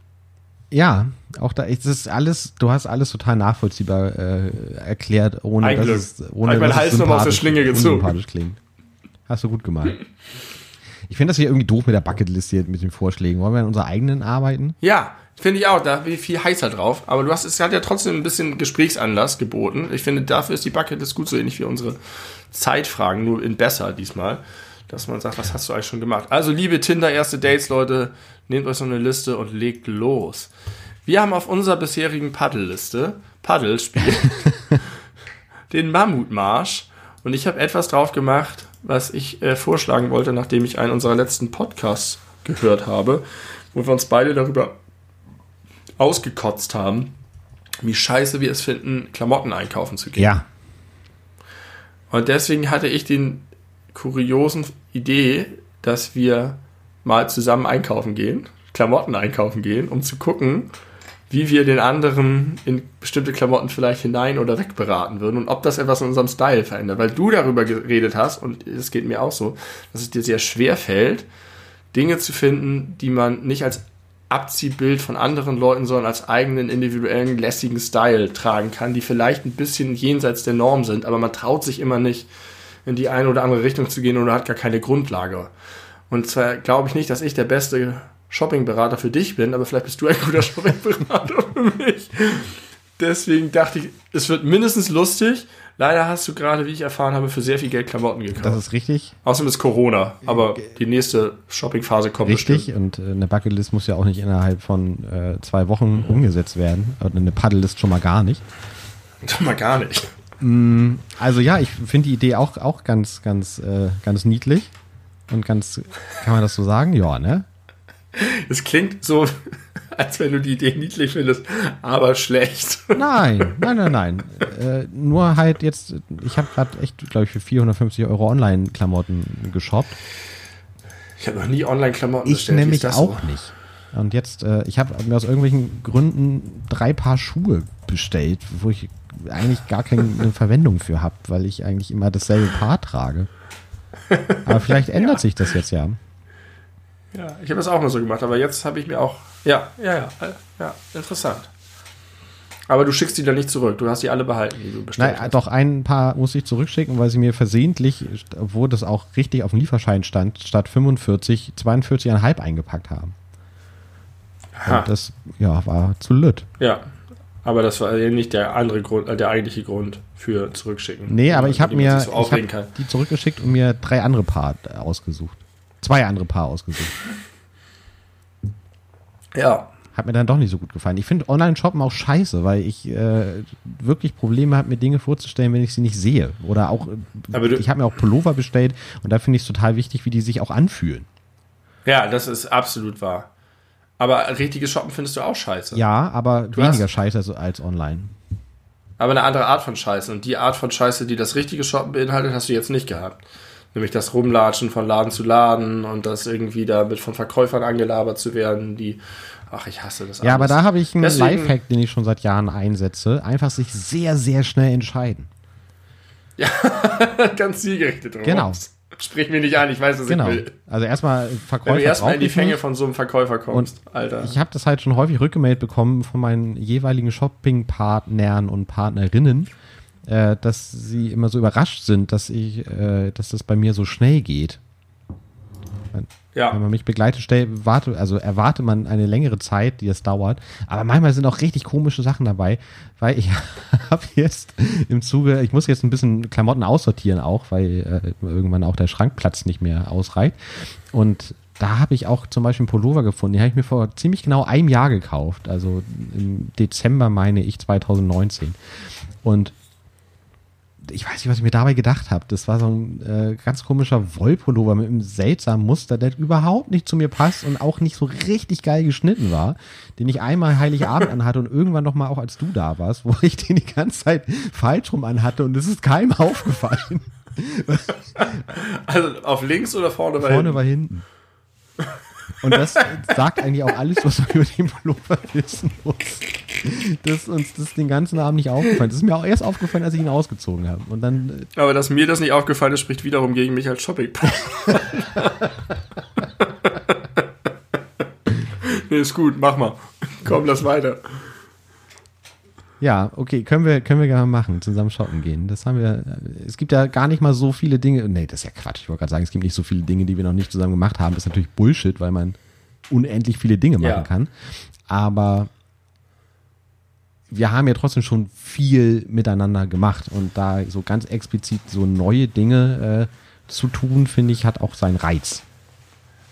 Ja, auch da ist es alles, du hast alles total nachvollziehbar äh, erklärt, ohne Ein dass Glück. es, ohne ich meinen Hals aus der sympathisch- Schlinge gezogen. klingt. Hast du gut gemacht. Ich finde das hier irgendwie doof mit der Bucketlist hier mit den Vorschlägen. Wollen wir an unserer eigenen arbeiten? Ja, finde ich auch. Da bin ich viel heißer drauf. Aber du hast, es hat ja trotzdem ein bisschen Gesprächsanlass geboten. Ich finde, dafür ist die Bucketlist gut so ähnlich wie unsere Zeitfragen, nur in besser diesmal. Dass man sagt, was hast du eigentlich schon gemacht? Also, liebe Tinder, erste Dates, Leute, nehmt euch so eine Liste und legt los. Wir haben auf unserer bisherigen Paddelliste, Paddelspiel, den Mammutmarsch. Und ich habe etwas drauf gemacht, was ich äh, vorschlagen wollte, nachdem ich einen unserer letzten Podcasts gehört habe, wo wir uns beide darüber ausgekotzt haben, wie scheiße wir es finden, Klamotten einkaufen zu gehen. Ja. Und deswegen hatte ich den kuriosen Idee, dass wir mal zusammen einkaufen gehen, Klamotten einkaufen gehen, um zu gucken, wie wir den anderen in bestimmte Klamotten vielleicht hinein oder weg beraten würden und ob das etwas in unserem Style verändert. Weil du darüber geredet hast, und es geht mir auch so, dass es dir sehr schwer fällt, Dinge zu finden, die man nicht als Abziehbild von anderen Leuten, sondern als eigenen individuellen, lässigen Style tragen kann, die vielleicht ein bisschen jenseits der Norm sind, aber man traut sich immer nicht, in die eine oder andere Richtung zu gehen oder hat gar keine Grundlage. Und zwar glaube ich nicht, dass ich der beste Shoppingberater für dich bin, aber vielleicht bist du ein guter Shoppingberater für mich. Deswegen dachte ich, es wird mindestens lustig. Leider hast du gerade, wie ich erfahren habe, für sehr viel Geld Klamotten gekauft. Das ist richtig. Außerdem ist Corona, aber die nächste Shoppingphase kommt Richtig. bestimmt. Und äh, eine Bucketlist muss ja auch nicht innerhalb von äh, zwei Wochen umgesetzt werden. Und eine Paddellist schon mal gar nicht. Doch mal gar nicht. Also ja, ich finde die Idee auch, auch ganz, ganz, äh, ganz niedlich. Und ganz, kann man das so sagen? Ja, ne? Es klingt so, als wenn du die Idee niedlich findest, aber schlecht. Nein, nein, nein, nein. Äh, nur halt jetzt, ich habe gerade echt, glaube ich, für 450 Euro Online-Klamotten geshoppt. Ich habe noch nie Online-Klamotten Ich bestellt. Wie nämlich auch so? nicht. Und jetzt, äh, ich habe mir aus irgendwelchen Gründen drei Paar Schuhe bestellt, wo ich eigentlich gar keine Verwendung für habe, weil ich eigentlich immer dasselbe Paar trage. Aber vielleicht ändert sich das jetzt ja. Ja, ich habe das auch mal so gemacht, aber jetzt habe ich mir auch. Ja, ja, ja, äh, ja, interessant. Aber du schickst die dann nicht zurück. Du hast die alle behalten, die du bestellt Nein, hast. doch ein paar muss ich zurückschicken, weil sie mir versehentlich, obwohl das auch richtig auf dem Lieferschein stand, statt 45, 42,5 eingepackt haben. Und das ja, war zu lütt. Ja. Aber das war eben nicht der andere Grund, äh, der eigentliche Grund für zurückschicken. Nee, aber ich habe mir so ich hab die zurückgeschickt und mir drei andere Paar ausgesucht. Zwei andere Paar ausgesucht. Ja. Hat mir dann doch nicht so gut gefallen. Ich finde Online-Shoppen auch scheiße, weil ich äh, wirklich Probleme habe, mir Dinge vorzustellen, wenn ich sie nicht sehe. Oder auch, äh, ich habe mir auch Pullover bestellt und da finde ich es total wichtig, wie die sich auch anfühlen. Ja, das ist absolut wahr. Aber richtiges Shoppen findest du auch scheiße. Ja, aber Du weniger scheiße als, online. Aber eine andere Art von Scheiße. Und die Art von Scheiße, die das richtige Shoppen beinhaltet, hast du jetzt nicht gehabt. Nämlich das Rumlatschen von Laden zu Laden und das irgendwie damit von Verkäufern angelabert zu werden, die. Ach, ich hasse das Ja, aber da habe ich einen Deswegen- Lifehack, den ich schon seit Jahren einsetze. Einfach sich sehr, sehr schnell entscheiden. ganz zielgerichtet. Genau. Sprich mir nicht an, ich weiß, was Genau. ich will. Also erstmal Wenn Verkäufer du erstmal in die. Fänge von so einem Verkäufer kommst, Alter. Ich habe das halt schon häufig rückgemeldet bekommen von meinen jeweiligen Shopping-Partnern und Partnerinnen, äh, dass sie immer so überrascht sind, dass ich, äh, dass das bei mir so schnell geht. Wenn ja. man mich begleitet, stell, warte, also erwarte man eine längere Zeit, die es dauert. Aber manchmal sind auch richtig komische Sachen dabei, weil ich habe jetzt im Zuge, ich muss jetzt ein bisschen Klamotten aussortieren auch, weil äh, irgendwann auch der Schrankplatz nicht mehr ausreicht. Und da habe ich auch zum Beispiel einen Pullover gefunden, den habe ich mir vor ziemlich genau einem Jahr gekauft. Also im Dezember meine ich 2019. Und ich weiß nicht, was ich mir dabei gedacht habe. Das war so ein äh, ganz komischer Wollpullover mit einem seltsamen Muster, der überhaupt nicht zu mir passt und auch nicht so richtig geil geschnitten war, den ich einmal Heiligabend anhatte und irgendwann noch mal auch als du da warst, wo ich den die ganze Zeit falsch rum anhatte und es ist keinem aufgefallen. Also auf links oder vorne war Vorne hinten? war hinten. Und das sagt eigentlich auch alles, was man über den Pullover wissen muss. Dass uns das den ganzen Abend nicht aufgefallen ist. Das ist mir auch erst aufgefallen, als ich ihn ausgezogen habe. Und dann, äh, Aber dass mir das nicht aufgefallen ist, spricht wiederum gegen mich als shopping nee, ist gut, mach mal. Komm, lass weiter. Ja, okay, können wir, können wir gerne machen, zusammen shoppen gehen. Das haben wir, es gibt ja gar nicht mal so viele Dinge, nee, das ist ja Quatsch, ich wollte gerade sagen, es gibt nicht so viele Dinge, die wir noch nicht zusammen gemacht haben. Das ist natürlich Bullshit, weil man unendlich viele Dinge machen ja. kann. Aber wir haben ja trotzdem schon viel miteinander gemacht und da so ganz explizit so neue Dinge äh, zu tun, finde ich, hat auch seinen Reiz.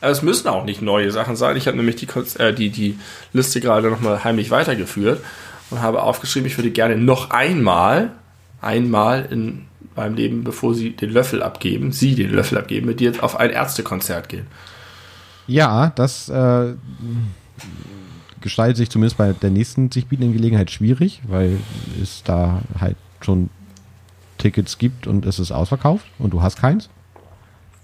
es müssen auch nicht neue Sachen sein. Ich habe nämlich die, äh, die, die Liste gerade nochmal heimlich weitergeführt und habe aufgeschrieben, ich würde gerne noch einmal, einmal in meinem Leben, bevor sie den Löffel abgeben, sie den Löffel abgeben, mit dir auf ein Ärztekonzert gehen. Ja, das äh, gestaltet sich zumindest bei der nächsten sich bietenden Gelegenheit schwierig, weil es da halt schon Tickets gibt und es ist ausverkauft und du hast keins.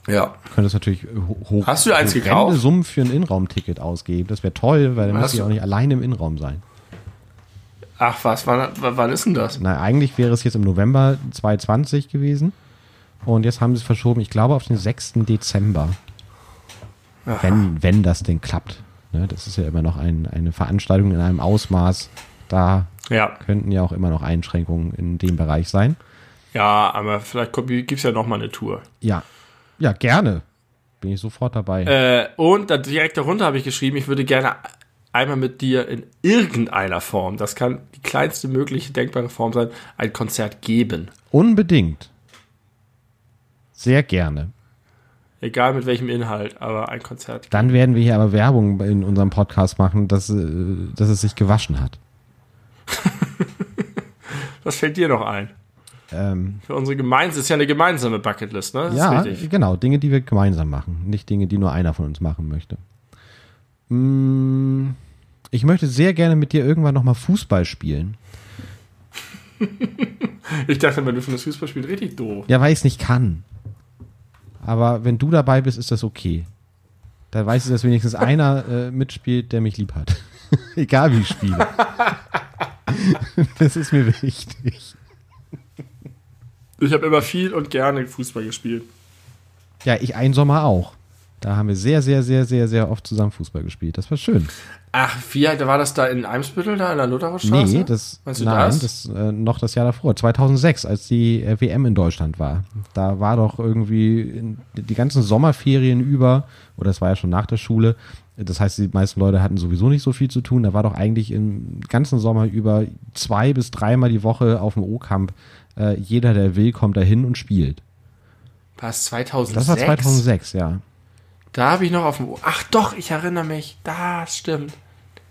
Ja. Du könntest natürlich hoch Hast du eins gekauft? Summen für ein Innenraumticket ausgeben. Das wäre toll, weil dann müsst ihr auch nicht alleine im Innenraum sein. Ach was, wann, wann ist denn das? Na, eigentlich wäre es jetzt im November 2020 gewesen. Und jetzt haben sie es verschoben, ich glaube, auf den 6. Dezember. Wenn, wenn das denn klappt. Ne, das ist ja immer noch ein, eine Veranstaltung in einem Ausmaß. Da ja. könnten ja auch immer noch Einschränkungen in dem Bereich sein. Ja, aber vielleicht gibt es ja noch mal eine Tour. Ja, ja, gerne. Bin ich sofort dabei. Äh, und direkt darunter habe ich geschrieben, ich würde gerne einmal mit dir in irgendeiner Form, das kann die kleinste mögliche denkbare Form sein, ein Konzert geben. Unbedingt. Sehr gerne. Egal mit welchem Inhalt, aber ein Konzert. Dann werden wir hier aber Werbung in unserem Podcast machen, dass, äh, dass es sich gewaschen hat. Was fällt dir noch ein? Ähm, Für unsere gemeinsame, ist ja eine gemeinsame Bucketlist, ne? Das ja, genau, Dinge, die wir gemeinsam machen, nicht Dinge, die nur einer von uns machen möchte. Mmh ich möchte sehr gerne mit dir irgendwann nochmal Fußball spielen. ich dachte immer, du findest Fußballspielen richtig doof. Ja, weil ich es nicht kann. Aber wenn du dabei bist, ist das okay. Da weiß ich, dass wenigstens einer äh, mitspielt, der mich lieb hat. Egal wie ich spiele. das ist mir wichtig. Ich habe immer viel und gerne Fußball gespielt. Ja, ich einen Sommer auch. Da haben wir sehr, sehr, sehr, sehr, sehr oft zusammen Fußball gespielt. Das war schön. Ach, wie alt war das da in Eimsbüttel, da in der Lutherstraße? Nee, das, nein, das, das äh, noch das Jahr davor, 2006, als die äh, WM in Deutschland war. Da war doch irgendwie die ganzen Sommerferien über, oder es war ja schon nach der Schule, das heißt, die meisten Leute hatten sowieso nicht so viel zu tun. Da war doch eigentlich im ganzen Sommer über zwei bis dreimal die Woche auf dem O-Camp. Äh, jeder, der will, kommt da hin und spielt. War es 2006? Das war 2006, ja. Da habe ich noch auf dem. Ach doch, ich erinnere mich. Das stimmt.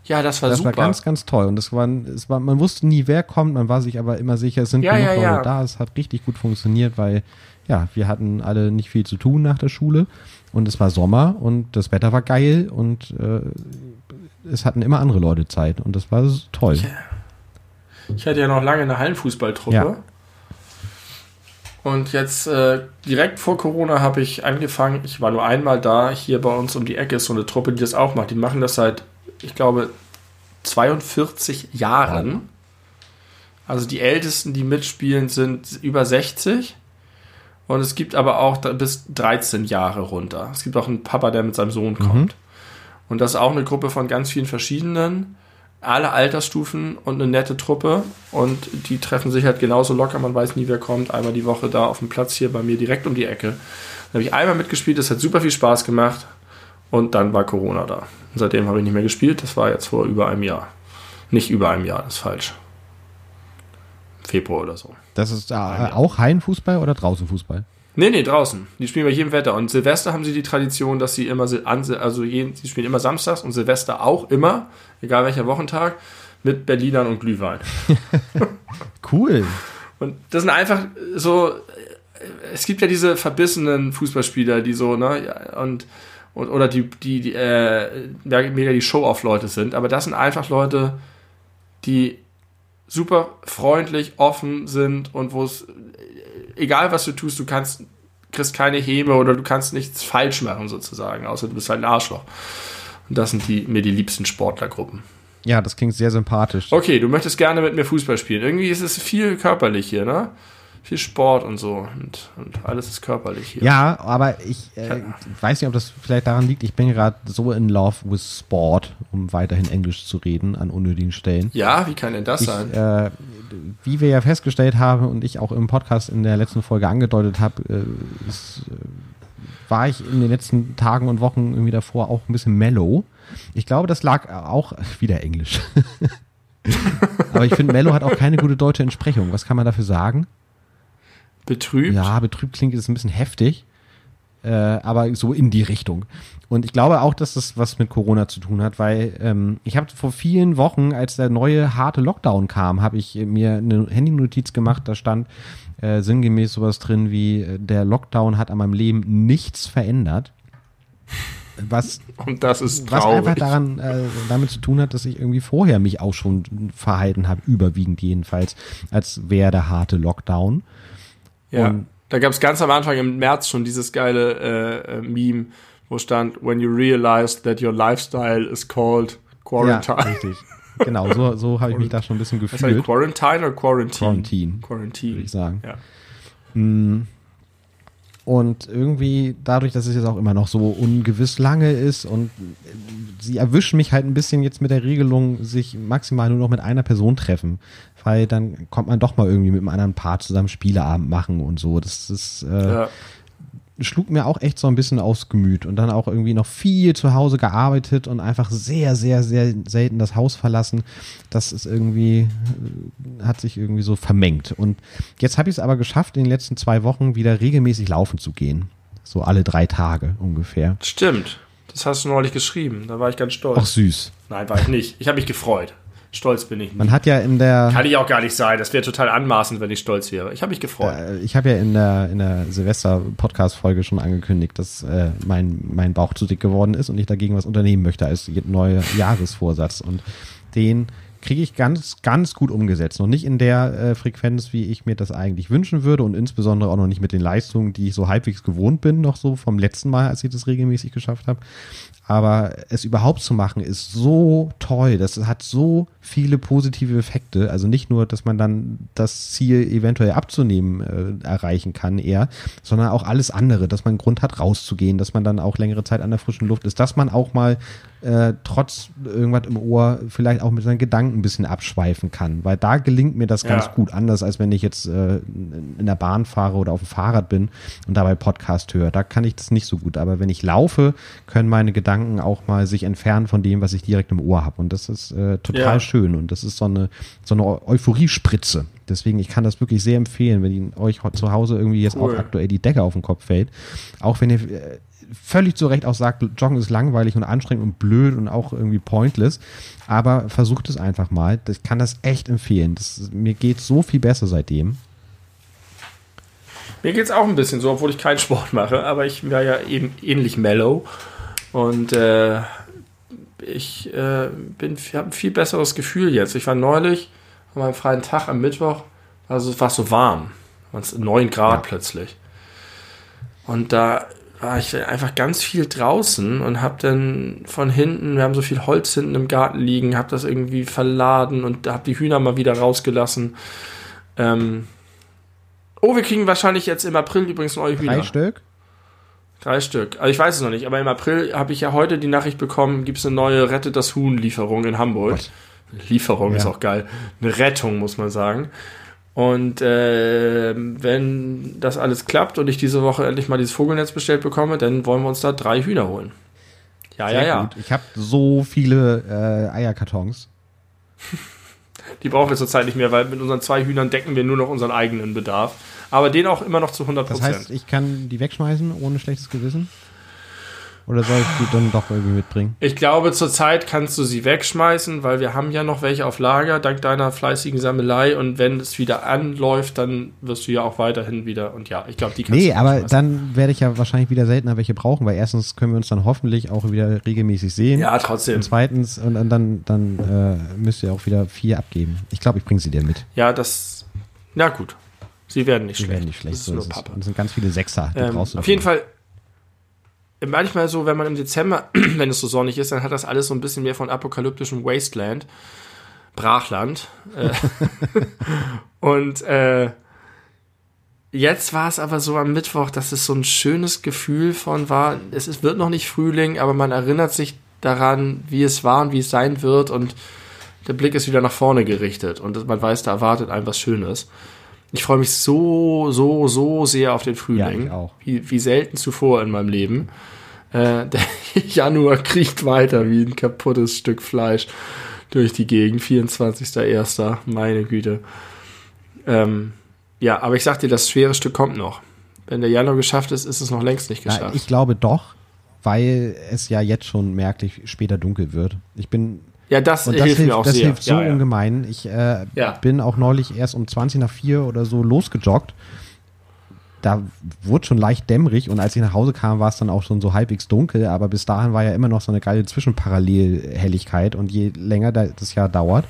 Ja, das war das super. Das war ganz, ganz toll. Und es war, es war, man wusste nie, wer kommt. Man war sich aber immer sicher, es sind ja, genug ja, Leute ja. da. Es hat richtig gut funktioniert, weil ja, wir hatten alle nicht viel zu tun nach der Schule. Und es war Sommer und das Wetter war geil und äh, es hatten immer andere Leute Zeit. Und das war toll. Ich, ich hatte ja noch lange eine Hallenfußballtruppe. Und jetzt äh, direkt vor Corona habe ich angefangen, ich war nur einmal da, hier bei uns um die Ecke ist so eine Truppe, die das auch macht. Die machen das seit, ich glaube, 42 Jahren. Also die Ältesten, die mitspielen, sind über 60. Und es gibt aber auch bis 13 Jahre runter. Es gibt auch einen Papa, der mit seinem Sohn kommt. Mhm. Und das ist auch eine Gruppe von ganz vielen verschiedenen alle Altersstufen und eine nette Truppe und die treffen sich halt genauso locker, man weiß nie, wer kommt, einmal die Woche da auf dem Platz hier bei mir direkt um die Ecke. Da habe ich einmal mitgespielt, das hat super viel Spaß gemacht und dann war Corona da. Und seitdem habe ich nicht mehr gespielt, das war jetzt vor über einem Jahr. Nicht über einem Jahr, das ist falsch. Februar oder so. Das ist äh, auch Hallenfußball oder draußen Fußball? Nee, nee, draußen. Die spielen bei jedem Wetter. Und Silvester haben sie die Tradition, dass sie immer, also jeden, sie spielen immer samstags und Silvester auch immer, egal welcher Wochentag, mit Berlinern und Glühwein. cool. Und das sind einfach so, es gibt ja diese verbissenen Fußballspieler, die so, ne, und, und oder die, die, die äh, mega die Show-off-Leute sind, aber das sind einfach Leute, die super freundlich, offen sind und wo es, egal was du tust, du kannst, kriegst keine Häme oder du kannst nichts falsch machen sozusagen, außer du bist halt ein Arschloch. Und das sind die, mir die liebsten Sportlergruppen. Ja, das klingt sehr sympathisch. Okay, du möchtest gerne mit mir Fußball spielen. Irgendwie ist es viel körperlich hier, ne? Viel Sport und so. Und, und alles ist körperlich hier. Ja, aber ich äh, weiß nicht, ob das vielleicht daran liegt. Ich bin gerade so in love with Sport, um weiterhin Englisch zu reden an unnötigen Stellen. Ja, wie kann denn das Ich, sein? äh, wie wir ja festgestellt haben und ich auch im Podcast in der letzten Folge angedeutet habe, äh, ist, äh, war ich in den letzten Tagen und Wochen irgendwie davor auch ein bisschen mellow. Ich glaube, das lag auch wieder Englisch. Aber ich finde, mellow hat auch keine gute deutsche Entsprechung. Was kann man dafür sagen? Betrübt? Ja, betrübt klingt jetzt ein bisschen heftig, äh, aber so in die Richtung. Und ich glaube auch, dass das was mit Corona zu tun hat, weil ähm, ich habe vor vielen Wochen, als der neue harte Lockdown kam, habe ich mir eine Handynotiz gemacht, da stand äh, sinngemäß sowas drin wie, äh, der Lockdown hat an meinem Leben nichts verändert. Was Und das ist was traurig. einfach daran äh, damit zu tun hat, dass ich irgendwie vorher mich auch schon verhalten habe, überwiegend jedenfalls, als wäre der harte Lockdown. Ja. und- Da gab es ganz am Anfang im März schon dieses geile äh, äh, Meme, wo stand, when you realize that your lifestyle is called quarantine. Ja, richtig. Genau, so, so habe ich mich da schon ein bisschen gefühlt, Quarantine oder Quarantine? Quarantine. Quarantine. würde ich sagen. Ja. Und irgendwie dadurch, dass es jetzt auch immer noch so ungewiss lange ist und sie erwischen mich halt ein bisschen jetzt mit der Regelung, sich maximal nur noch mit einer Person treffen. Weil dann kommt man doch mal irgendwie mit einem anderen Paar zusammen Spieleabend machen und so. Das ist, äh, Ja. Schlug mir auch echt so ein bisschen aufs Gemüt und dann auch irgendwie noch viel zu Hause gearbeitet und einfach sehr, sehr, sehr selten das Haus verlassen. Das ist irgendwie, äh, hat sich irgendwie so vermengt. Und jetzt habe ich es aber geschafft, in den letzten zwei Wochen wieder regelmäßig laufen zu gehen. So alle drei Tage ungefähr. Stimmt. Das hast du neulich geschrieben. Da war ich ganz stolz. Auch süß. Nein, war ich nicht. Ich habe mich gefreut. Stolz bin ich nicht. Man hat ja in der, Kann ich auch gar nicht sein. Das wäre total anmaßend, wenn ich stolz wäre. Ich habe mich gefreut. äh, ich habe ja in der, in der Silvester-Podcast-Folge schon angekündigt, dass äh, mein, mein Bauch zu dick geworden ist und ich dagegen was unternehmen möchte als neuer Jahresvorsatz. Und den kriege ich ganz, ganz gut umgesetzt. Noch nicht in der äh, Frequenz, wie ich mir das eigentlich wünschen würde und insbesondere auch noch nicht mit den Leistungen, die ich so halbwegs gewohnt bin, noch so vom letzten Mal, als ich das regelmäßig geschafft habe. Aber es überhaupt zu machen, ist so toll. Das hat so viele positive Effekte. Also nicht nur, dass man dann das Ziel eventuell abzunehmen äh, erreichen kann eher, sondern auch alles andere, dass man einen Grund hat, rauszugehen, dass man dann auch längere Zeit an der frischen Luft ist, dass man auch mal äh, trotz irgendwas im Ohr vielleicht auch mit seinen Gedanken ein bisschen abschweifen kann. Weil da gelingt mir das Ja. ganz gut. Anders als wenn ich jetzt äh, in der Bahn fahre oder auf dem Fahrrad bin und dabei Podcast höre. Da kann ich das nicht so gut. Aber wenn ich laufe, können meine Gedanken auch mal sich entfernen von dem, was ich direkt im Ohr habe. Und das ist äh, total Ja. schön. Und das ist so eine, so eine Eu- Euphoriespritze. Deswegen, ich kann das wirklich sehr empfehlen, wenn euch zu Hause irgendwie jetzt Cool. auch aktuell die Decke auf den Kopf fällt. Auch wenn ihr äh, völlig zu Recht auch sagt, Joggen ist langweilig und anstrengend und blöd und auch irgendwie pointless. Aber versucht es einfach mal. Ich kann das echt empfehlen. Das, mir geht so viel besser seitdem. Mir geht's auch ein bisschen so, obwohl ich keinen Sport mache, aber ich war ja eben ähnlich mellow. Und äh, ich äh, bin habe ein viel besseres Gefühl jetzt. Ich war neulich an meinem freien Tag am Mittwoch, also es war so warm. Es 9 Grad Ja. plötzlich. Und da war ich einfach ganz viel draußen und habe dann von hinten, wir haben so viel Holz hinten im Garten liegen, habe das irgendwie verladen und habe die Hühner mal wieder rausgelassen. Ähm, oh, wir kriegen wahrscheinlich jetzt im April übrigens neue Hühner. Drei Stück? Drei Stück. Also ich weiß es noch nicht, aber im April habe ich ja heute die Nachricht bekommen, gibt es eine neue Rettet das Huhn-Lieferung in Hamburg. Gott. Lieferung Ja. ist auch geil. Eine Rettung, muss man sagen. Und äh, wenn das alles klappt und ich diese Woche endlich mal dieses Vogelnetz bestellt bekomme, dann wollen wir uns da drei Hühner holen. Ja, ja, Sehr ja. gut. Ich habe so viele äh, Eierkartons. Die brauchen wir zurzeit nicht mehr, weil mit unseren zwei Hühnern decken wir nur noch unseren eigenen Bedarf. Aber den auch immer noch zu 100 Das Prozent. heißt, ich kann die wegschmeißen ohne schlechtes Gewissen. Oder soll ich die dann doch irgendwie mitbringen? Ich glaube, zurzeit kannst du sie wegschmeißen, weil wir haben ja noch welche auf Lager, dank deiner fleißigen Sammelei. Und wenn es wieder anläuft, dann wirst du ja auch weiterhin wieder. Und ja, ich glaube, die kannst Nee, du aber wegschmeißen. dann werde ich ja wahrscheinlich wieder seltener welche brauchen, weil erstens können wir uns dann hoffentlich auch wieder regelmäßig sehen. Ja, trotzdem. Und zweitens, und, und dann, dann äh, müsst ihr auch wieder vier abgeben. Ich glaube, ich bringe sie dir mit. Ja, das. Na gut. Sie werden nicht Die schlecht. werden nicht schlecht. Das ist So nur ist es. Pappe. Und es sind ganz viele Sechser. Die Ähm, auf jeden Fall, manchmal so, wenn man im Dezember, wenn es so sonnig ist, dann hat das alles so ein bisschen mehr von apokalyptischem Wasteland, Brachland. Äh, und äh, jetzt war es aber so am Mittwoch, dass es so ein schönes Gefühl von war, es ist, wird noch nicht Frühling, aber man erinnert sich daran, wie es war und wie es sein wird und der Blick ist wieder nach vorne gerichtet und man weiß, da erwartet einem was Schönes. Ich freue mich so, so, so sehr auf den Frühling. Ja. Wie, wie selten zuvor in meinem Leben. Äh, der Januar kriecht weiter wie ein kaputtes Stück Fleisch durch die Gegend. 24.01. Meine Güte. Ähm, ja, aber ich sag dir, das schwere Stück kommt noch. Wenn der Januar geschafft ist, ist es noch längst nicht geschafft. Na, ich glaube doch, weil es ja jetzt schon merklich später dunkel wird. Ich bin ja, das, und das hilft hilft, mir auch das sehr. hilft so ja, ja. ungemein. Ich äh, Ja. bin auch neulich erst um 20 nach 4 oder so losgejoggt. Da wurde schon leicht dämmerig und als ich nach Hause kam, war es dann auch schon so halbwegs dunkel, aber bis dahin war ja immer noch so eine geile Zwischenparallelhelligkeit und je länger da- das Jahr dauert,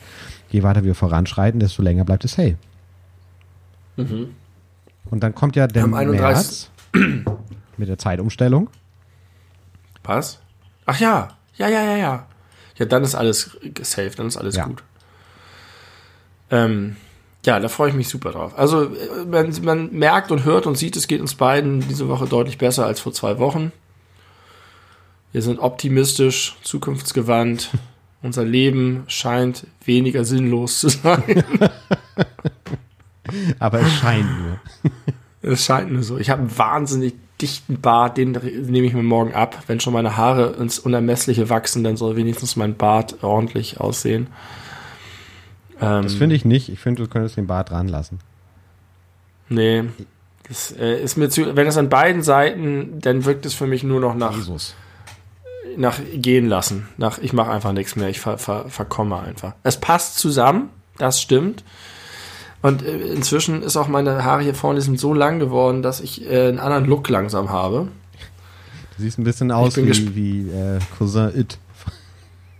je weiter wir voranschreiten, desto länger bleibt es hell. Und dann kommt ja der Am 31. März mit der Zeitumstellung. Was? Ach ja. Ja, ja, ja, ja. Ja, dann ist alles safe, dann ist alles Ja. gut. Ähm, ja, da freue ich mich super drauf. Also, äh, man, man merkt und hört und sieht, es geht uns beiden diese Woche deutlich besser als vor zwei Wochen. Wir sind optimistisch, zukunftsgewandt. Unser Leben scheint weniger sinnlos zu sein. Aber es scheint nur. Es scheint nur so. Ich habe einen wahnsinnig dichten Bart, den nehme ich mir morgen ab. Wenn schon meine Haare ins Unermessliche wachsen, dann soll wenigstens mein Bart ordentlich aussehen. Ähm, Das finde ich nicht. Ich finde, du könntest den Bart dran lassen. Nee. Das äh, ist mir zu, wenn es an beiden Seiten, dann wirkt es für mich nur noch nach, Jesus. nach gehen lassen. Nach, ich mache einfach nichts mehr. Ich ver, ver, verkomme einfach. Es passt zusammen, das stimmt. Und äh, inzwischen ist auch meine Haare hier vorne sind so lang geworden, dass ich äh, einen anderen Look langsam habe. Du siehst ein bisschen aus wie, wie äh, Cousin It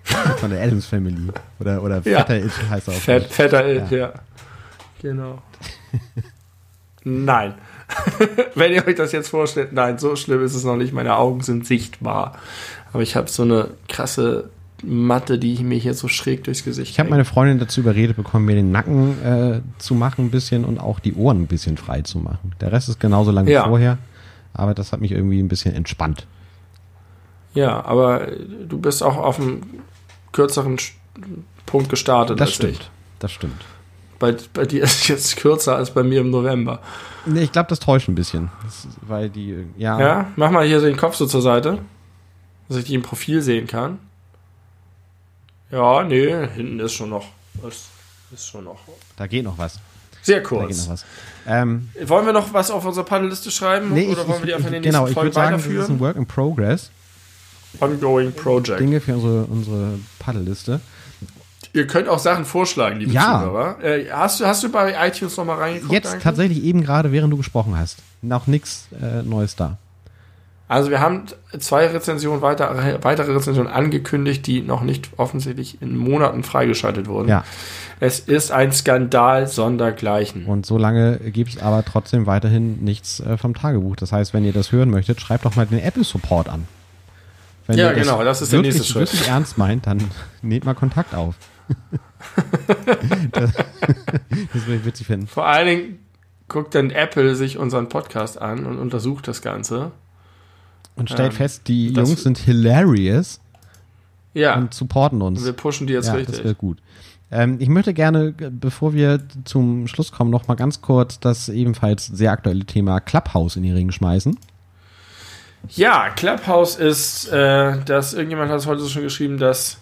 von der Adams Family. Oder, oder Ja. Vetter It heißt er auch. Fett, fetter It, Ja. ja. Genau. nein. Wenn ihr euch das jetzt vorstellt, nein, so schlimm ist es noch nicht. Meine Augen sind sichtbar. Aber ich habe so eine krasse Matte, die mir hier so schräg durchs Gesicht Ich habe meine Freundin dazu überredet bekommen, mir den Nacken äh, zu machen ein bisschen und auch die Ohren ein bisschen frei zu machen. Der Rest ist genauso lang Ja. wie vorher, aber das hat mich irgendwie ein bisschen entspannt. Ja, aber du bist auch auf einem kürzeren Punkt gestartet. Das stimmt. Ich. Das stimmt. Bei, bei dir ist es jetzt kürzer als bei mir im November. Nee, ich glaube, das täuscht ein bisschen. Das, weil die, ja, Ja, mach mal hier so den Kopf so zur Seite, dass ich die im Profil sehen kann. Ja, nee, hinten ist schon noch. Das ist schon noch. da geht noch was. Sehr Da geht kurz. noch was. Ähm, Wollen wir noch was auf unsere Paddelliste schreiben? nee, oder ich, wollen wir die ich, einfach in ich, den genau, nächsten ich Folgen würde sagen, das ist ein weiterführen? Work in Progress. Ongoing Project. Dinge für unsere, unsere Paddelliste. Ihr könnt auch Sachen vorschlagen, liebe Ja. Zuhörer. Äh, hast, du, hast du bei iTunes noch mal reingeguckt? Jetzt eigentlich? tatsächlich eben gerade, während du gesprochen hast. Noch nichts äh, Neues da. Also wir haben zwei Rezensionen, weiter, weitere Rezensionen angekündigt, die noch nicht offensichtlich in Monaten freigeschaltet wurden. Ja. Es ist ein Skandal sondergleichen. Und solange gibt es aber trotzdem weiterhin nichts äh, vom Tagebuch. Das heißt, wenn ihr das hören möchtet, schreibt doch mal den Apple Support an. Wenn Ja, ihr genau, das ist der wirklich, nächste Schritt. wirklich ernst meint, dann nehmt mal Kontakt auf. das, das würde ich witzig finden. Vor allen Dingen guckt dann Apple sich unseren Podcast an und untersucht das Ganze. Und stellt Ähm, fest, die Jungs sind hilarious Ja, und supporten uns. wir pushen die jetzt ja, richtig. das wäre gut. Ähm, ich möchte gerne, bevor wir zum Schluss kommen, noch mal ganz kurz das ebenfalls sehr aktuelle Thema Clubhouse in die Ringe schmeißen. Ja, Clubhouse ist, äh, das, irgendjemand hat es heute schon geschrieben, dass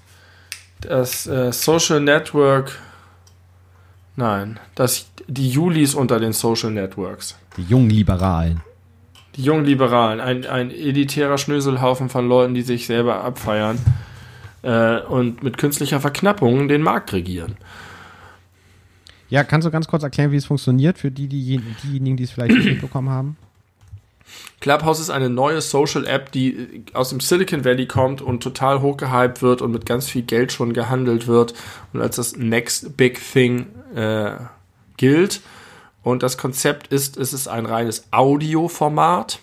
das äh, Social Network, nein, dass die Julis unter den Social Networks. Die jungen Liberalen. Die jungen Liberalen, ein, ein elitärer Schnöselhaufen von Leuten, die sich selber abfeiern äh, und mit künstlicher Verknappung den Markt regieren. Ja, kannst du ganz kurz erklären, wie es funktioniert für die, die diejenigen, die es vielleicht nicht mitbekommen haben? Clubhouse ist eine neue Social App, die aus dem Silicon Valley kommt und total hochgehypt wird und mit ganz viel Geld schon gehandelt wird und als das Next Big Thing äh, gilt. Und das Konzept ist, es ist ein reines Audioformat,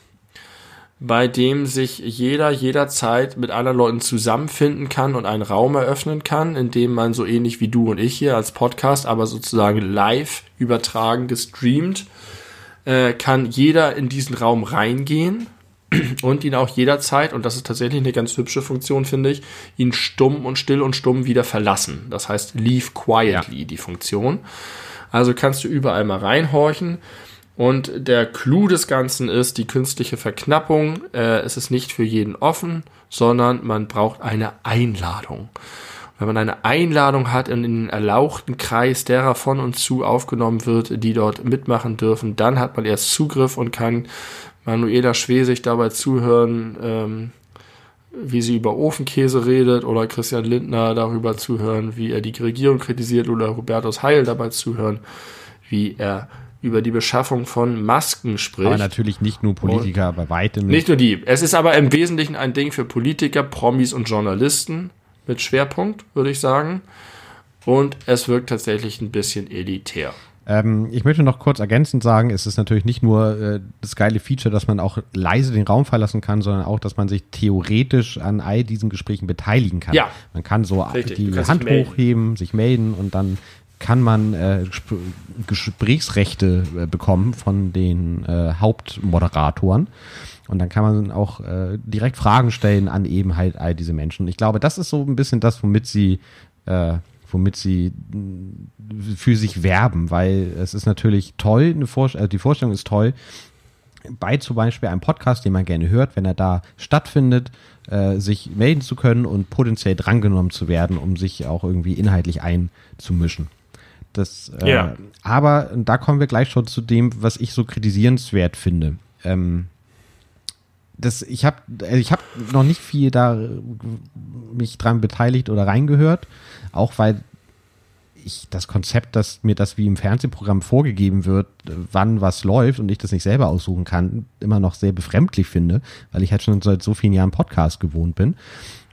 bei dem sich jeder jederzeit mit anderen Leuten zusammenfinden kann und einen Raum eröffnen kann, in dem man so ähnlich wie du und ich hier als Podcast, aber sozusagen live übertragen, gestreamt, äh, kann jeder in diesen Raum reingehen und ihn auch jederzeit, und das ist tatsächlich eine ganz hübsche Funktion, finde ich, ihn stumm und still und stumm wieder verlassen. Das heißt, leave quietly, ja. die Funktion. Also kannst du überall mal reinhorchen. Und der Clou des Ganzen ist die künstliche Verknappung. Äh, es ist nicht für jeden offen, sondern man braucht eine Einladung. Wenn man eine Einladung hat in den erlauchten Kreis derer von und zu aufgenommen wird, die dort mitmachen dürfen, dann hat man erst Zugriff und kann Manuela Schwesig dabei zuhören, ähm, wie sie über Ofenkäse redet oder Christian Lindner darüber zuhören, wie er die Regierung kritisiert oder Hubertus Heil dabei zuhören, wie er über die Beschaffung von Masken spricht. Aber natürlich nicht nur Politiker, aber weitem nicht. Nicht nur die. Es ist aber im Wesentlichen ein Ding für Politiker, Promis und Journalisten mit Schwerpunkt, würde ich sagen. Und es wirkt tatsächlich ein bisschen elitär. Ähm, ich möchte noch kurz ergänzend sagen, es ist natürlich nicht nur äh, das geile Feature, dass man auch leise den Raum verlassen kann, sondern auch, dass man sich theoretisch an all diesen Gesprächen beteiligen kann. Ja. Man kann so Richtig. die Hand hochheben, sich melden und dann kann man äh, Gesprächsrechte äh, bekommen von den äh, Hauptmoderatoren. Und dann kann man auch äh, direkt Fragen stellen an eben halt all diese Menschen. Ich glaube, das ist so ein bisschen das, womit sie äh, womit sie für sich werben, weil es ist natürlich toll, eine Vor also die Vorstellung ist toll, bei zum Beispiel einem Podcast, den man gerne hört, wenn er da stattfindet, äh, sich melden zu können und potenziell drangenommen zu werden, um sich auch irgendwie inhaltlich einzumischen. Das, äh, ja. Aber da kommen wir gleich schon zu dem, was ich so kritisierenswert finde. Ähm, das, ich habe also ich hab noch nicht viel da mich dran beteiligt oder reingehört, auch weil ich das Konzept, dass mir das wie im Fernsehprogramm vorgegeben wird, wann was läuft und ich das nicht selber aussuchen kann, immer noch sehr befremdlich finde, weil ich halt schon seit so vielen Jahren Podcast gewohnt bin.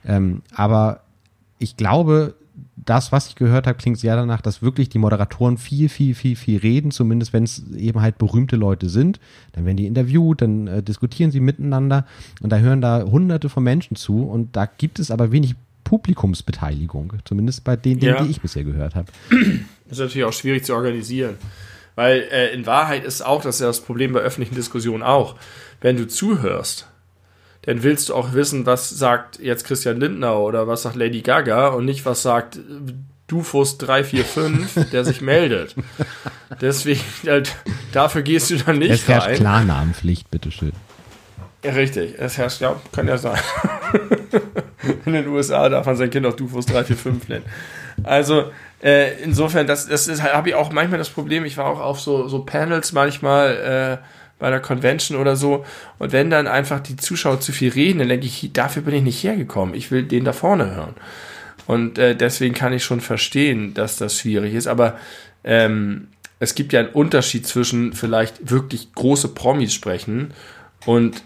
Ähm, aber ich glaube, das, was ich gehört habe, klingt sehr danach, dass wirklich die Moderatoren viel, viel, viel, viel reden, zumindest wenn es eben halt berühmte Leute sind. Dann werden die interviewt, dann äh, diskutieren sie miteinander und da hören da hunderte von Menschen zu und da gibt es aber wenig Publikumsbeteiligung, zumindest bei den Dingen, ja. die ich bisher gehört habe. Das ist natürlich auch schwierig zu organisieren, weil äh, in Wahrheit ist auch, das ist ja das Problem bei öffentlichen Diskussionen auch, wenn du zuhörst, dann willst du auch wissen, was sagt jetzt Christian Lindner oder was sagt Lady Gaga und nicht, was sagt Dufus 345, der sich meldet. Deswegen, halt, dafür gehst du dann nicht es rein. Es herrscht Klarnamenpflicht, bitteschön. Ja, richtig. Es herrscht, ja, kann ja sein. In den USA darf man sein Kind auch Dufus 345 nennen. Also, äh, insofern, das, das habe ich auch manchmal das Problem. Ich war auch auf so, so Panels manchmal, äh, bei der Convention oder so. Und wenn dann einfach die Zuschauer zu viel reden, dann denke ich, dafür bin ich nicht hergekommen. Ich will den da vorne hören. Und äh, deswegen kann ich schon verstehen, dass das schwierig ist. Aber ähm, es gibt ja einen Unterschied zwischen vielleicht wirklich große Promis sprechen und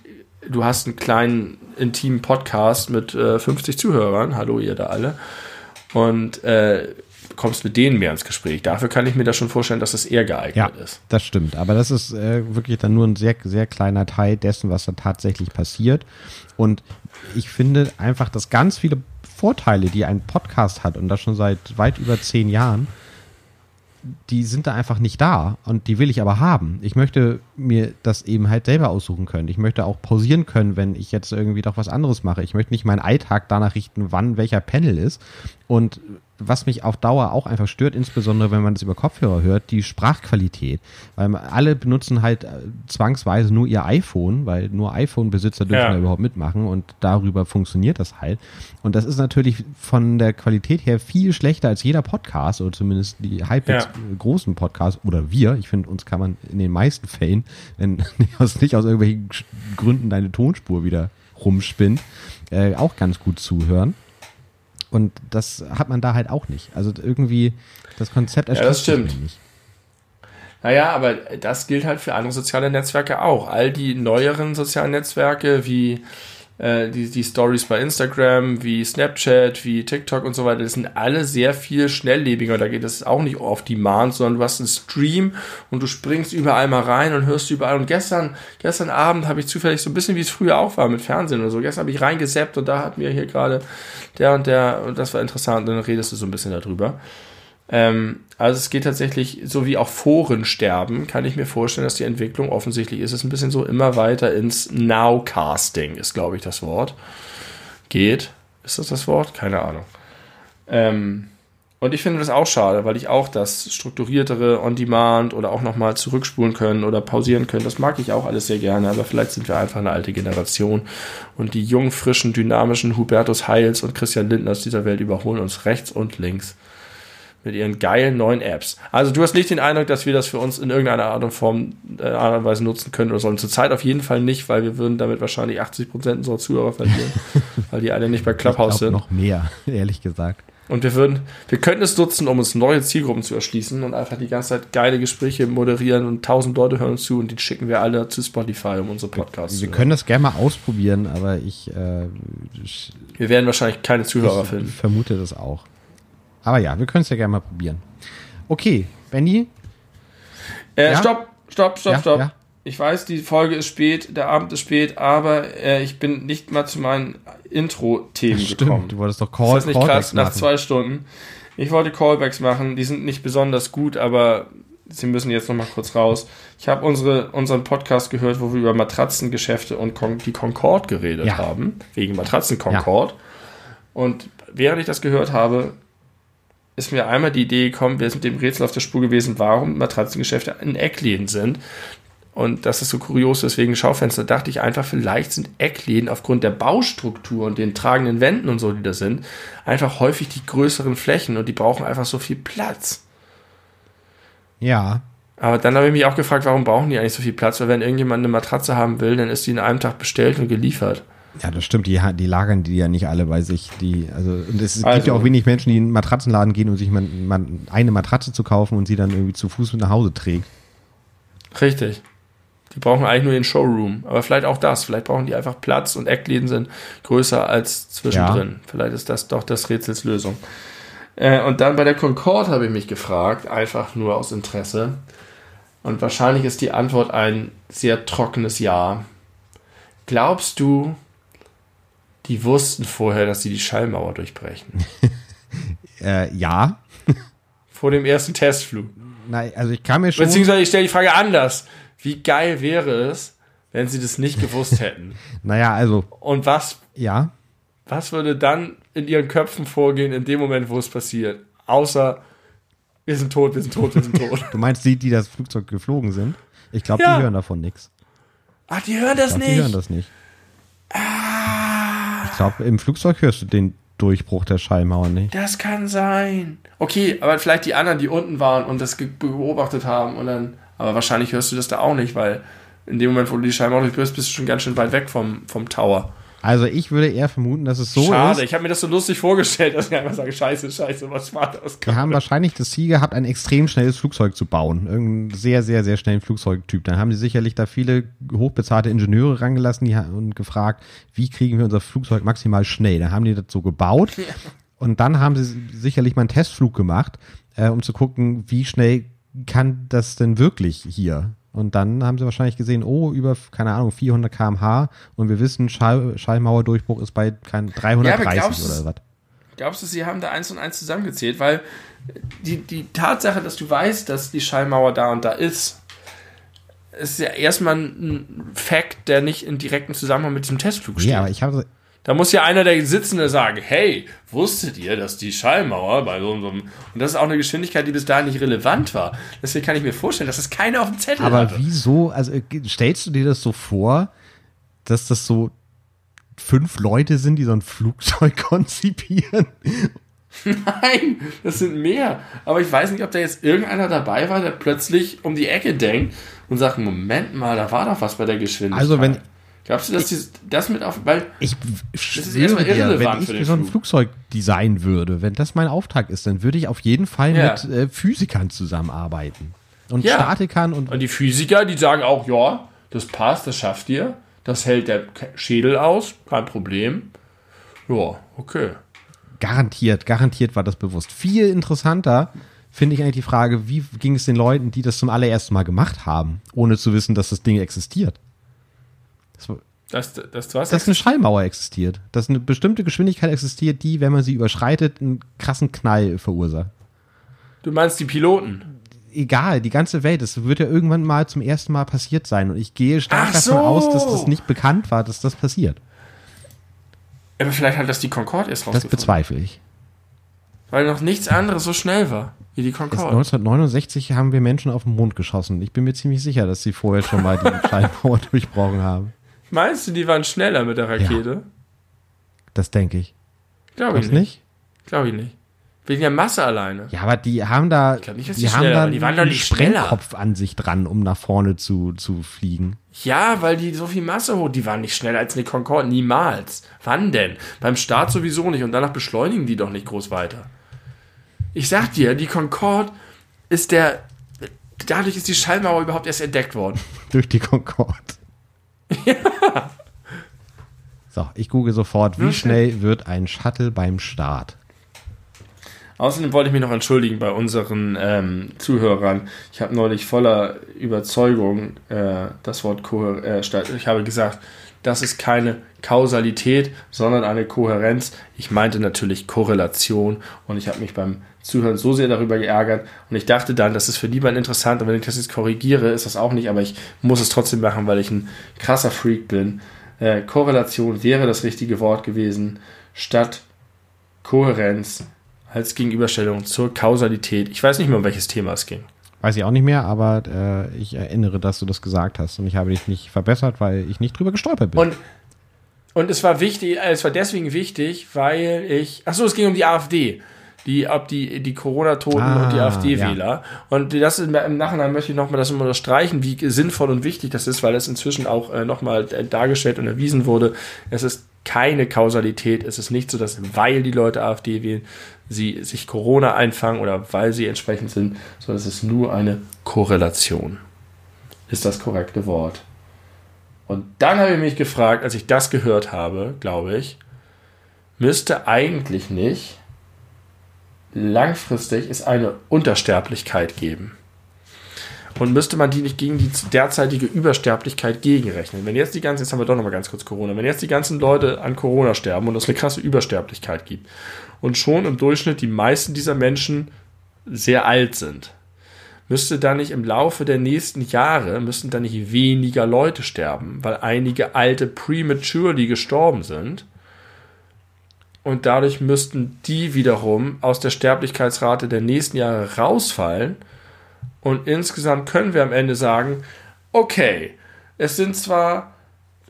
du hast einen kleinen intimen Podcast mit äh, 50 Zuhörern. Hallo ihr da alle. Und äh, kommst mit denen mehr ins Gespräch. Dafür kann ich mir das schon vorstellen, dass es eher geeignet ja, ist. Das stimmt. Aber das ist äh, wirklich dann nur ein sehr, sehr kleiner Teil dessen, was da tatsächlich passiert. Und ich finde einfach, dass ganz viele Vorteile, die ein Podcast hat, und das schon seit weit über zehn Jahren, die sind da einfach nicht da und die will ich aber haben. Ich möchte mir das eben halt selber aussuchen können. Ich möchte auch pausieren können, wenn ich jetzt irgendwie doch was anderes mache. Ich möchte nicht meinen Alltag danach richten, wann welcher Panel ist. Und was mich auf Dauer auch einfach stört, insbesondere wenn man das über Kopfhörer hört, die Sprachqualität. Weil alle benutzen halt äh, zwangsweise nur ihr iPhone, weil nur iPhone-Besitzer dürfen Ja. da überhaupt mitmachen und darüber funktioniert das halt. Und das ist natürlich von der Qualität her viel schlechter als jeder Podcast oder zumindest die halbwegs Ja. großen Podcasts oder wir. Ich finde, uns kann man in den meisten Fällen, wenn nicht aus, nicht aus irgendwelchen Gründen deine Tonspur wieder rumspinnt, äh, auch ganz gut zuhören. Und das hat man da halt auch nicht. Also irgendwie, das Konzept das erschließt sich stimmt. mir nicht. Naja, aber das gilt halt für andere soziale Netzwerke auch. All die neueren sozialen Netzwerke wie äh, die, die Stories bei Instagram, wie Snapchat, wie TikTok und so weiter, das sind alle sehr viel schnelllebiger. Da geht es auch nicht auf Demand, sondern du hast einen Stream und du springst überall mal rein und hörst überall. Und gestern, gestern Abend habe ich zufällig so ein bisschen wie es früher auch war mit Fernsehen oder so. Gestern habe ich reingeseppt und da hatten wir hier gerade der und der und das war interessant. Und dann redest du so ein bisschen darüber. Ähm, also es geht tatsächlich, so wie auch Foren sterben, kann ich mir vorstellen, dass die Entwicklung offensichtlich ist es ein bisschen so immer weiter ins Nowcasting, ist glaube ich das Wort. Geht. Ist das das Wort? Keine Ahnung. Ähm, und ich finde das auch schade, weil ich auch das strukturiertere On-Demand oder auch nochmal zurückspulen können oder pausieren können, das mag ich auch alles sehr gerne, aber vielleicht sind wir einfach eine alte Generation und die jungen, frischen, dynamischen Hubertus Heils und Christian Lindners dieser Welt überholen uns rechts und links mit ihren geilen neuen Apps. Also du hast nicht den Eindruck, dass wir das für uns in irgendeiner Art und Form, äh, Art und Weise nutzen können oder sollen. Zurzeit auf jeden Fall nicht, weil wir würden damit wahrscheinlich 80 Prozent unserer Zuhörer verlieren, weil die alle nicht bei Ich Clubhouse sind. noch mehr, ehrlich gesagt. Und wir würden, wir könnten es nutzen, um uns neue Zielgruppen zu erschließen und einfach die ganze Zeit geile Gespräche moderieren und tausend Leute hören uns zu und die schicken wir alle zu Spotify, um unsere Podcasts Wir zu können das gerne mal ausprobieren, aber ich, äh, ich. Wir werden wahrscheinlich keine Zuhörer ich finden. vermute das auch. Aber ja, wir können es ja gerne mal probieren. Okay, Benny, Äh, Ja? Stopp, stopp, stopp, Ja, stopp. ja. Ich weiß, die Folge ist spät, der Abend ist spät, aber äh, ich bin nicht mal zu meinen Intro-Themen gekommen. du wolltest doch Ist Call, das nicht Callbacks krass? Nach machen. zwei Stunden. Ich wollte Callbacks machen, die sind nicht besonders gut, aber sie müssen jetzt noch mal kurz raus. Ich habe unsere, unseren Podcast gehört, wo wir über Matratzengeschäfte und Con die Concorde geredet Ja. haben, wegen Matratzen Concorde. Und während ich das gehört habe, ist mir einmal die Idee gekommen, wir sind dem Rätsel auf der Spur gewesen, warum Matratzengeschäfte in Eckläden sind. Und das ist so kurios, deswegen Schaufenster, dachte ich einfach, vielleicht sind Eckläden aufgrund der Baustruktur und den tragenden Wänden und so, die da sind, einfach häufig die größeren Flächen und die brauchen einfach so viel Platz. Ja, Aber dann habe ich mich auch gefragt, warum brauchen die eigentlich so viel Platz? Weil wenn irgendjemand eine Matratze haben will, dann ist die in einem Tag bestellt und geliefert. Ja, das stimmt. Die, die lagern die ja nicht alle bei sich. Die, also, und es gibt Also- ja auch wenig Menschen, die in einen Matratzenladen gehen und sich man, man eine Matratze zu kaufen und sie dann irgendwie zu Fuß mit nach Hause trägt. Richtig. Die brauchen eigentlich nur den Showroom. Aber vielleicht auch das. Vielleicht brauchen die einfach Platz und Eckläden sind größer als zwischendrin. Vielleicht ist das doch das Rätsels Lösung. Äh, und dann bei der Concorde habe ich mich gefragt, einfach nur aus Interesse. Und wahrscheinlich ist die Antwort ein sehr trockenes Ja. Glaubst du, die wussten vorher, dass sie die Schallmauer durchbrechen? Äh, ja. Vor dem ersten Testflug. Nein, also ich kann mir schon. Beziehungsweise ich stelle die Frage anders. Wie geil wäre es, wenn sie das nicht gewusst hätten? Naja, also, Und was, ja. was würde dann in ihren Köpfen vorgehen in dem Moment, wo es passiert? Außer, wir sind tot, wir sind tot, wir sind tot. Du meinst die, die das Flugzeug geflogen sind? Ich glaube, Ja. die hören davon nichts. Ach, die hören das glaub, nicht. Die hören das nicht. Ich glaube, im Flugzeug hörst du den Durchbruch der Schallmauer nicht. Das kann sein. Okay, aber vielleicht die anderen, die unten waren und das beobachtet haben und dann, aber wahrscheinlich hörst du das da auch nicht, weil in dem Moment, wo du die Schallmauer durchbrichst, bist du schon ganz schön weit weg vom, vom Tower. Also ich würde eher vermuten, dass es so Schade, ist. ich habe mir das so lustig vorgestellt, dass ich einfach sage, scheiße, scheiße, was war das? Wir haben wahrscheinlich das Ziel gehabt, ein extrem schnelles Flugzeug zu bauen. Irgendeinen sehr, sehr, sehr schnellen Flugzeugtyp. Dann haben sie sicherlich da viele hochbezahlte Ingenieure rangelassen die, und gefragt, wie kriegen wir unser Flugzeug maximal schnell. Dann haben die das so gebaut. Und dann haben sie sicherlich mal einen Testflug gemacht, äh, um zu gucken, wie schnell kann das denn wirklich hier? Und dann haben sie wahrscheinlich gesehen, oh, über, keine Ahnung, 400 kmh und wir wissen, Schall, Schallmauerdurchbruch ist bei kein 330 glaubst du- oder was. Glaubst du, sie haben da eins und eins zusammengezählt? Weil die, die Tatsache, dass du weißt, dass die Schallmauer da und da ist, ist ja erstmal ein Fact, der nicht in direktem Zusammenhang mit diesem Testflug steht. Ja, aber ich habe Da muss ja einer der Sitzende sagen, hey, wusstet ihr, dass die Schallmauer bei so einem... Und das ist auch eine Geschwindigkeit, die bis dahin nicht relevant war. Deswegen kann ich mir vorstellen, dass das keiner auf dem Zettel Aber hatte. wieso, also äh, stellst du dir das so vor, dass das so fünf Leute sind, die so ein Flugzeug konzipieren? Nein, das sind mehr. Aber ich weiß nicht, ob da jetzt irgendeiner dabei war, der plötzlich um die Ecke denkt und sagt, Moment mal, da war doch was bei der Geschwindigkeit. Also wenn- Glaubst du, dass die, das mit auf... Weil Ich ist schwöre erstmal dir, irrelevant wenn für ich den so ein Flug. Flugzeug designen würde, wenn das mein Auftrag ist, dann würde ich auf jeden Fall Ja. mit äh, Physikern zusammenarbeiten. Und Ja. Statikern und Und die Physiker, die sagen auch, ja, das passt, das schafft ihr. Das hält der Schädel aus, kein Problem. Ja, okay. garantiert, garantiert war das bewusst. Viel interessanter finde ich eigentlich die Frage, wie ging es den Leuten, die das zum allerersten Mal gemacht haben, ohne zu wissen, dass das Ding existiert. Das, war- Das, das, was? dass eine Schallmauer existiert, dass eine bestimmte Geschwindigkeit existiert, die, wenn man sie überschreitet, einen krassen Knall verursacht. du meinst die Piloten? Egal, die ganze Welt, es wird ja irgendwann mal zum ersten Mal passiert sein. Und ich gehe stark Ach davon so. aus, dass das nicht bekannt war, dass das passiert. Aber vielleicht hat das die Concorde erst Das rausgefunden. bezweifle ich. Weil noch nichts anderes so schnell war wie die Erst Concorde. 1969 haben wir Menschen auf den Mond geschossen. Ich bin mir ziemlich sicher, dass sie vorher schon mal die Schallmauer durchbrochen haben. Meinst du, die waren schneller mit der Rakete? Das denke ich. Glaube ich nicht. nicht? Glaube ich nicht. Wegen der Masse alleine. Ja, aber die haben da, nicht, die die haben schneller da. Die waren doch einen nicht schneller. Sprengkopf an sich dran, um nach vorne zu, zu fliegen. Ja, weil die so viel Masse hoch, die waren nicht schneller als eine Concorde, niemals. Wann denn? Beim Start sowieso nicht und danach beschleunigen die doch nicht groß weiter. Ich sag dir, die Concorde ist der, dadurch ist die Schallmauer überhaupt erst entdeckt worden. Durch die Concorde. Ja. So, ich google sofort, wie Ja, schnell wird ein Shuttle beim Start? Außerdem wollte ich mich noch entschuldigen bei unseren ähm, Zuhörern. Ich habe neulich voller Überzeugung äh, das Wort Kohärenz, äh, ich habe gesagt, das ist keine Kausalität, sondern eine Kohärenz. Ich meinte natürlich Korrelation und ich habe mich beim Zuhören so sehr darüber geärgert und ich dachte dann, das ist für niemanden interessant und wenn ich das jetzt korrigiere, ist das auch nicht, aber ich muss es trotzdem machen, weil ich ein krasser Freak bin. Äh, Korrelation wäre das richtige Wort gewesen, statt Kohärenz als Gegenüberstellung zur Kausalität. Ich weiß nicht mehr, um welches Thema es ging. Weiß ich auch nicht mehr, aber äh, ich erinnere, dass du das gesagt hast und ich habe dich nicht verbessert, weil ich nicht drüber gestolpert bin. Und, und es war wichtig, es war deswegen wichtig, weil ich. Achso, es ging um die AfD. Die, ob die, die Corona-Toten Ah, und die AfD-Wähler. Und das im, im Nachhinein möchte ich nochmal das immer unterstreichen, wie sinnvoll und wichtig das ist, weil es inzwischen auch äh, nochmal dargestellt und erwiesen wurde. Es ist keine Kausalität. Es ist nicht so, dass weil die Leute AfD wählen, sie sich Corona einfangen oder weil sie entsprechend sind, sondern es ist nur eine Korrelation. Ist das korrekte Wort. Und dann habe ich mich gefragt, als ich das gehört habe, glaube ich, müsste eigentlich nicht langfristig es eine Untersterblichkeit geben. Und müsste man die nicht gegen die derzeitige Übersterblichkeit gegenrechnen? Wenn jetzt die ganzen, jetzt haben wir doch nochmal ganz kurz Corona, wenn jetzt die ganzen Leute an Corona sterben und es eine krasse Übersterblichkeit gibt und schon im Durchschnitt die meisten dieser Menschen sehr alt sind, müsste da nicht im Laufe der nächsten Jahre, müssten da nicht weniger Leute sterben, weil einige alte prematurely gestorben sind. Und dadurch müssten die wiederum aus der Sterblichkeitsrate der nächsten Jahre rausfallen. Und insgesamt können wir am Ende sagen, okay, es sind zwar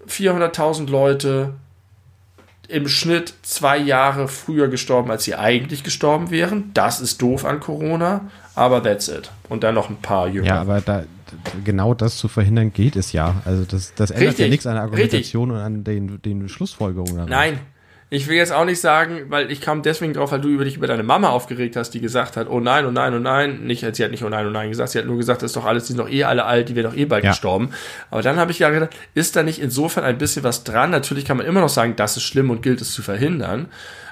400.000 Leute im Schnitt zwei Jahre früher gestorben, als sie eigentlich gestorben wären. Das ist doof an Corona, aber that's it. Und dann noch ein paar jünger. ja, aber da, genau das zu verhindern geht es ja. Also das, das ändert Richtig, ja nichts an der Argumentation und an den, den Schlussfolgerungen. daran. Nein, ich will jetzt auch nicht sagen, weil ich kam deswegen drauf, weil du über dich über deine Mama aufgeregt hast, die gesagt hat, oh nein, oh nein, oh nein. Nicht, sie hat nicht oh nein, oh nein gesagt, sie hat nur gesagt, das ist doch alles, die sind doch eh alle alt, die werden doch eh bald Ja. gestorben. Aber dann habe ich ja gedacht, ist da nicht insofern ein bisschen was dran? Natürlich kann man immer noch sagen, das ist schlimm und gilt es zu verhindern.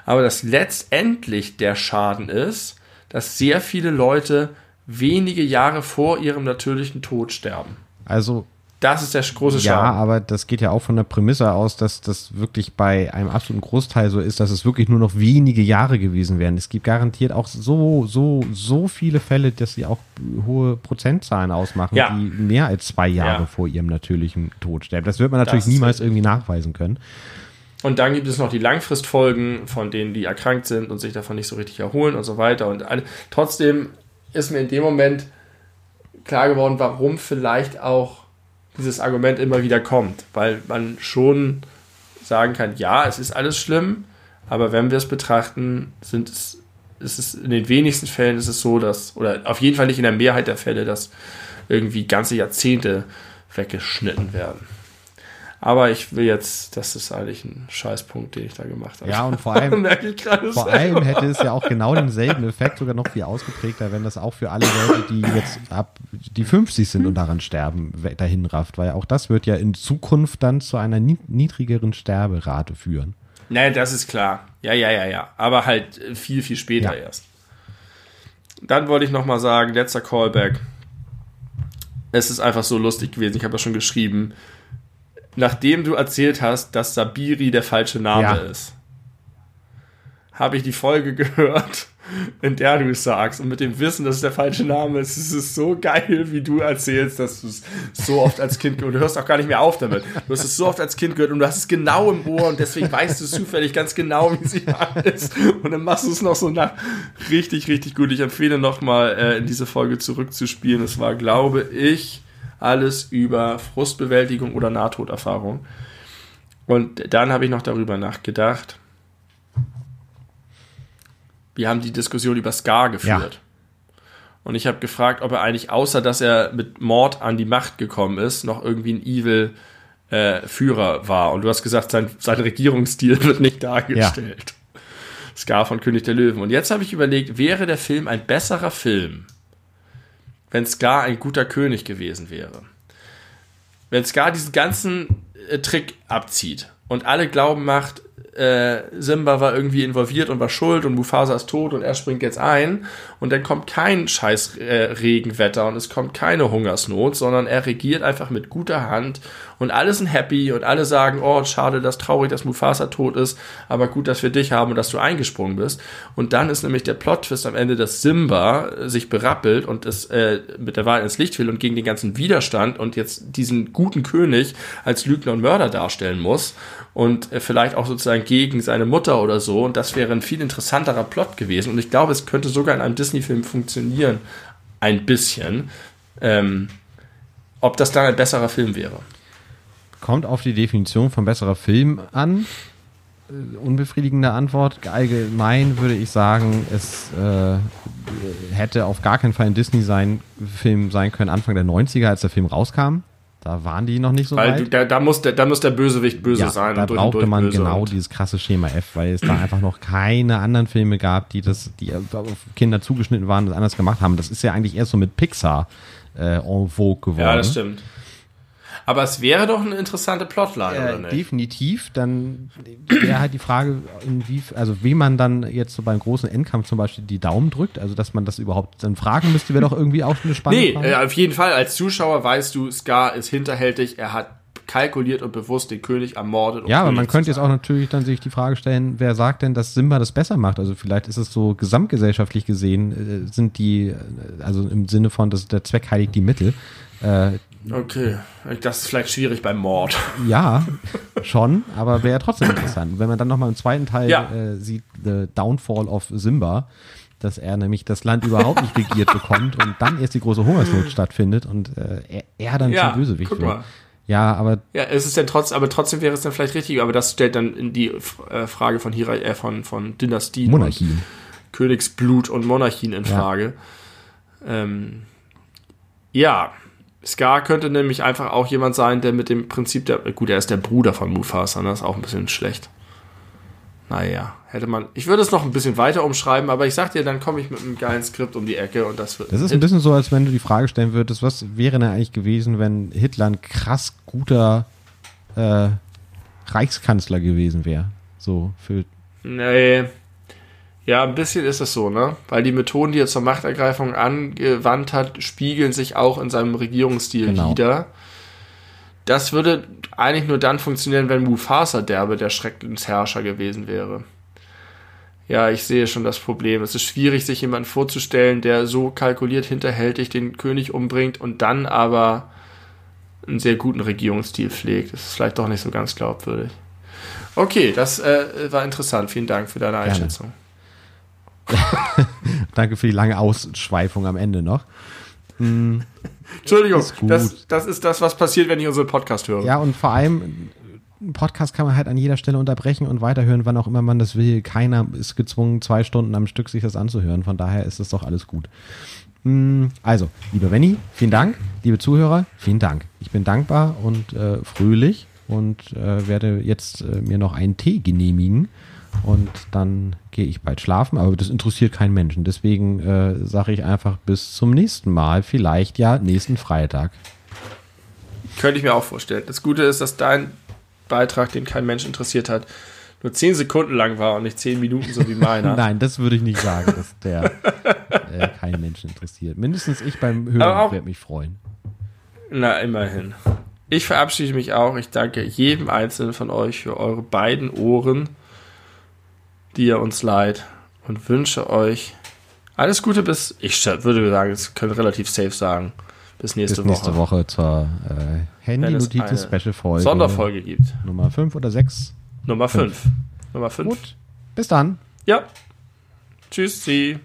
Aber dass letztendlich der Schaden ist, dass sehr viele Leute wenige Jahre vor ihrem natürlichen Tod sterben. Also Das ist der große Ja, Schaden. aber das geht ja auch von der Prämisse aus, dass das wirklich bei einem absoluten Großteil so ist, dass es wirklich nur noch wenige Jahre gewesen wären. Es gibt garantiert auch so, so, so viele Fälle, dass sie auch hohe Prozentzahlen ausmachen, Ja. die mehr als zwei Jahre Ja. vor ihrem natürlichen Tod sterben. Das wird man natürlich Das niemals irgendwie nachweisen können. Und dann gibt es noch die Langfristfolgen, von denen die erkrankt sind und sich davon nicht so richtig erholen und so weiter. Und trotzdem ist mir in dem Moment klar geworden, warum vielleicht auch dieses Argument immer wieder kommt. Weil man schon sagen kann, ja, es ist alles schlimm, aber wenn wir es betrachten, sind es, es in den wenigsten Fällen ist es so, dass, oder auf jeden Fall nicht in der Mehrheit der Fälle, dass irgendwie ganze Jahrzehnte weggeschnitten werden. Aber ich will jetzt, das ist eigentlich ein Scheißpunkt, den ich da gemacht habe. Ja, und vor allem, vor allem hätte es ja auch genau denselben Effekt, sogar noch viel ausgeprägter, wenn das auch für alle Leute, die jetzt ab die 50 sind und daran sterben, dahin rafft, weil auch das wird ja in Zukunft dann zu einer niedrigeren Sterberate führen. Naja, das ist klar. Ja, ja, ja, ja. Aber halt viel, viel später ja. erst. Dann wollte ich nochmal sagen, letzter Callback. Es ist einfach so lustig gewesen. Ich habe ja schon geschrieben nachdem du erzählt hast, dass Sabiri der falsche Name ja. ist, habe ich die Folge gehört, in der du es sagst. Und mit dem Wissen, dass es der falsche Name ist, ist es so geil, wie du erzählst, dass du es so oft als Kind gehört. Du hörst auch gar nicht mehr auf damit. Du hast es so oft als Kind gehört und du hast es genau im Ohr und deswegen weißt du zufällig ganz genau, wie sie ist. Und dann machst du es noch so nach. Richtig, richtig gut. Ich empfehle nochmal, äh, in diese Folge zurückzuspielen. Es war, glaube ich, alles über Frustbewältigung oder Nahtoderfahrung. Und dann habe ich noch darüber nachgedacht. Wir haben die Diskussion über Scar geführt. Ja. Und ich habe gefragt, ob er eigentlich, außer dass er mit Mord an die Macht gekommen ist, noch irgendwie ein Evil äh, Führer war. Und du hast gesagt, sein, sein Regierungsstil wird nicht dargestellt. Ja. Scar von König der Löwen. Und jetzt habe ich überlegt, wäre der Film ein besserer Film, wenn Scar ein guter König gewesen wäre. Wenn Scar diesen ganzen äh, Trick abzieht und alle glauben macht, äh, Simba war irgendwie involviert und war schuld und Mufasa ist tot und er springt jetzt ein und dann kommt kein scheiß äh, Regenwetter und es kommt keine Hungersnot, sondern er regiert einfach mit guter Hand und alle sind happy und alle sagen, oh, schade, dass traurig, dass Mufasa tot ist, aber gut, dass wir dich haben und dass du eingesprungen bist. Und dann ist nämlich der Plot-Twist am Ende, dass Simba sich berappelt und es äh, mit der Wahl ins Licht will und gegen den ganzen Widerstand und jetzt diesen guten König als Lügner und Mörder darstellen muss und äh, vielleicht auch sozusagen gegen seine Mutter oder so. Und das wäre ein viel interessanterer Plot gewesen. Und ich glaube, es könnte sogar in einem Disney-Film funktionieren. Ein bisschen. Ähm, ob das dann ein besserer Film wäre. Kommt auf die Definition von besserer Film an. Äh, unbefriedigende Antwort. Allgemein würde ich sagen, es äh, hätte auf gar keinen Fall ein Disney-Film sein können, Anfang der 90er, als der Film rauskam. Da waren die noch nicht so weil weit. Da, da, muss der, da muss der Bösewicht böse ja, sein. Da brauchte man genau dieses krasse Schema F, weil es da einfach noch keine anderen Filme gab, die das, die auf Kinder zugeschnitten waren, das anders gemacht haben. Das ist ja eigentlich erst so mit Pixar äh, en vogue geworden. Ja, das stimmt. Aber es wäre doch eine interessante Plotline, äh, oder nicht? Definitiv. Dann wäre halt die Frage, inwie, also wie man dann jetzt so beim großen Endkampf zum Beispiel die Daumen drückt, also dass man das überhaupt dann fragen müsste, wäre doch irgendwie auch eine spannende nee, Frage. Nee, äh, auf jeden Fall. Als Zuschauer weißt du, Scar ist hinterhältig, er hat kalkuliert und bewusst den König ermordet. Um ja, aber man könnte jetzt auch natürlich dann sich die Frage stellen, wer sagt denn, dass Simba das besser macht? Also vielleicht ist es so gesamtgesellschaftlich gesehen, äh, sind die, äh, also im Sinne von, dass der Zweck heiligt die Mittel, äh, Okay, das ist vielleicht schwierig beim Mord. Ja, schon, aber wäre trotzdem interessant. Wenn man dann nochmal im zweiten Teil ja. äh, sieht, The Downfall of Simba, dass er nämlich das Land überhaupt nicht regiert bekommt und dann erst die große Hungersnot stattfindet und äh, er, er, dann ja, zum Bösewicht wird. Ja, aber. Ja, es ist dann trotzdem, aber trotzdem wäre es dann vielleicht richtig, aber das stellt dann in die äh, Frage von Hira, äh, von, von Dynastien. Monarchien. Königsblut und Monarchien in Frage. Ja. Ähm, ja, Scar könnte nämlich einfach auch jemand sein, der mit dem Prinzip der. Gut, er ist der Bruder von Mufasa, ne? das ist auch ein bisschen schlecht. Naja, hätte man. Ich würde es noch ein bisschen weiter umschreiben, aber ich sag dir, dann komme ich mit einem geilen Skript um die Ecke und das wird. Das ist ein bisschen so, als wenn du die Frage stellen würdest, was wäre denn eigentlich gewesen, wenn Hitler ein krass guter äh, Reichskanzler gewesen wäre? So für. Nee. Ja, ein bisschen ist es so, ne? Weil die Methoden, die er zur Machtergreifung angewandt hat, spiegeln sich auch in seinem Regierungsstil genau. wieder. Das würde eigentlich nur dann funktionieren, wenn Mufasa derbe der Schreckensherrscher gewesen wäre. Ja, ich sehe schon das Problem. Es ist schwierig, sich jemanden vorzustellen, der so kalkuliert hinterhältig den König umbringt und dann aber einen sehr guten Regierungsstil pflegt. Das ist vielleicht doch nicht so ganz glaubwürdig. Okay, das äh, war interessant. Vielen Dank für deine Einschätzung. Danke für die lange Ausschweifung am Ende noch. Entschuldigung, Ist das, das ist das, was passiert, wenn ich unseren Podcast höre. Ja, und vor allem, einen Podcast kann man halt an jeder Stelle unterbrechen und weiterhören, wann auch immer man das will. Keiner ist gezwungen, zwei Stunden am Stück sich das anzuhören. Von daher ist es doch alles gut. Mm, Also, lieber Wenny, vielen Dank. Liebe Zuhörer, vielen Dank. Ich bin dankbar und äh, fröhlich und äh, werde jetzt äh, mir noch einen Tee genehmigen. Und dann gehe ich bald schlafen, aber das interessiert keinen Menschen. Deswegen äh, sage ich einfach bis zum nächsten Mal, vielleicht ja nächsten Freitag. Könnte ich mir auch vorstellen. Das Gute ist, dass dein Beitrag, den kein Mensch interessiert hat, nur 10 Sekunden lang war und nicht 10 Minuten, so wie meiner. Nein, das würde ich nicht sagen, dass der äh, keinen Menschen interessiert. Mindestens ich beim Hören auch- werde mich freuen. Na, immerhin. Ich verabschiede mich auch. Ich danke jedem Einzelnen von euch für eure beiden Ohren, die ihr uns leiht und wünsche euch alles Gute bis, ich würde sagen, es können relativ safe sagen, bis nächste, Bis nächste Woche. Woche zur äh, Wenn es Handy-Notizen eine Special-Folge. Sonderfolge gibt. Nummer 5 oder 6. Nummer 5. Nummer 5. Gut. Bis dann. Ja. Tschüss, Sie.